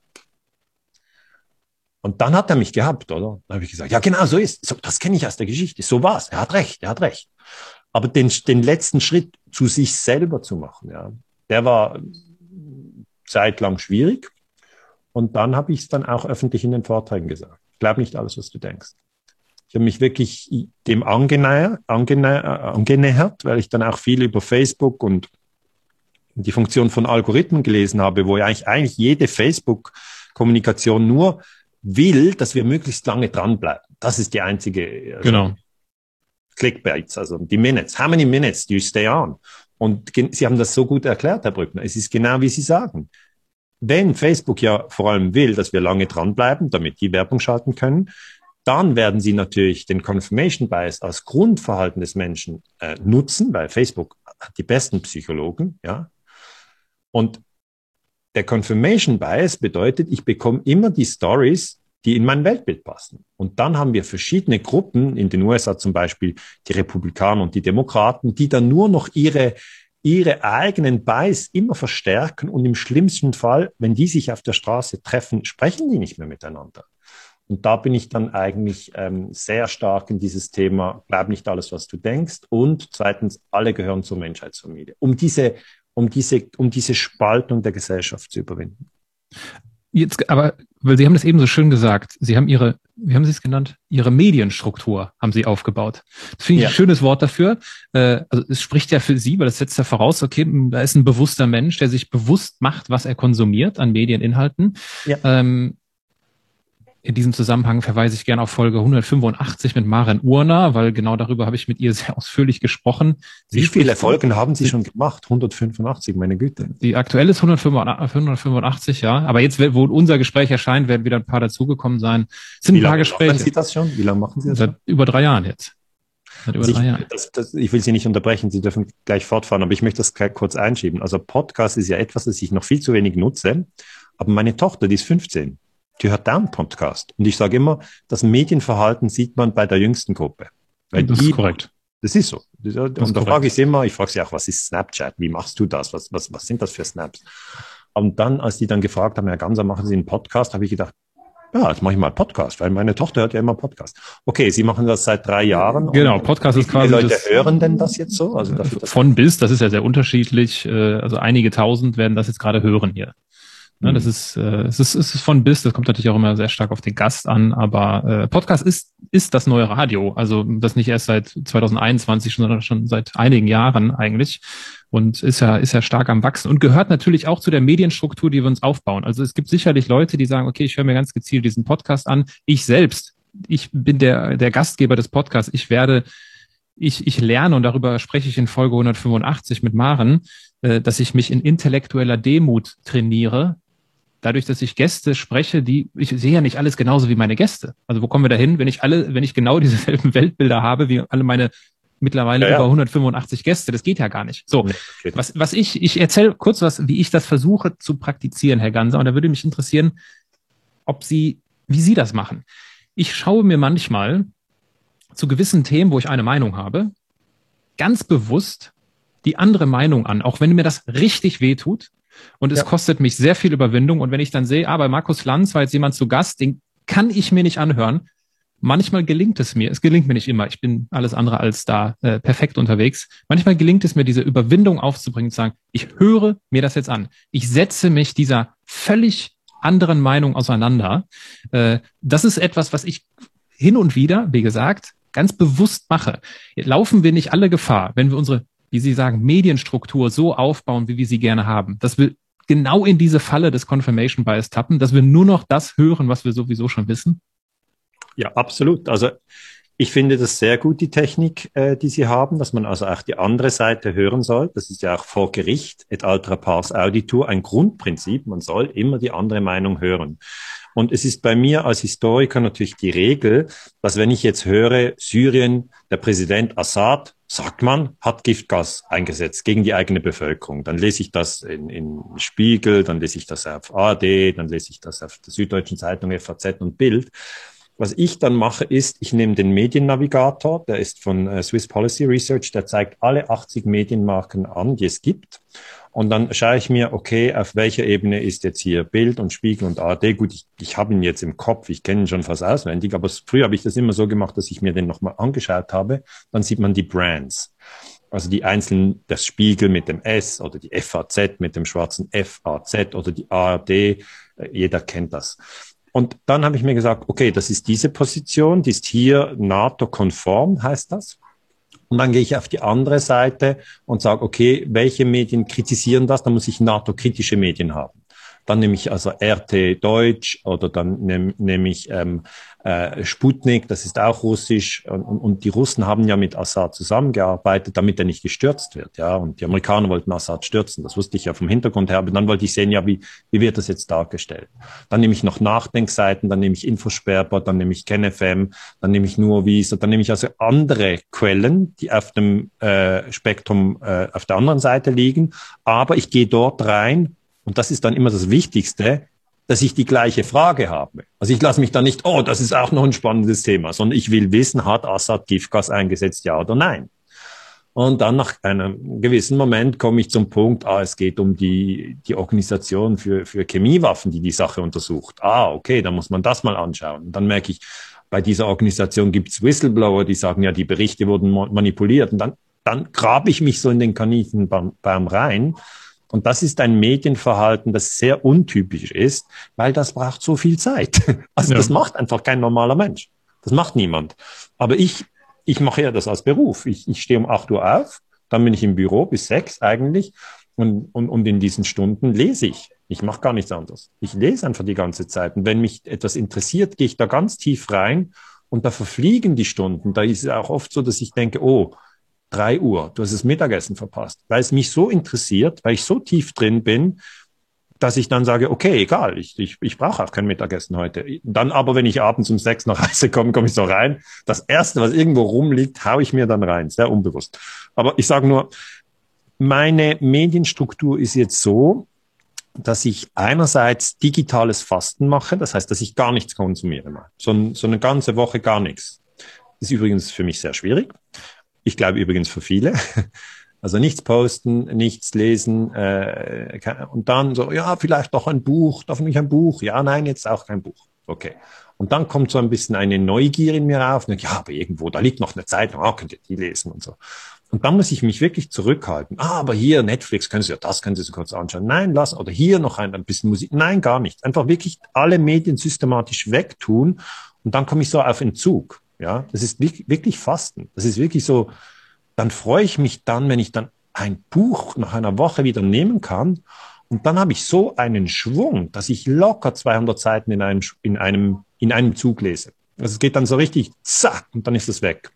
Und dann hat er mich gehabt, oder? Dann habe ich gesagt, ja, genau, so ist so, Das kenne ich aus der Geschichte. So war's. Er hat recht, er hat recht. Aber den, den letzten Schritt zu sich selber zu machen, ja, der war zeitlang schwierig. Und dann habe ich es dann auch öffentlich in den Vorträgen gesagt. Glaub nicht alles, was du denkst. Ich habe mich wirklich dem angenähert, angenähert, angenähert, weil ich dann auch viel über Facebook und die Funktion von Algorithmen gelesen habe, wo ja eigentlich, eigentlich jede Facebook-Kommunikation nur will, dass wir möglichst lange dranbleiben. Das ist die einzige also genau. Clickbaits, also die Minutes. How many minutes do you stay on? Und Sie haben das so gut erklärt, Herr Brückner. Es ist genau wie Sie sagen wenn Facebook ja vor allem will, dass wir lange dranbleiben, damit die Werbung schalten können, dann werden sie natürlich den Confirmation Bias als Grundverhalten des Menschen äh, nutzen, weil Facebook hat die besten Psychologen, ja. Und der Confirmation Bias bedeutet, ich bekomme immer die Stories, die in mein Weltbild passen. Und dann haben wir verschiedene Gruppen, in den USA zum Beispiel die Republikaner und die Demokraten, die dann nur noch ihre ihre eigenen Bias immer verstärken und im schlimmsten Fall, wenn die sich auf der Straße treffen, sprechen die nicht mehr miteinander. Und da bin ich dann eigentlich ähm, sehr stark in dieses Thema, bleib nicht alles, was du denkst. Und zweitens, alle gehören zur Menschheitsfamilie, um diese, um diese, um diese Spaltung der Gesellschaft zu überwinden. Jetzt, aber, weil Sie haben das eben so schön gesagt, Sie haben Ihre, wie haben Sie es genannt? Ihre Medienstruktur haben Sie aufgebaut. Das finde ich ja. ein schönes Wort dafür. Äh, also es spricht ja für Sie, weil das setzt ja voraus, okay, da ist ein bewusster Mensch, der sich bewusst macht, was er konsumiert an Medieninhalten. Ja. Ähm, in diesem Zusammenhang verweise ich gerne auf Folge 185 mit Maren Urner, weil genau darüber habe ich mit ihr *laughs* sehr ausführlich gesprochen. Sie Wie viele Folgen haben Sie schon gemacht? 185, meine Güte. Die aktuelle ist 185, ja. Aber jetzt, wo unser Gespräch erscheint, werden wieder ein paar dazugekommen sein. Es sind Wie ein paar Gespräche. Machen Sie das schon? Wie lange machen Sie das? Seit schon? über drei Jahren jetzt. Seit über ich, drei Jahren. Das, das, ich will Sie nicht unterbrechen, Sie dürfen gleich fortfahren, aber ich möchte das kurz einschieben. Also Podcast ist ja etwas, das ich noch viel zu wenig nutze. Aber meine Tochter, die ist 15 die hört down Podcast. Und ich sage immer, das Medienverhalten sieht man bei der jüngsten Gruppe. Weil das die, ist korrekt. Das ist so. Das, und ist da frage ich sie immer, ich frage sie auch, was ist Snapchat? Wie machst du das? Was, was, was sind das für Snaps? Und dann, als die dann gefragt haben, Herr Gamser, machen Sie einen Podcast, habe ich gedacht, ja, jetzt mache ich mal Podcast, weil meine Tochter hört ja immer Podcast. Okay, Sie machen das seit drei Jahren. Genau, Podcast ist quasi. Wie viele Leute hören denn das jetzt so? Also dafür, von bis, das ist ja sehr unterschiedlich. Äh, also einige tausend werden das jetzt gerade hören hier. Ne, das mhm. ist, äh, es ist, es ist von bis, das kommt natürlich auch immer sehr stark auf den Gast an, aber äh, Podcast ist, ist das neue Radio. Also das nicht erst seit 2021, sondern schon seit einigen Jahren eigentlich. Und ist ja, ist ja stark am Wachsen und gehört natürlich auch zu der Medienstruktur, die wir uns aufbauen. Also es gibt sicherlich Leute, die sagen, okay, ich höre mir ganz gezielt diesen Podcast an. Ich selbst, ich bin der, der Gastgeber des Podcasts. Ich werde ich, ich lerne, und darüber spreche ich in Folge 185 mit Maren, äh, dass ich mich in intellektueller Demut trainiere, dadurch, dass ich Gäste spreche, die, ich sehe ja nicht alles genauso wie meine Gäste. Also wo kommen wir dahin, wenn ich alle, wenn ich genau dieselben *laughs* Weltbilder habe wie alle meine mittlerweile ja, ja. über 185 Gäste, das geht ja gar nicht. So, okay. was, was ich, ich erzähle kurz was, wie ich das versuche zu praktizieren, Herr Ganser, und da würde mich interessieren, ob Sie, wie Sie das machen. Ich schaue mir manchmal zu gewissen Themen, wo ich eine Meinung habe, ganz bewusst die andere Meinung an, auch wenn mir das richtig wehtut. Und es ja. kostet mich sehr viel Überwindung. Und wenn ich dann sehe, ah, bei Markus Lanz war jetzt jemand zu Gast, den kann ich mir nicht anhören. Manchmal gelingt es mir. Es gelingt mir nicht immer. Ich bin alles andere als da äh, perfekt unterwegs. Manchmal gelingt es mir, diese Überwindung aufzubringen, zu sagen, ich höre mir das jetzt an. Ich setze mich dieser völlig anderen Meinung auseinander. Äh, das ist etwas, was ich hin und wieder, wie gesagt, ganz bewusst mache. Laufen wir nicht alle Gefahr, wenn wir unsere wie Sie sagen, Medienstruktur so aufbauen, wie wir sie gerne haben, dass wir genau in diese Falle des Confirmation Bias tappen, dass wir nur noch das hören, was wir sowieso schon wissen? Ja, absolut. Also ich finde das sehr gut, die Technik, äh, die Sie haben, dass man also auch die andere Seite hören soll. Das ist ja auch vor Gericht et altra pars auditur ein Grundprinzip. Man soll immer die andere Meinung hören. Und es ist bei mir als Historiker natürlich die Regel, dass wenn ich jetzt höre, Syrien, der Präsident Assad, sagt man, hat Giftgas eingesetzt gegen die eigene Bevölkerung. Dann lese ich das in, in Spiegel, dann lese ich das auf AD, dann lese ich das auf der Süddeutschen Zeitung, FAZ und Bild. Was ich dann mache, ist, ich nehme den Mediennavigator, der ist von äh, Swiss Policy Research, der zeigt alle 80 Medienmarken an, die es gibt. Und dann schaue ich mir, okay, auf welcher Ebene ist jetzt hier Bild und Spiegel und ARD. Gut, ich, ich habe ihn jetzt im Kopf, ich kenne ihn schon fast auswendig, aber früher habe ich das immer so gemacht, dass ich mir den nochmal angeschaut habe. Dann sieht man die Brands. Also die einzelnen, das Spiegel mit dem S oder die FAZ mit dem schwarzen FAZ oder die ARD, äh, jeder kennt das. Und dann habe ich mir gesagt, okay, das ist diese Position, die ist hier NATO-konform, heißt das. Und dann gehe ich auf die andere Seite und sage, okay, welche Medien kritisieren das? Dann muss ich NATO-kritische Medien haben. Dann nehme ich also RT Deutsch oder dann nehme, nehme ich ähm, äh, Sputnik, das ist auch russisch. Und, und, die Russen haben ja mit Assad zusammengearbeitet, damit er nicht gestürzt wird. Ja, und die Amerikaner wollten Assad stürzen. Das wusste ich ja vom Hintergrund her. Aber dann wollte ich sehen, ja, wie, wie wird das jetzt dargestellt? Dann nehme ich noch Nachdenkseiten, dann nehme ich Infosperber, dann nehme ich KenFM, dann nehme ich nur Visa, dann nehme ich also andere Quellen, die auf dem äh, Spektrum äh, auf der anderen Seite liegen. Aber ich gehe dort rein und das ist dann immer das Wichtigste, dass ich die gleiche Frage habe. Also ich lasse mich da nicht, oh, das ist auch noch ein spannendes Thema, sondern ich will wissen, hat Assad Giftgas eingesetzt, ja oder nein? Und dann nach einem gewissen Moment komme ich zum Punkt, ah, es geht um die, die Organisation für, für Chemiewaffen, die die Sache untersucht. Ah, okay, dann muss man das mal anschauen. Und dann merke ich, bei dieser Organisation gibt es Whistleblower, die sagen, ja, die Berichte wurden manipuliert. Und dann, dann grabe ich mich so in den Kaninchenbaum rein und das ist ein Medienverhalten, das sehr untypisch ist, weil das braucht so viel Zeit. *laughs* Also ja. das macht einfach kein normaler Mensch. Das macht niemand. Aber ich, ich mache ja das als Beruf. Ich, ich stehe um acht Uhr auf, dann bin ich im Büro bis sechs eigentlich und, und, und in diesen Stunden lese ich. Ich mache gar nichts anderes. Ich lese einfach die ganze Zeit. Und wenn mich etwas interessiert, gehe ich da ganz tief rein und da verfliegen die Stunden. Da ist es auch oft so, dass ich denke, oh, drei Uhr, du hast das Mittagessen verpasst, weil es mich so interessiert, weil ich so tief drin bin, dass ich dann sage, okay, egal, ich, ich, ich brauche auch kein Mittagessen heute. Dann aber, wenn ich abends um sechs nach Hause komme, komme ich so rein. Das Erste, was irgendwo rumliegt, haue ich mir dann rein, sehr unbewusst. Aber ich sage nur, meine Medienstruktur ist jetzt so, dass ich einerseits digitales Fasten mache, das heißt, dass ich gar nichts konsumiere, so, so eine ganze Woche gar nichts. Ist übrigens für mich sehr schwierig. Ich glaube übrigens für viele. *laughs* Also nichts posten, nichts lesen äh, und dann so, ja, vielleicht doch ein Buch, darf nicht ein Buch? Ja, nein, jetzt auch kein Buch. Okay. Und dann kommt so ein bisschen eine Neugier in mir auf. Ja, aber irgendwo, da liegt noch eine Zeitung, ah, könnt ihr die lesen und so. Und dann muss ich mich wirklich zurückhalten. Ah, aber hier Netflix, können Sie ja das, können Sie so kurz anschauen. Nein, lassen. Oder hier noch ein, ein bisschen Musik. Nein, gar nicht. Einfach wirklich alle Medien systematisch wegtun. Und dann komme ich so auf Entzug. Ja, das ist wirklich Fasten. Das ist wirklich so, dann freue ich mich dann, wenn ich dann ein Buch nach einer Woche wieder nehmen kann. Und dann habe ich so einen Schwung, dass ich locker 200 Seiten in einem, in einem, in einem Zug lese. Also es geht dann so richtig, zack, und dann ist es weg.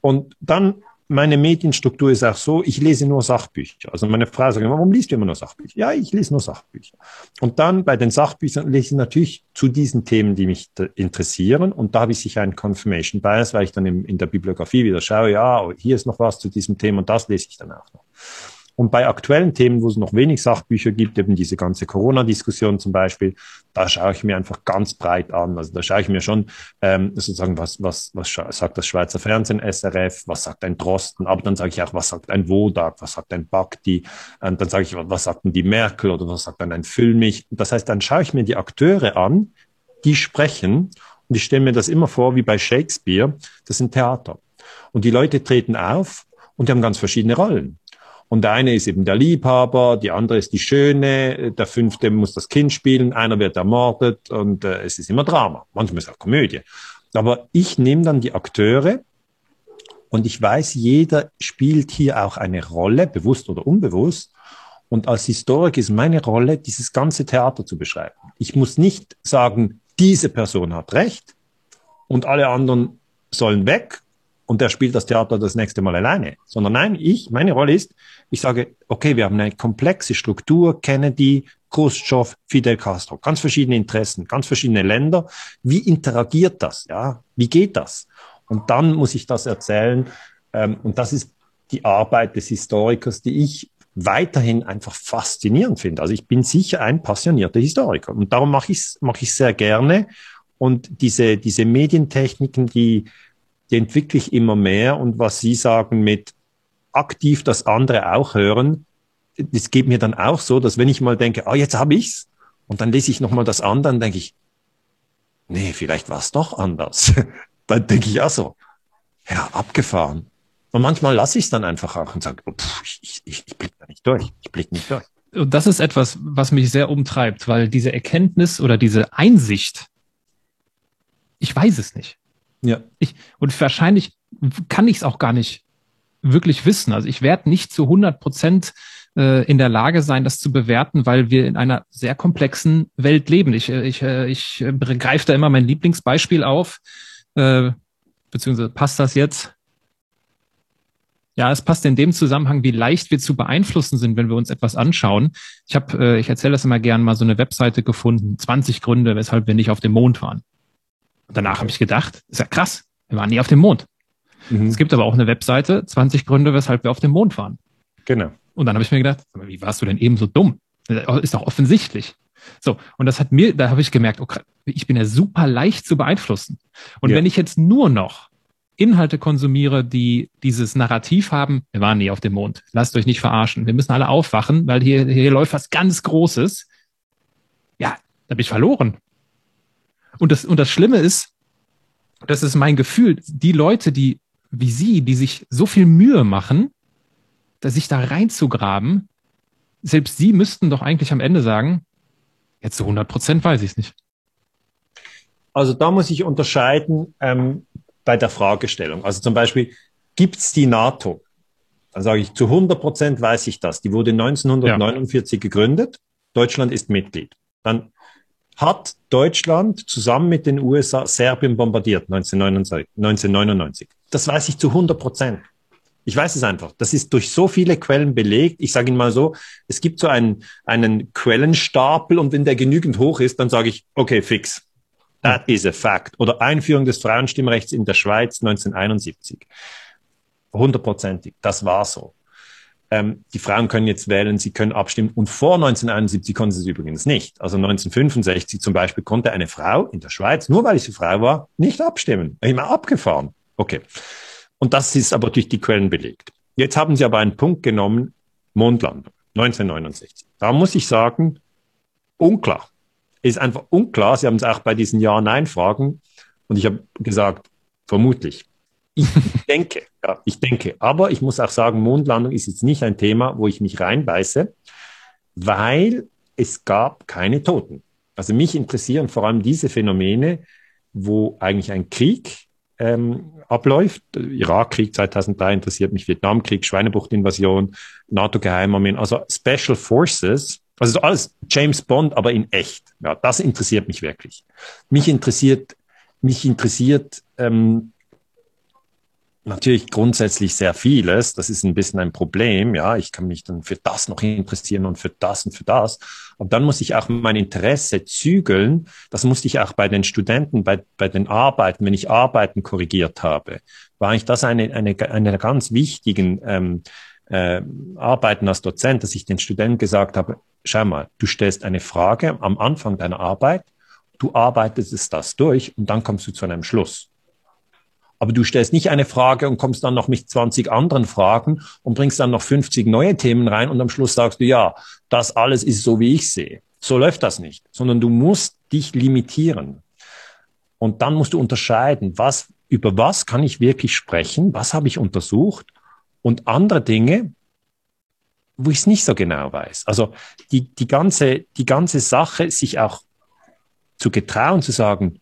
Und dann meine Medienstruktur ist auch so, ich lese nur Sachbücher. Also meine Frau sagt, warum liest du immer nur Sachbücher? Ja, ich lese nur Sachbücher. Und dann bei den Sachbüchern lese ich natürlich zu diesen Themen, die mich interessieren. Und da habe ich sicher einen Confirmation Bias, weil ich dann in, in der Bibliografie wieder schaue, ja, hier ist noch was zu diesem Thema und das lese ich dann auch noch. Und bei aktuellen Themen, wo es noch wenig Sachbücher gibt, eben diese ganze Corona-Diskussion zum Beispiel, da schaue ich mir einfach ganz breit an. Also da schaue ich mir schon ähm, sozusagen, was, was, was sagt das Schweizer Fernsehen, SRF, was sagt ein Drosten, aber dann sage ich auch, was sagt ein Wodak, was sagt ein Bakti, und dann sage ich, was sagt denn die Merkel oder was sagt dann ein Füllmich. Das heißt, dann schaue ich mir die Akteure an, die sprechen und ich stelle mir das immer vor wie bei Shakespeare, das sind Theater. Und die Leute treten auf und die haben ganz verschiedene Rollen. Und der eine ist eben der Liebhaber, die andere ist die Schöne, der fünfte muss das Kind spielen, einer wird ermordet und äh, es ist immer Drama. Manchmal ist es auch Komödie. Aber ich nehme dann die Akteure und ich weiß, jeder spielt hier auch eine Rolle, bewusst oder unbewusst. Und als Historiker ist meine Rolle, dieses ganze Theater zu beschreiben. Ich muss nicht sagen, diese Person hat recht und alle anderen sollen weg und der spielt das Theater das nächste Mal alleine, sondern nein, ich, meine Rolle ist, ich sage, okay, wir haben eine komplexe Struktur, Kennedy, Khrushchev, Fidel Castro, ganz verschiedene Interessen, ganz verschiedene Länder. Wie interagiert das? Ja, wie geht das? Und dann muss ich das erzählen. Ähm, und das ist die Arbeit des Historikers, die ich weiterhin einfach faszinierend finde. Also ich bin sicher ein passionierter Historiker und darum mache ich es mache ich sehr gerne. Und diese, diese Medientechniken, die, die entwickle ich immer mehr. Und was Sie sagen mit aktiv das andere auch hören, das geht mir dann auch so, dass wenn ich mal denke, ah, jetzt habe ich's, und dann lese ich nochmal das andere, dann denke ich, nee, vielleicht war es doch anders. *laughs* dann denke ich auch so, ja, abgefahren. Und manchmal lasse ich es dann einfach auch und sage, oh, pff, ich, ich, ich blicke da nicht durch. Ich blicke nicht durch. Und das ist etwas, was mich sehr umtreibt, weil diese Erkenntnis oder diese Einsicht, ich weiß es nicht. Ja. Ich, und wahrscheinlich kann ich es auch gar nicht wirklich wissen. Also ich werde nicht zu 100 Prozent äh, in der Lage sein, das zu bewerten, weil wir in einer sehr komplexen Welt leben. Ich, äh, ich, äh, ich greife da immer mein Lieblingsbeispiel auf, äh, beziehungsweise passt das jetzt? Ja, es passt in dem Zusammenhang, wie leicht wir zu beeinflussen sind, wenn wir uns etwas anschauen. Ich habe, äh, ich erzähle das immer gern, mal so eine Webseite gefunden, 20 Gründe, weshalb wir nicht auf dem Mond waren. Und danach habe ich gedacht, ist ja krass, wir waren nie auf dem Mond. Mhm. Es gibt aber auch eine Webseite, 20 Gründe, weshalb wir auf dem Mond waren. Genau. Und dann habe ich mir gedacht, wie warst du denn eben so dumm? Ist doch offensichtlich. So, und das hat mir, da habe ich gemerkt, okay, ich bin ja super leicht zu beeinflussen. Und ja. wenn ich jetzt nur noch Inhalte konsumiere, die dieses Narrativ haben, wir waren nie auf dem Mond, lasst euch nicht verarschen, wir müssen alle aufwachen, weil hier, hier läuft was ganz Großes. Ja, da bin ich verloren. Und das, und das Schlimme ist, das ist mein Gefühl, die Leute, die wie Sie, die sich so viel Mühe machen, sich da reinzugraben, selbst Sie müssten doch eigentlich am Ende sagen, jetzt zu 100 Prozent weiß ich es nicht. Also da muss ich unterscheiden ähm, bei der Fragestellung. Also zum Beispiel, gibt es die NATO? Dann sage ich, zu 100 Prozent weiß ich das. Die wurde 1949 ja. gegründet. Deutschland ist Mitglied. Dann hat Deutschland zusammen mit den USA Serbien bombardiert 1999. Das weiß ich zu 100 Prozent. Ich weiß es einfach. Das ist durch so viele Quellen belegt. Ich sage Ihnen mal so, es gibt so einen, einen Quellenstapel und wenn der genügend hoch ist, dann sage ich, okay, fix. That is a fact. Oder Einführung des Frauenstimmrechts in der Schweiz 1971. Hundertprozentig. Das war so. Ähm, die Frauen können jetzt wählen, sie können abstimmen. Und vor 1971 konnten sie es übrigens nicht. Also 1965 zum Beispiel konnte eine Frau in der Schweiz, nur weil sie Frau war, nicht abstimmen. Immer abgefahren. Okay. Und das ist aber durch die Quellen belegt. Jetzt haben sie aber einen Punkt genommen, Mondlandung, 1969. Da muss ich sagen, unklar ist einfach unklar. Sie haben es auch bei diesen Ja-Nein-Fragen. Und ich habe gesagt, vermutlich. Ich *laughs* denke, ja, ich denke. Aber ich muss auch sagen, Mondlandung ist jetzt nicht ein Thema, wo ich mich reinbeiße, weil es gab keine Toten. Also mich interessieren vor allem diese Phänomene, wo eigentlich ein Krieg ähm, abläuft. Irakkrieg 2003 interessiert mich, Vietnamkrieg, Schweinebuchtinvasion, NATO-Geheimarmeen, also Special Forces also alles James Bond, aber in echt. Ja, das interessiert mich wirklich. Mich interessiert, mich interessiert ähm, natürlich grundsätzlich sehr vieles. Das ist ein bisschen ein Problem. Ja, ich kann mich dann für das noch interessieren und für das und für das. Und dann muss ich auch mein Interesse zügeln. Das musste ich auch bei den Studenten, bei, bei den Arbeiten, wenn ich Arbeiten korrigiert habe, war ich das eine, eine, eine ganz wichtigen ähm, äh, Arbeiten als Dozent, dass ich den Studenten gesagt habe, schau mal, du stellst eine Frage am Anfang deiner Arbeit, du arbeitest das durch und dann kommst du zu einem Schluss. Aber du stellst nicht eine Frage und kommst dann noch mit 20 anderen Fragen und bringst dann noch 50 neue Themen rein und am Schluss sagst du, ja, das alles ist so, wie ich sehe. So läuft das nicht, sondern du musst dich limitieren. Und dann musst du unterscheiden, was, über was kann ich wirklich sprechen, was habe ich untersucht und andere Dinge, wo ich es nicht so genau weiß. Also die, die, ganze, die ganze Sache, sich auch zu getrauen, zu sagen,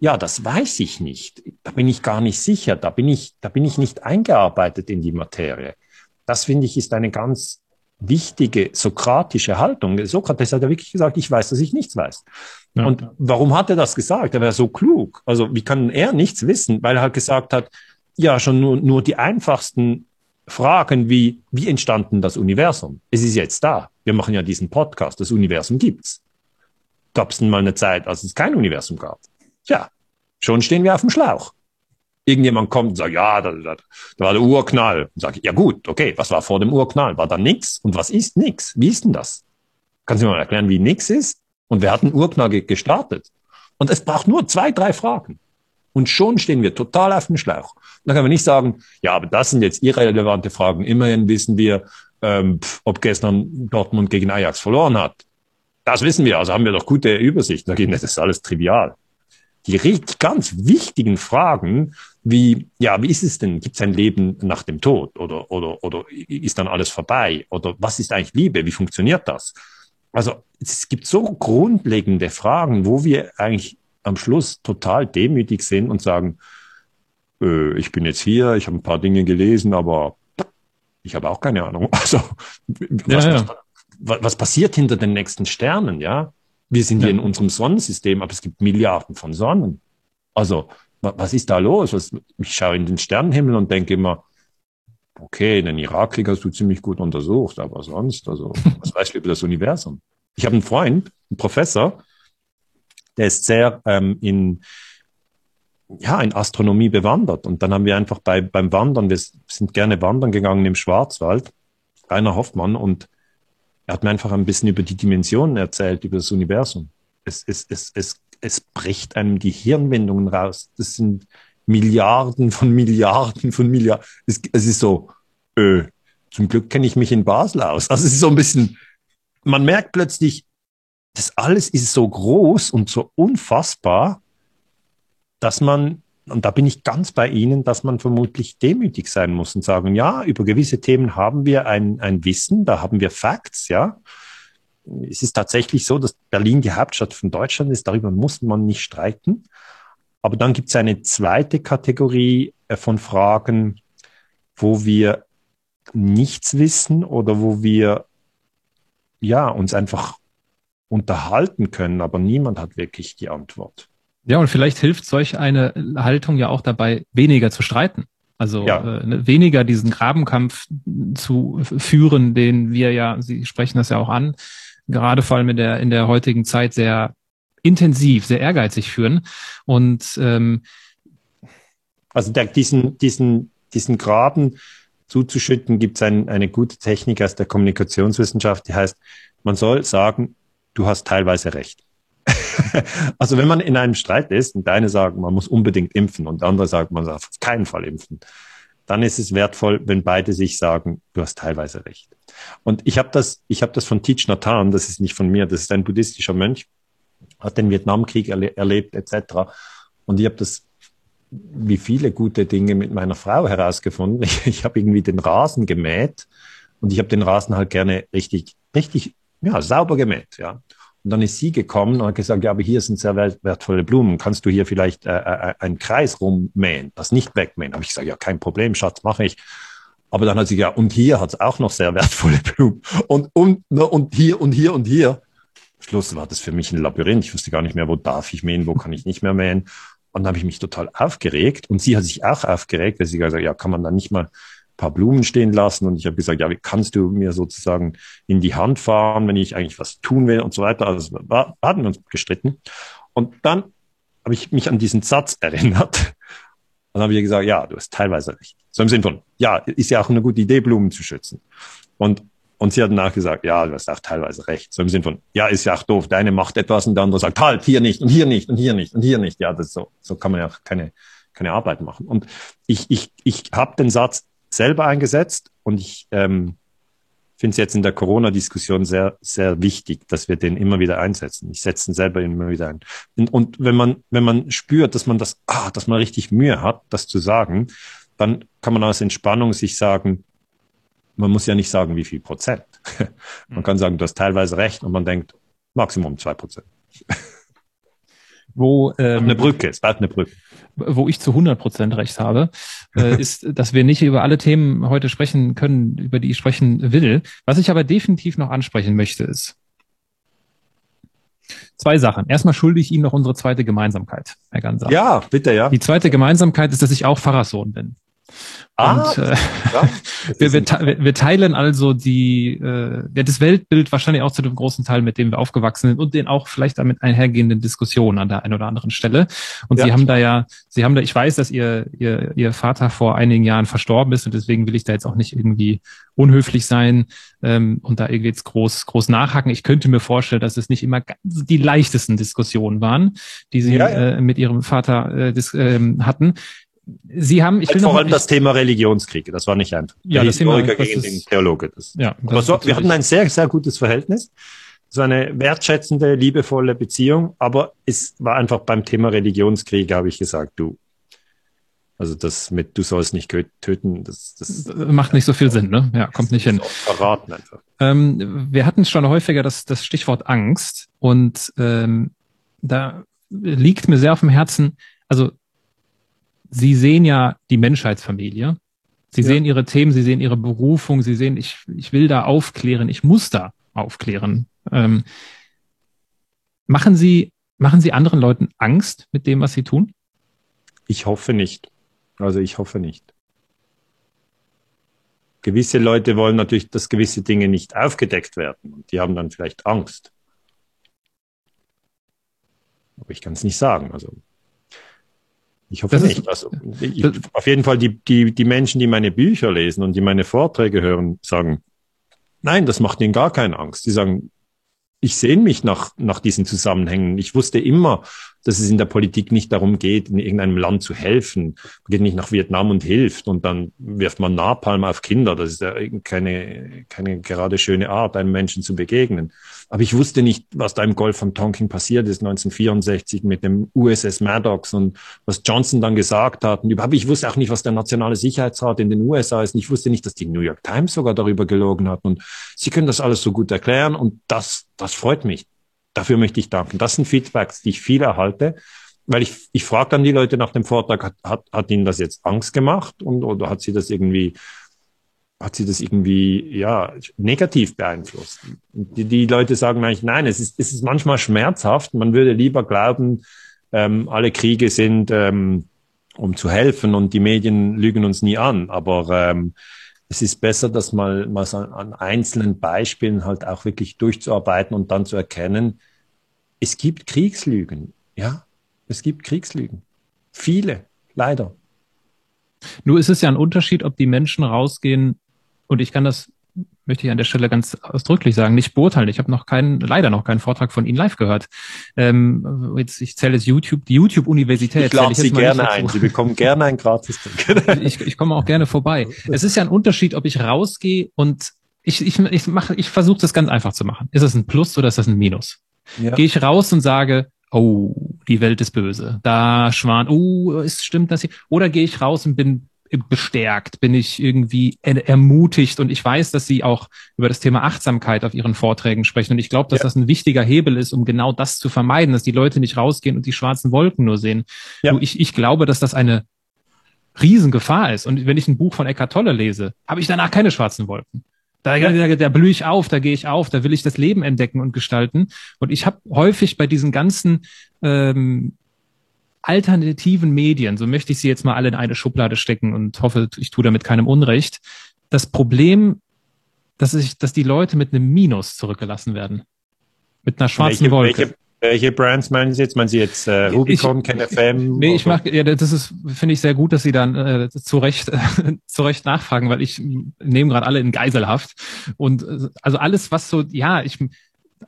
ja, das weiß ich nicht. Da bin ich gar nicht sicher. Da bin ich, da bin ich nicht eingearbeitet in die Materie. Das finde ich ist eine ganz wichtige sokratische Haltung. Sokrates hat ja wirklich gesagt, ich weiß, dass ich nichts weiß. Ja. Und warum hat er das gesagt? Er wäre so klug. Also wie kann er nichts wissen? Weil er halt gesagt hat, ja, schon nur, nur die einfachsten Fragen wie, wie entstanden das Universum? Es ist jetzt da. Wir machen ja diesen Podcast. Das Universum gibt's. Gab es denn mal eine Zeit, als es kein Universum gab? Tja, schon stehen wir auf dem Schlauch. Irgendjemand kommt und sagt, ja, da, da, da war der Urknall. Und sage ja gut, okay, was war vor dem Urknall? War da nichts? Und was ist nichts? Wie ist denn das? Kannst du mir mal erklären, wie nichts ist? Und wer hat den Urknall gestartet? Und es braucht nur zwei, drei Fragen. Und schon stehen wir total auf dem Schlauch. dann können wir nicht sagen, ja, aber das sind jetzt irrelevante Fragen. Immerhin wissen wir, ähm, ob gestern Dortmund gegen Ajax verloren hat. Das wissen wir, also haben wir doch gute Übersicht. Da geht das ist alles trivial. Die ganz wichtigen Fragen, wie, ja, wie ist es denn? Gibt es ein Leben nach dem Tod? Oder, oder, oder ist dann alles vorbei? Oder was ist eigentlich Liebe? Wie funktioniert das? Also, es gibt so grundlegende Fragen, wo wir eigentlich am Schluss total demütig sind und sagen, äh, ich bin jetzt hier, ich habe ein paar Dinge gelesen, aber ich habe auch keine Ahnung. *laughs* Also, was, ja, ja. was, was passiert hinter den nächsten Sternen, ja? Wir sind ja. hier in unserem Sonnensystem, aber es gibt Milliarden von Sonnen. Also, was ist da los? Was, ich schaue in den Sternenhimmel und denke immer, okay, den Irakkrieg hast du ziemlich gut untersucht, aber sonst, also, *laughs* was weißt du über das Universum? Ich habe einen Freund, einen Professor, der ist sehr ähm, in, ja, in Astronomie bewandert. Und dann haben wir einfach bei, beim Wandern, wir sind gerne wandern gegangen im Schwarzwald, Rainer Hoffmann, und er hat mir einfach ein bisschen über die Dimensionen erzählt, über das Universum. Es, es, es, es, es bricht einem die Hirnwindungen raus. Das sind Milliarden von Milliarden von Milliarden. Es, es ist so, äh, zum Glück kenne ich mich in Basel aus. Also es ist so ein bisschen, man merkt plötzlich, das alles ist so groß und so unfassbar, dass man und da bin ich ganz bei Ihnen, dass man vermutlich demütig sein muss und sagen, ja, über gewisse Themen haben wir ein, ein Wissen, da haben wir Facts, ja. Es ist tatsächlich so, dass Berlin die Hauptstadt von Deutschland ist, darüber muss man nicht streiten. Aber dann gibt es eine zweite Kategorie äh, von Fragen, wo wir nichts wissen oder wo wir ja uns einfach unterhalten können, aber niemand hat wirklich die Antwort. Ja, und vielleicht hilft solch eine Haltung ja auch dabei, weniger zu streiten. Also ja. äh, ne, weniger diesen Grabenkampf zu führen, den wir ja, Sie sprechen das ja auch an, gerade vor allem in der, in der heutigen Zeit sehr intensiv, sehr ehrgeizig führen. Und ähm, also der, diesen, diesen, diesen Graben zuzuschütten, gibt es ein, eine gute Technik aus der Kommunikationswissenschaft, die heißt, man soll sagen, du hast teilweise recht. *laughs* also wenn man in einem Streit ist und deine sagen, man muss unbedingt impfen und der andere sagt, man darf auf keinen Fall impfen, dann ist es wertvoll, wenn beide sich sagen, du hast teilweise recht. Und ich habe das, ich habe das von Thich Nhat das ist nicht von mir, das ist ein buddhistischer Mönch, hat den Vietnamkrieg erle erlebt etc. Und ich habe das wie viele gute Dinge mit meiner Frau herausgefunden. *laughs* Ich, ich habe irgendwie den Rasen gemäht und ich habe den Rasen halt gerne richtig, richtig, ja, sauber gemäht, ja. Und dann ist sie gekommen und hat gesagt, ja, aber hier sind sehr wertvolle Blumen. Kannst du hier vielleicht äh, äh, einen Kreis rummähen, das nicht wegmähen? Habe ich gesagt, ja, kein Problem, Schatz, mache ich. Aber dann hat sie gesagt, ja, und hier hat es auch noch sehr wertvolle Blumen. Und, und, und hier und hier und hier. Schluss war das für mich ein Labyrinth. Ich wusste gar nicht mehr, wo darf ich mähen, wo kann ich nicht mehr mähen. Und dann habe ich mich total aufgeregt. Und sie hat sich auch aufgeregt, weil sie gesagt hat, ja, kann man da nicht mal paar Blumen stehen lassen und ich habe gesagt, ja, wie kannst du mir sozusagen in die Hand fahren, wenn ich eigentlich was tun will und so weiter. Also war, hatten wir uns gestritten. Und dann habe ich mich an diesen Satz erinnert. Und habe ich gesagt, ja, du hast teilweise recht. So im Sinn von, ja, ist ja auch eine gute Idee, Blumen zu schützen. Und, und sie hat danach gesagt, ja, du hast auch teilweise recht. So im Sinn von, ja, ist ja auch doof, deine macht etwas und der andere sagt, halt, hier nicht und hier nicht und hier nicht und hier nicht. Ja, das so, so kann man ja auch keine, keine Arbeit machen. Und ich, ich, ich habe den Satz selber eingesetzt und ich ähm, finde es jetzt in der Corona-Diskussion sehr, sehr wichtig, dass wir den immer wieder einsetzen. Ich setze ihn selber immer wieder ein. Und, und, wenn man, wenn man spürt, dass man das, ah, dass man richtig Mühe hat, das zu sagen, dann kann man aus Entspannung sich sagen, man muss ja nicht sagen, wie viel Prozent. *laughs* man kann sagen, du hast teilweise recht und man denkt, Maximum zwei Prozent. Wo, ähm, eine Brücke, es bleibt eine Brücke wo ich zu 100 Prozent recht habe, äh, *laughs* ist, dass wir nicht über alle Themen heute sprechen können, über die ich sprechen will. Was ich aber definitiv noch ansprechen möchte, ist zwei Sachen. Erstmal schulde ich Ihnen noch unsere zweite Gemeinsamkeit, Herr Ganser. Ja, bitte, ja. Die zweite Gemeinsamkeit ist, dass ich auch Pfarrerssohn bin. Ah, und, äh, ja, *laughs* wir, wir, wir, teilen also die, äh, ja, das Weltbild wahrscheinlich auch zu dem großen Teil, mit dem wir aufgewachsen sind und den auch vielleicht damit einhergehenden Diskussionen an der einen oder anderen Stelle. Und ja. Sie haben da ja, Sie haben da, ich weiß, dass Ihr, Ihr, Ihr Vater vor einigen Jahren verstorben ist und deswegen will ich da jetzt auch nicht irgendwie unhöflich sein ähm, und da irgendwie jetzt groß, groß nachhaken. Ich könnte mir vorstellen, dass es nicht immer die leichtesten Diskussionen waren, die Sie ja, Äh, mit Ihrem Vater äh, dis, äh, hatten. Sie haben, ich halt will vor allem das Thema Religionskriege, das war nicht einfach. Ja, der Historiker Thema, gegen den Theologe. Das, ja, aber so, wir hatten ein sehr, sehr gutes Verhältnis. So eine wertschätzende, liebevolle Beziehung, aber es war einfach beim Thema Religionskriege, habe ich gesagt, du, also das mit, du sollst nicht töten, das, das macht nicht so viel Sinn, ne? Ja, kommt nicht hin. Verraten einfach. Ähm, wir hatten schon häufiger das, das Stichwort Angst und ähm, da liegt mir sehr auf dem Herzen, also Sie sehen ja die Menschheitsfamilie. Sie ja. sehen ihre Themen, sie sehen ihre Berufung, sie sehen, ich, ich will da aufklären, ich muss da aufklären. Ähm, machen Sie, machen Sie anderen Leuten Angst mit dem, was Sie tun? Ich hoffe nicht. Also ich hoffe nicht. Gewisse Leute wollen natürlich, dass gewisse Dinge nicht aufgedeckt werden und die haben dann vielleicht Angst. Aber ich kann es nicht sagen. Also ich hoffe das nicht. Ist, also, ich, auf jeden Fall die, die, die Menschen, die meine Bücher lesen und die meine Vorträge hören, sagen, nein, das macht ihnen gar keine Angst. Die sagen, ich sehne mich nach, nach diesen Zusammenhängen. Ich wusste immer, dass es in der Politik nicht darum geht, in irgendeinem Land zu helfen. Man geht nicht nach Vietnam und hilft und dann wirft man Napalm auf Kinder. Das ist ja keine, keine gerade schöne Art, einem Menschen zu begegnen. Aber ich wusste nicht, was da im Golf von Tonkin passiert ist 1964 mit dem USS Maddox und was Johnson dann gesagt hat. Und überhaupt, ich wusste auch nicht, was der nationale Sicherheitsrat in den USA ist. Und ich wusste nicht, dass die New York Times sogar darüber gelogen hat. Und Sie können das alles so gut erklären und das, das freut mich. Dafür möchte ich danken. Das sind Feedbacks, die ich viel erhalte weil ich, ich frage dann die Leute nach dem Vortrag, hat, hat, hat Ihnen das jetzt Angst gemacht und oder hat sie das irgendwie hat sie das irgendwie ja negativ beeinflusst. Die, die Leute sagen eigentlich, nein, es ist, es ist manchmal schmerzhaft. Man würde lieber glauben, ähm, alle Kriege sind, ähm, um zu helfen und die Medien lügen uns nie an. Aber ähm, es ist besser, das mal, mal so an einzelnen Beispielen halt auch wirklich durchzuarbeiten und dann zu erkennen, es gibt Kriegslügen. Ja, es gibt Kriegslügen. Viele, leider. Nur ist es ja ein Unterschied, ob die Menschen rausgehen und ich kann das, möchte ich an der Stelle ganz ausdrücklich sagen, nicht beurteilen. Ich habe noch keinen, leider noch keinen Vortrag von Ihnen live gehört. Ähm, jetzt, ich zähle es YouTube, die YouTube-Universität. Ich lade Sie gerne ein. Sie bekommen gerne ein gratis *laughs* ich, ich komme auch gerne vorbei. Es ist ja ein Unterschied, ob ich rausgehe und ich, ich, ich mache, ich versuche das ganz einfach zu machen. Ist das ein Plus oder ist das ein Minus? Ja. Gehe ich raus und sage, oh, die Welt ist böse. Da schwan, oh, es stimmt das hier. Oder gehe ich raus und bin bestärkt, bin ich irgendwie ermutigt und ich weiß, dass Sie auch über das Thema Achtsamkeit auf Ihren Vorträgen sprechen und ich glaube, dass ja. das ein wichtiger Hebel ist, um genau das zu vermeiden, dass die Leute nicht rausgehen und die schwarzen Wolken nur sehen. Ja. Ich, ich glaube, dass das eine Riesengefahr ist und wenn ich ein Buch von Eckart Tolle lese, habe ich danach keine schwarzen Wolken. Da, ja. da, da blühe ich auf, da gehe ich auf, da will ich das Leben entdecken und gestalten. Und ich habe häufig bei diesen ganzen ähm, alternativen Medien, so möchte ich sie jetzt mal alle in eine Schublade stecken und hoffe, ich tue damit keinem Unrecht, das Problem, dass, ich, dass die Leute mit einem Minus zurückgelassen werden. Mit einer schwarzen welche, Wolke. Welche, Welche Brands meinen Sie jetzt? Meinen Sie jetzt äh, Rubicon, KenFM? *laughs* Nee, ich mag, ja, das ist, finde ich sehr gut, dass Sie dann äh, zu Recht, äh, *laughs* zu Recht nachfragen, weil ich nehme gerade alle in Geiselhaft. Und äh, also alles, was so, ja, ich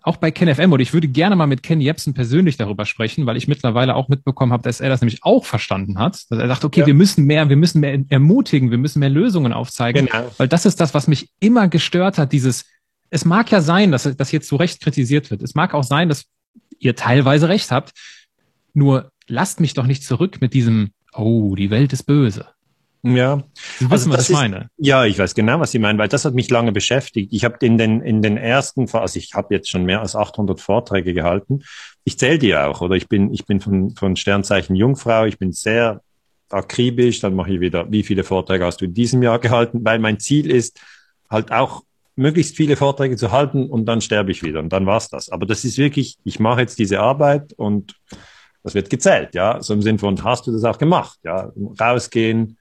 auch bei KenFM oder ich würde gerne mal mit Ken Jebsen persönlich darüber sprechen, weil ich mittlerweile auch mitbekommen habe, dass er das nämlich auch verstanden hat. Dass er sagt, okay, ja. wir müssen mehr, wir müssen mehr ermutigen, wir müssen mehr Lösungen aufzeigen. Genau. Weil das ist das, was mich immer gestört hat, dieses, es mag ja sein, dass das jetzt zu Recht kritisiert wird. Es mag auch sein, dass ihr teilweise recht habt. Nur lasst mich doch nicht zurück mit diesem, oh, die Welt ist böse. Ja, Sie wissen, also was ich ist, meine. Ja, ich weiß genau, was Sie meinen, weil das hat mich lange beschäftigt. Ich habe in den in den ersten, also ich habe jetzt schon mehr als 800 Vorträge gehalten. Ich zähle die auch, oder ich bin ich bin von von Sternzeichen Jungfrau. Ich bin sehr akribisch. Dann mache ich wieder, wie viele Vorträge hast du in diesem Jahr gehalten? Weil mein Ziel ist halt auch möglichst viele Vorträge zu halten und dann sterbe ich wieder und dann war's das. Aber das ist wirklich, ich mache jetzt diese Arbeit und das wird gezählt, ja. So im Sinn von, hast du das auch gemacht, ja. Rausgehen,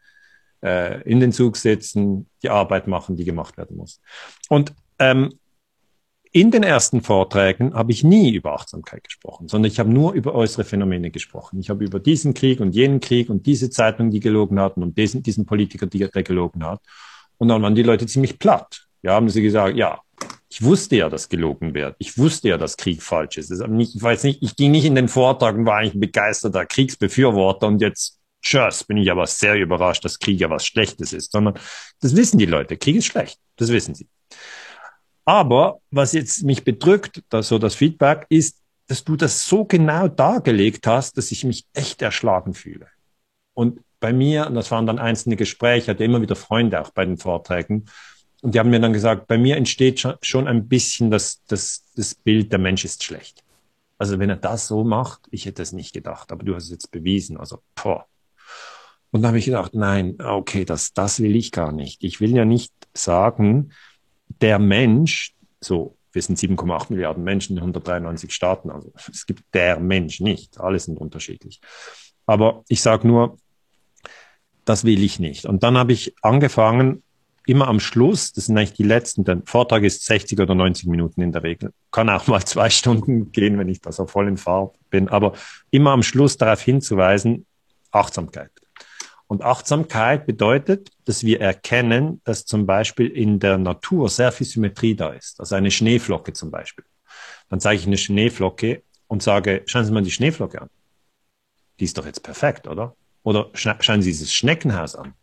äh, in den Zug sitzen, die Arbeit machen, die gemacht werden muss. Und ähm, in den ersten Vorträgen habe ich nie über Achtsamkeit gesprochen, sondern ich habe nur über äußere Phänomene gesprochen. Ich habe über diesen Krieg und jenen Krieg und diese Zeitung, die gelogen hatten und diesen, diesen Politiker, die, der gelogen hat. Und dann waren die Leute ziemlich platt. Ja, haben sie gesagt, ja, ich wusste ja, dass gelogen wird. Ich wusste ja, dass Krieg falsch ist. Ich weiß nicht, ich ging nicht in den Vortrag und war eigentlich ein begeisterter Kriegsbefürworter und jetzt, tschüss, bin ich aber sehr überrascht, dass Krieg ja was Schlechtes ist, sondern das wissen die Leute. Krieg ist schlecht. Das wissen sie. Aber was jetzt mich bedrückt, das so das Feedback, ist, dass du das so genau dargelegt hast, dass ich mich echt erschlagen fühle. Und bei mir, und das waren dann einzelne Gespräche, hatte immer wieder Freunde auch bei den Vorträgen, und die haben mir dann gesagt, bei mir entsteht schon ein bisschen das, das, das Bild, der Mensch ist schlecht. Also wenn er das so macht, ich hätte es nicht gedacht, aber du hast es jetzt bewiesen. Also, boah. Und da habe ich gedacht, nein, okay, das, das will ich gar nicht. Ich will ja nicht sagen, der Mensch, so, wir sind 7,8 Milliarden Menschen in 193 Staaten, also es gibt der Mensch nicht, alle sind unterschiedlich. Aber ich sage nur, das will ich nicht. Und dann habe ich angefangen, immer am Schluss, das sind eigentlich die letzten, der Vortrag ist 60 oder 90 Minuten in der Regel. Kann auch mal zwei *laughs* Stunden gehen, wenn ich da so voll in Fahrt bin, aber immer am Schluss darauf hinzuweisen, Achtsamkeit. Und Achtsamkeit bedeutet, dass wir erkennen, dass zum Beispiel in der Natur sehr viel Symmetrie da ist. Also eine Schneeflocke zum Beispiel. Dann zeige ich eine Schneeflocke und sage, schauen Sie mal die Schneeflocke an. Die ist doch jetzt perfekt, oder? Oder schauen Sie dieses Schneckenhaus an.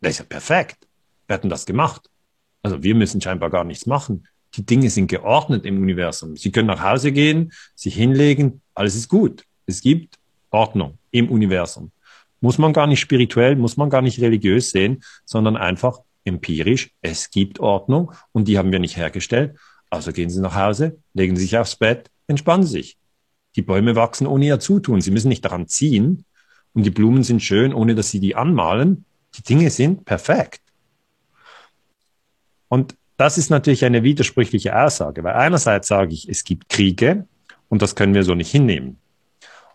Das ist ja perfekt. Wer hat denn das gemacht? Also wir müssen scheinbar gar nichts machen. Die Dinge sind geordnet im Universum. Sie können nach Hause gehen, sich hinlegen, alles ist gut. Es gibt Ordnung im Universum. Muss man gar nicht spirituell, muss man gar nicht religiös sehen, sondern einfach empirisch. Es gibt Ordnung und die haben wir nicht hergestellt. Also gehen Sie nach Hause, legen Sie sich aufs Bett, entspannen Sie sich. Die Bäume wachsen ohne ihr Zutun. Sie müssen nicht daran ziehen. Und die Blumen sind schön, ohne dass Sie die anmalen. Die Dinge sind perfekt. Und das ist natürlich eine widersprüchliche Aussage, weil einerseits sage ich, es gibt Kriege und das können wir so nicht hinnehmen.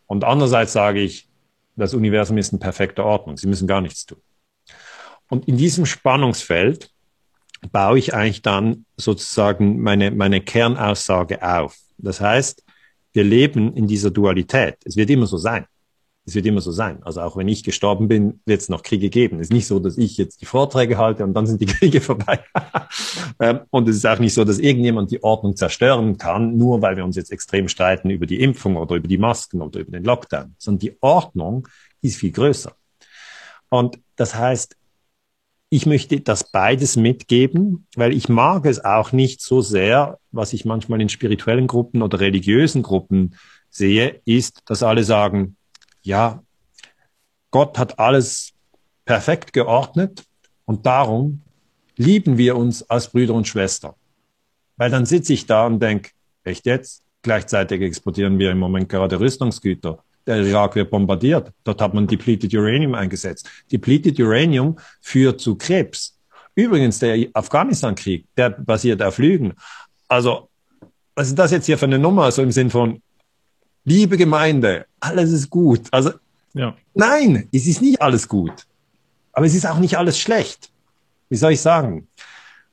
Und andererseits sage ich, das Universum ist in perfekter Ordnung. Sie müssen gar nichts tun. Und in diesem Spannungsfeld baue ich eigentlich dann sozusagen meine, meine Kernaussage auf. Das heißt, wir leben in dieser Dualität. Es wird immer so sein. Es wird immer so sein. Also auch wenn ich gestorben bin, wird es noch Kriege geben. Es ist nicht so, dass ich jetzt die Vorträge halte und dann sind die *laughs* Kriege vorbei. *laughs* Ähm, und es ist auch nicht so, dass irgendjemand die Ordnung zerstören kann, nur weil wir uns jetzt extrem streiten über die Impfung oder über die Masken oder über den Lockdown. Sondern die Ordnung ist viel größer. Und das heißt, ich möchte das beides mitgeben, weil ich mag es auch nicht so sehr, was ich manchmal in spirituellen Gruppen oder religiösen Gruppen sehe, ist, dass alle sagen, ja, Gott hat alles perfekt geordnet und darum lieben wir uns als Brüder und Schwester. Weil dann sitze ich da und denke, echt jetzt? Gleichzeitig exportieren wir im Moment gerade Rüstungsgüter. Der Irak wird bombardiert. Dort hat man depleted Uranium eingesetzt. Depleted Uranium führt zu Krebs. Übrigens, der Afghanistan-Krieg, der basiert auf Lügen. Also, was ist das jetzt hier für eine Nummer? So im Sinn von, liebe Gemeinde, alles ist gut. Also, ja. nein, es ist nicht alles gut. Aber es ist auch nicht alles schlecht. Wie soll ich sagen?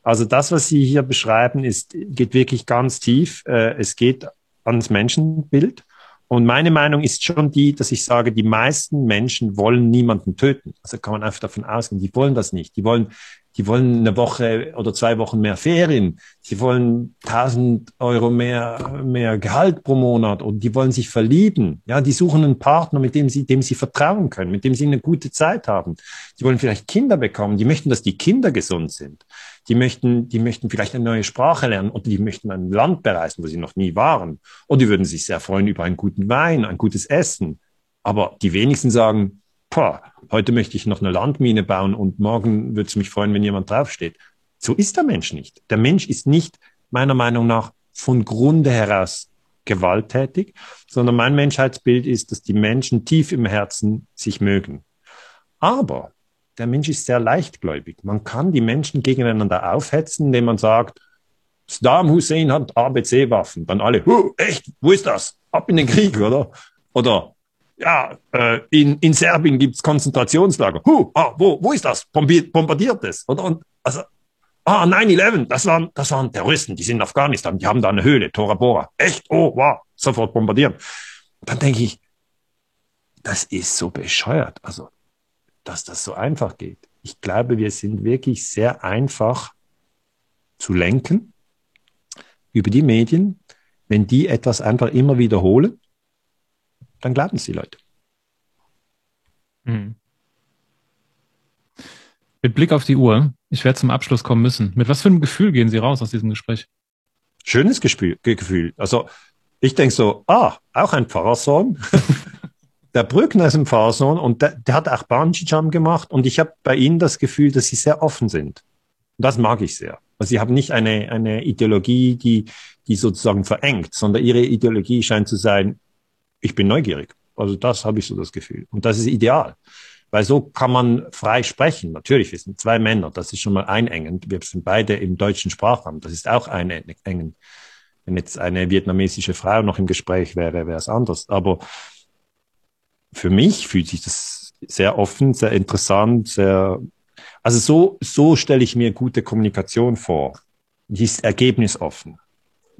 Also das, was Sie hier beschreiben, ist, geht wirklich ganz tief. Äh, es geht ans Menschenbild. Und meine Meinung ist schon die, dass ich sage, die meisten Menschen wollen niemanden töten. Also kann man einfach davon ausgehen, die wollen das nicht. Die wollen die wollen eine Woche oder zwei Wochen mehr Ferien. Sie wollen 1000 Euro mehr, mehr Gehalt pro Monat und die wollen sich verlieben. Ja, die suchen einen Partner, mit dem sie, dem sie vertrauen können, mit dem sie eine gute Zeit haben. Die wollen vielleicht Kinder bekommen. Die möchten, dass die Kinder gesund sind. Die möchten, die möchten vielleicht eine neue Sprache lernen oder die möchten ein Land bereisen, wo sie noch nie waren. Und die würden sich sehr freuen über einen guten Wein, ein gutes Essen. Aber die wenigsten sagen, boah, heute möchte ich noch eine Landmine bauen und morgen würde es mich freuen, wenn jemand draufsteht. So ist der Mensch nicht. Der Mensch ist nicht meiner Meinung nach von Grunde heraus gewalttätig, sondern mein Menschheitsbild ist, dass die Menschen tief im Herzen sich mögen. Aber der Mensch ist sehr leichtgläubig. Man kann die Menschen gegeneinander aufhetzen, indem man sagt, Saddam Hussein hat ABC-Waffen. Dann alle, echt, wo ist das? Ab in den Krieg, oder? Oder ja, äh, in, in Serbien gibt's Konzentrationslager. Huh, ah, wo, wo ist das? Bombiert, bombardiert es? Oder? Und, also, ah, 9-11, das waren, das waren Terroristen, die sind in Afghanistan, die haben da eine Höhle, Tora Bora. Echt? Oh, wow, sofort bombardieren. Dann denke ich, das ist so bescheuert. Also, dass das so einfach geht. Ich glaube, wir sind wirklich sehr einfach zu lenken über die Medien, wenn die etwas einfach immer wiederholen dann glauben es die Leute. Hm. Mit Blick auf die Uhr, ich werde zum Abschluss kommen müssen. Mit was für einem Gefühl gehen Sie raus aus diesem Gespräch? Schönes Gefühl. Gefühl. Also ich denke so, ah, auch ein Pfarrersohn. *laughs* der Brückner ist ein Pfarrersohn und der, der hat auch Bungee Jump gemacht und ich habe bei ihnen das Gefühl, dass sie sehr offen sind. Und das mag ich sehr. Also sie haben nicht eine, eine Ideologie, die, die sozusagen verengt, sondern ihre Ideologie scheint zu sein, ich bin neugierig. Also das habe ich so das Gefühl. Und das ist ideal. Weil so kann man frei sprechen. Natürlich, wir sind zwei Männer, das ist schon mal einengend. Wir sind beide im deutschen Sprachraum, das ist auch einengend. Wenn jetzt eine vietnamesische Frau noch im Gespräch wäre, wäre es anders. Aber für mich fühlt sich das sehr offen, sehr interessant, sehr, also so, so stelle ich mir gute Kommunikation vor. Die ist ergebnisoffen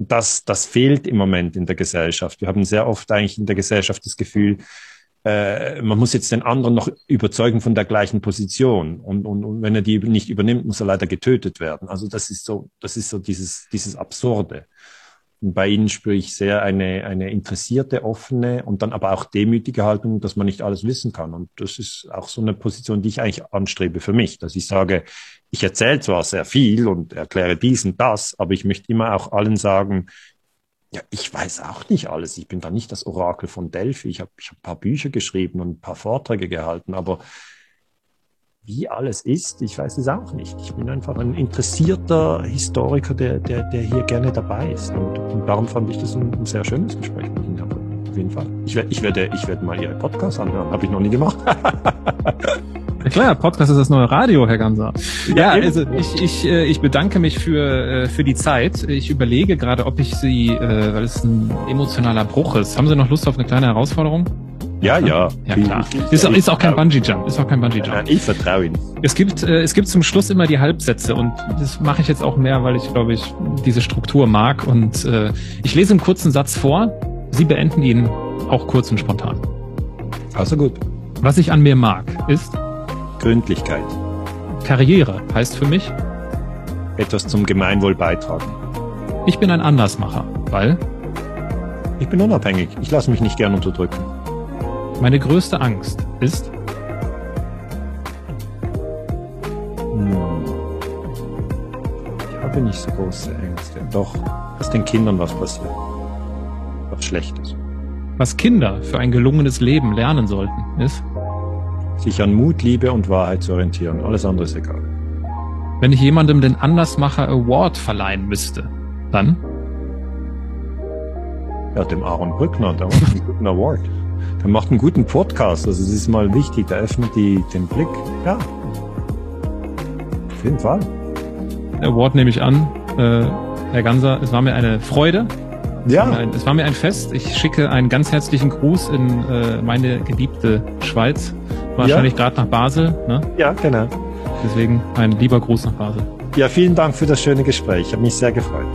das, das fehlt im Moment in der Gesellschaft. Wir haben sehr oft eigentlich in der Gesellschaft das Gefühl, äh, man muss jetzt den anderen noch überzeugen von der gleichen Position. Und, und, und wenn er die nicht übernimmt, muss er leider getötet werden. Also das ist so, das ist so dieses, dieses Absurde. Bei ihnen spüre ich sehr eine, eine interessierte, offene und dann aber auch demütige Haltung, dass man nicht alles wissen kann. Und das ist auch so eine Position, die ich eigentlich anstrebe für mich, dass ich sage, ich erzähle zwar sehr viel und erkläre dies und das, aber ich möchte immer auch allen sagen, ja, ich weiß auch nicht alles. Ich bin da nicht das Orakel von Delphi. Ich habe ich hab ein paar Bücher geschrieben und ein paar Vorträge gehalten, aber wie alles ist, ich weiß es auch nicht. Ich bin einfach ein interessierter Historiker, der, der, der hier gerne dabei ist. Und, und darum fand ich das ein, ein sehr schönes Gespräch mit Ihnen. Auf jeden Fall. Ich, werde, ich, werde, ich werde mal Ihre Podcast anhören. Habe ich noch nie gemacht. Ja klar, Podcast ist das neue Radio, Herr Ganser. Ja, ja also ich, ich, äh, ich bedanke mich für, äh, für die Zeit. Ich überlege gerade, ob ich Sie, äh, weil es ein emotionaler Bruch ist. Haben Sie noch Lust auf eine kleine Herausforderung? Ja, ja. Ja, klar. Ist, ist auch kein Bungee-Jump. Ist auch kein Bungee-Jump. Ich vertraue Ihnen. Es gibt, äh, es gibt zum Schluss immer die Halbsätze und das mache ich jetzt auch mehr, weil ich, glaube ich, diese Struktur mag. Und äh, ich lese einen kurzen Satz vor. Sie beenden ihn auch kurz und spontan. Also gut. Was ich an mir mag, ist Gründlichkeit. Karriere heißt für mich etwas zum Gemeinwohl beitragen. Ich bin ein Andersmacher, weil ich bin unabhängig. Ich lasse mich nicht gern unterdrücken. Meine größte Angst ist? Hm. Ich habe nicht so große Ängste. Doch, dass den Kindern was passiert. Was Schlechtes. Was Kinder für ein gelungenes Leben lernen sollten, ist? Sich an Mut, Liebe und Wahrheit zu orientieren. Alles andere ist egal. Wenn ich jemandem den Andersmacher Award verleihen müsste, dann? Ja, dem Aaron Brückner, der einen guten Award. Der macht einen guten Podcast. Also es ist mal wichtig, der öffnet die, den Blick. Ja. Auf jeden Fall. Award nehme ich an. Äh, Herr Ganser, es war mir eine Freude. Ja. Es war, ein, es war mir ein Fest. Ich schicke einen ganz herzlichen Gruß in äh, meine geliebte Schweiz. Wahrscheinlich ja. gerade nach Basel. Ne? Ja, genau. Deswegen ein lieber Gruß nach Basel. Ja, vielen Dank für das schöne Gespräch. Ich habe mich sehr gefreut.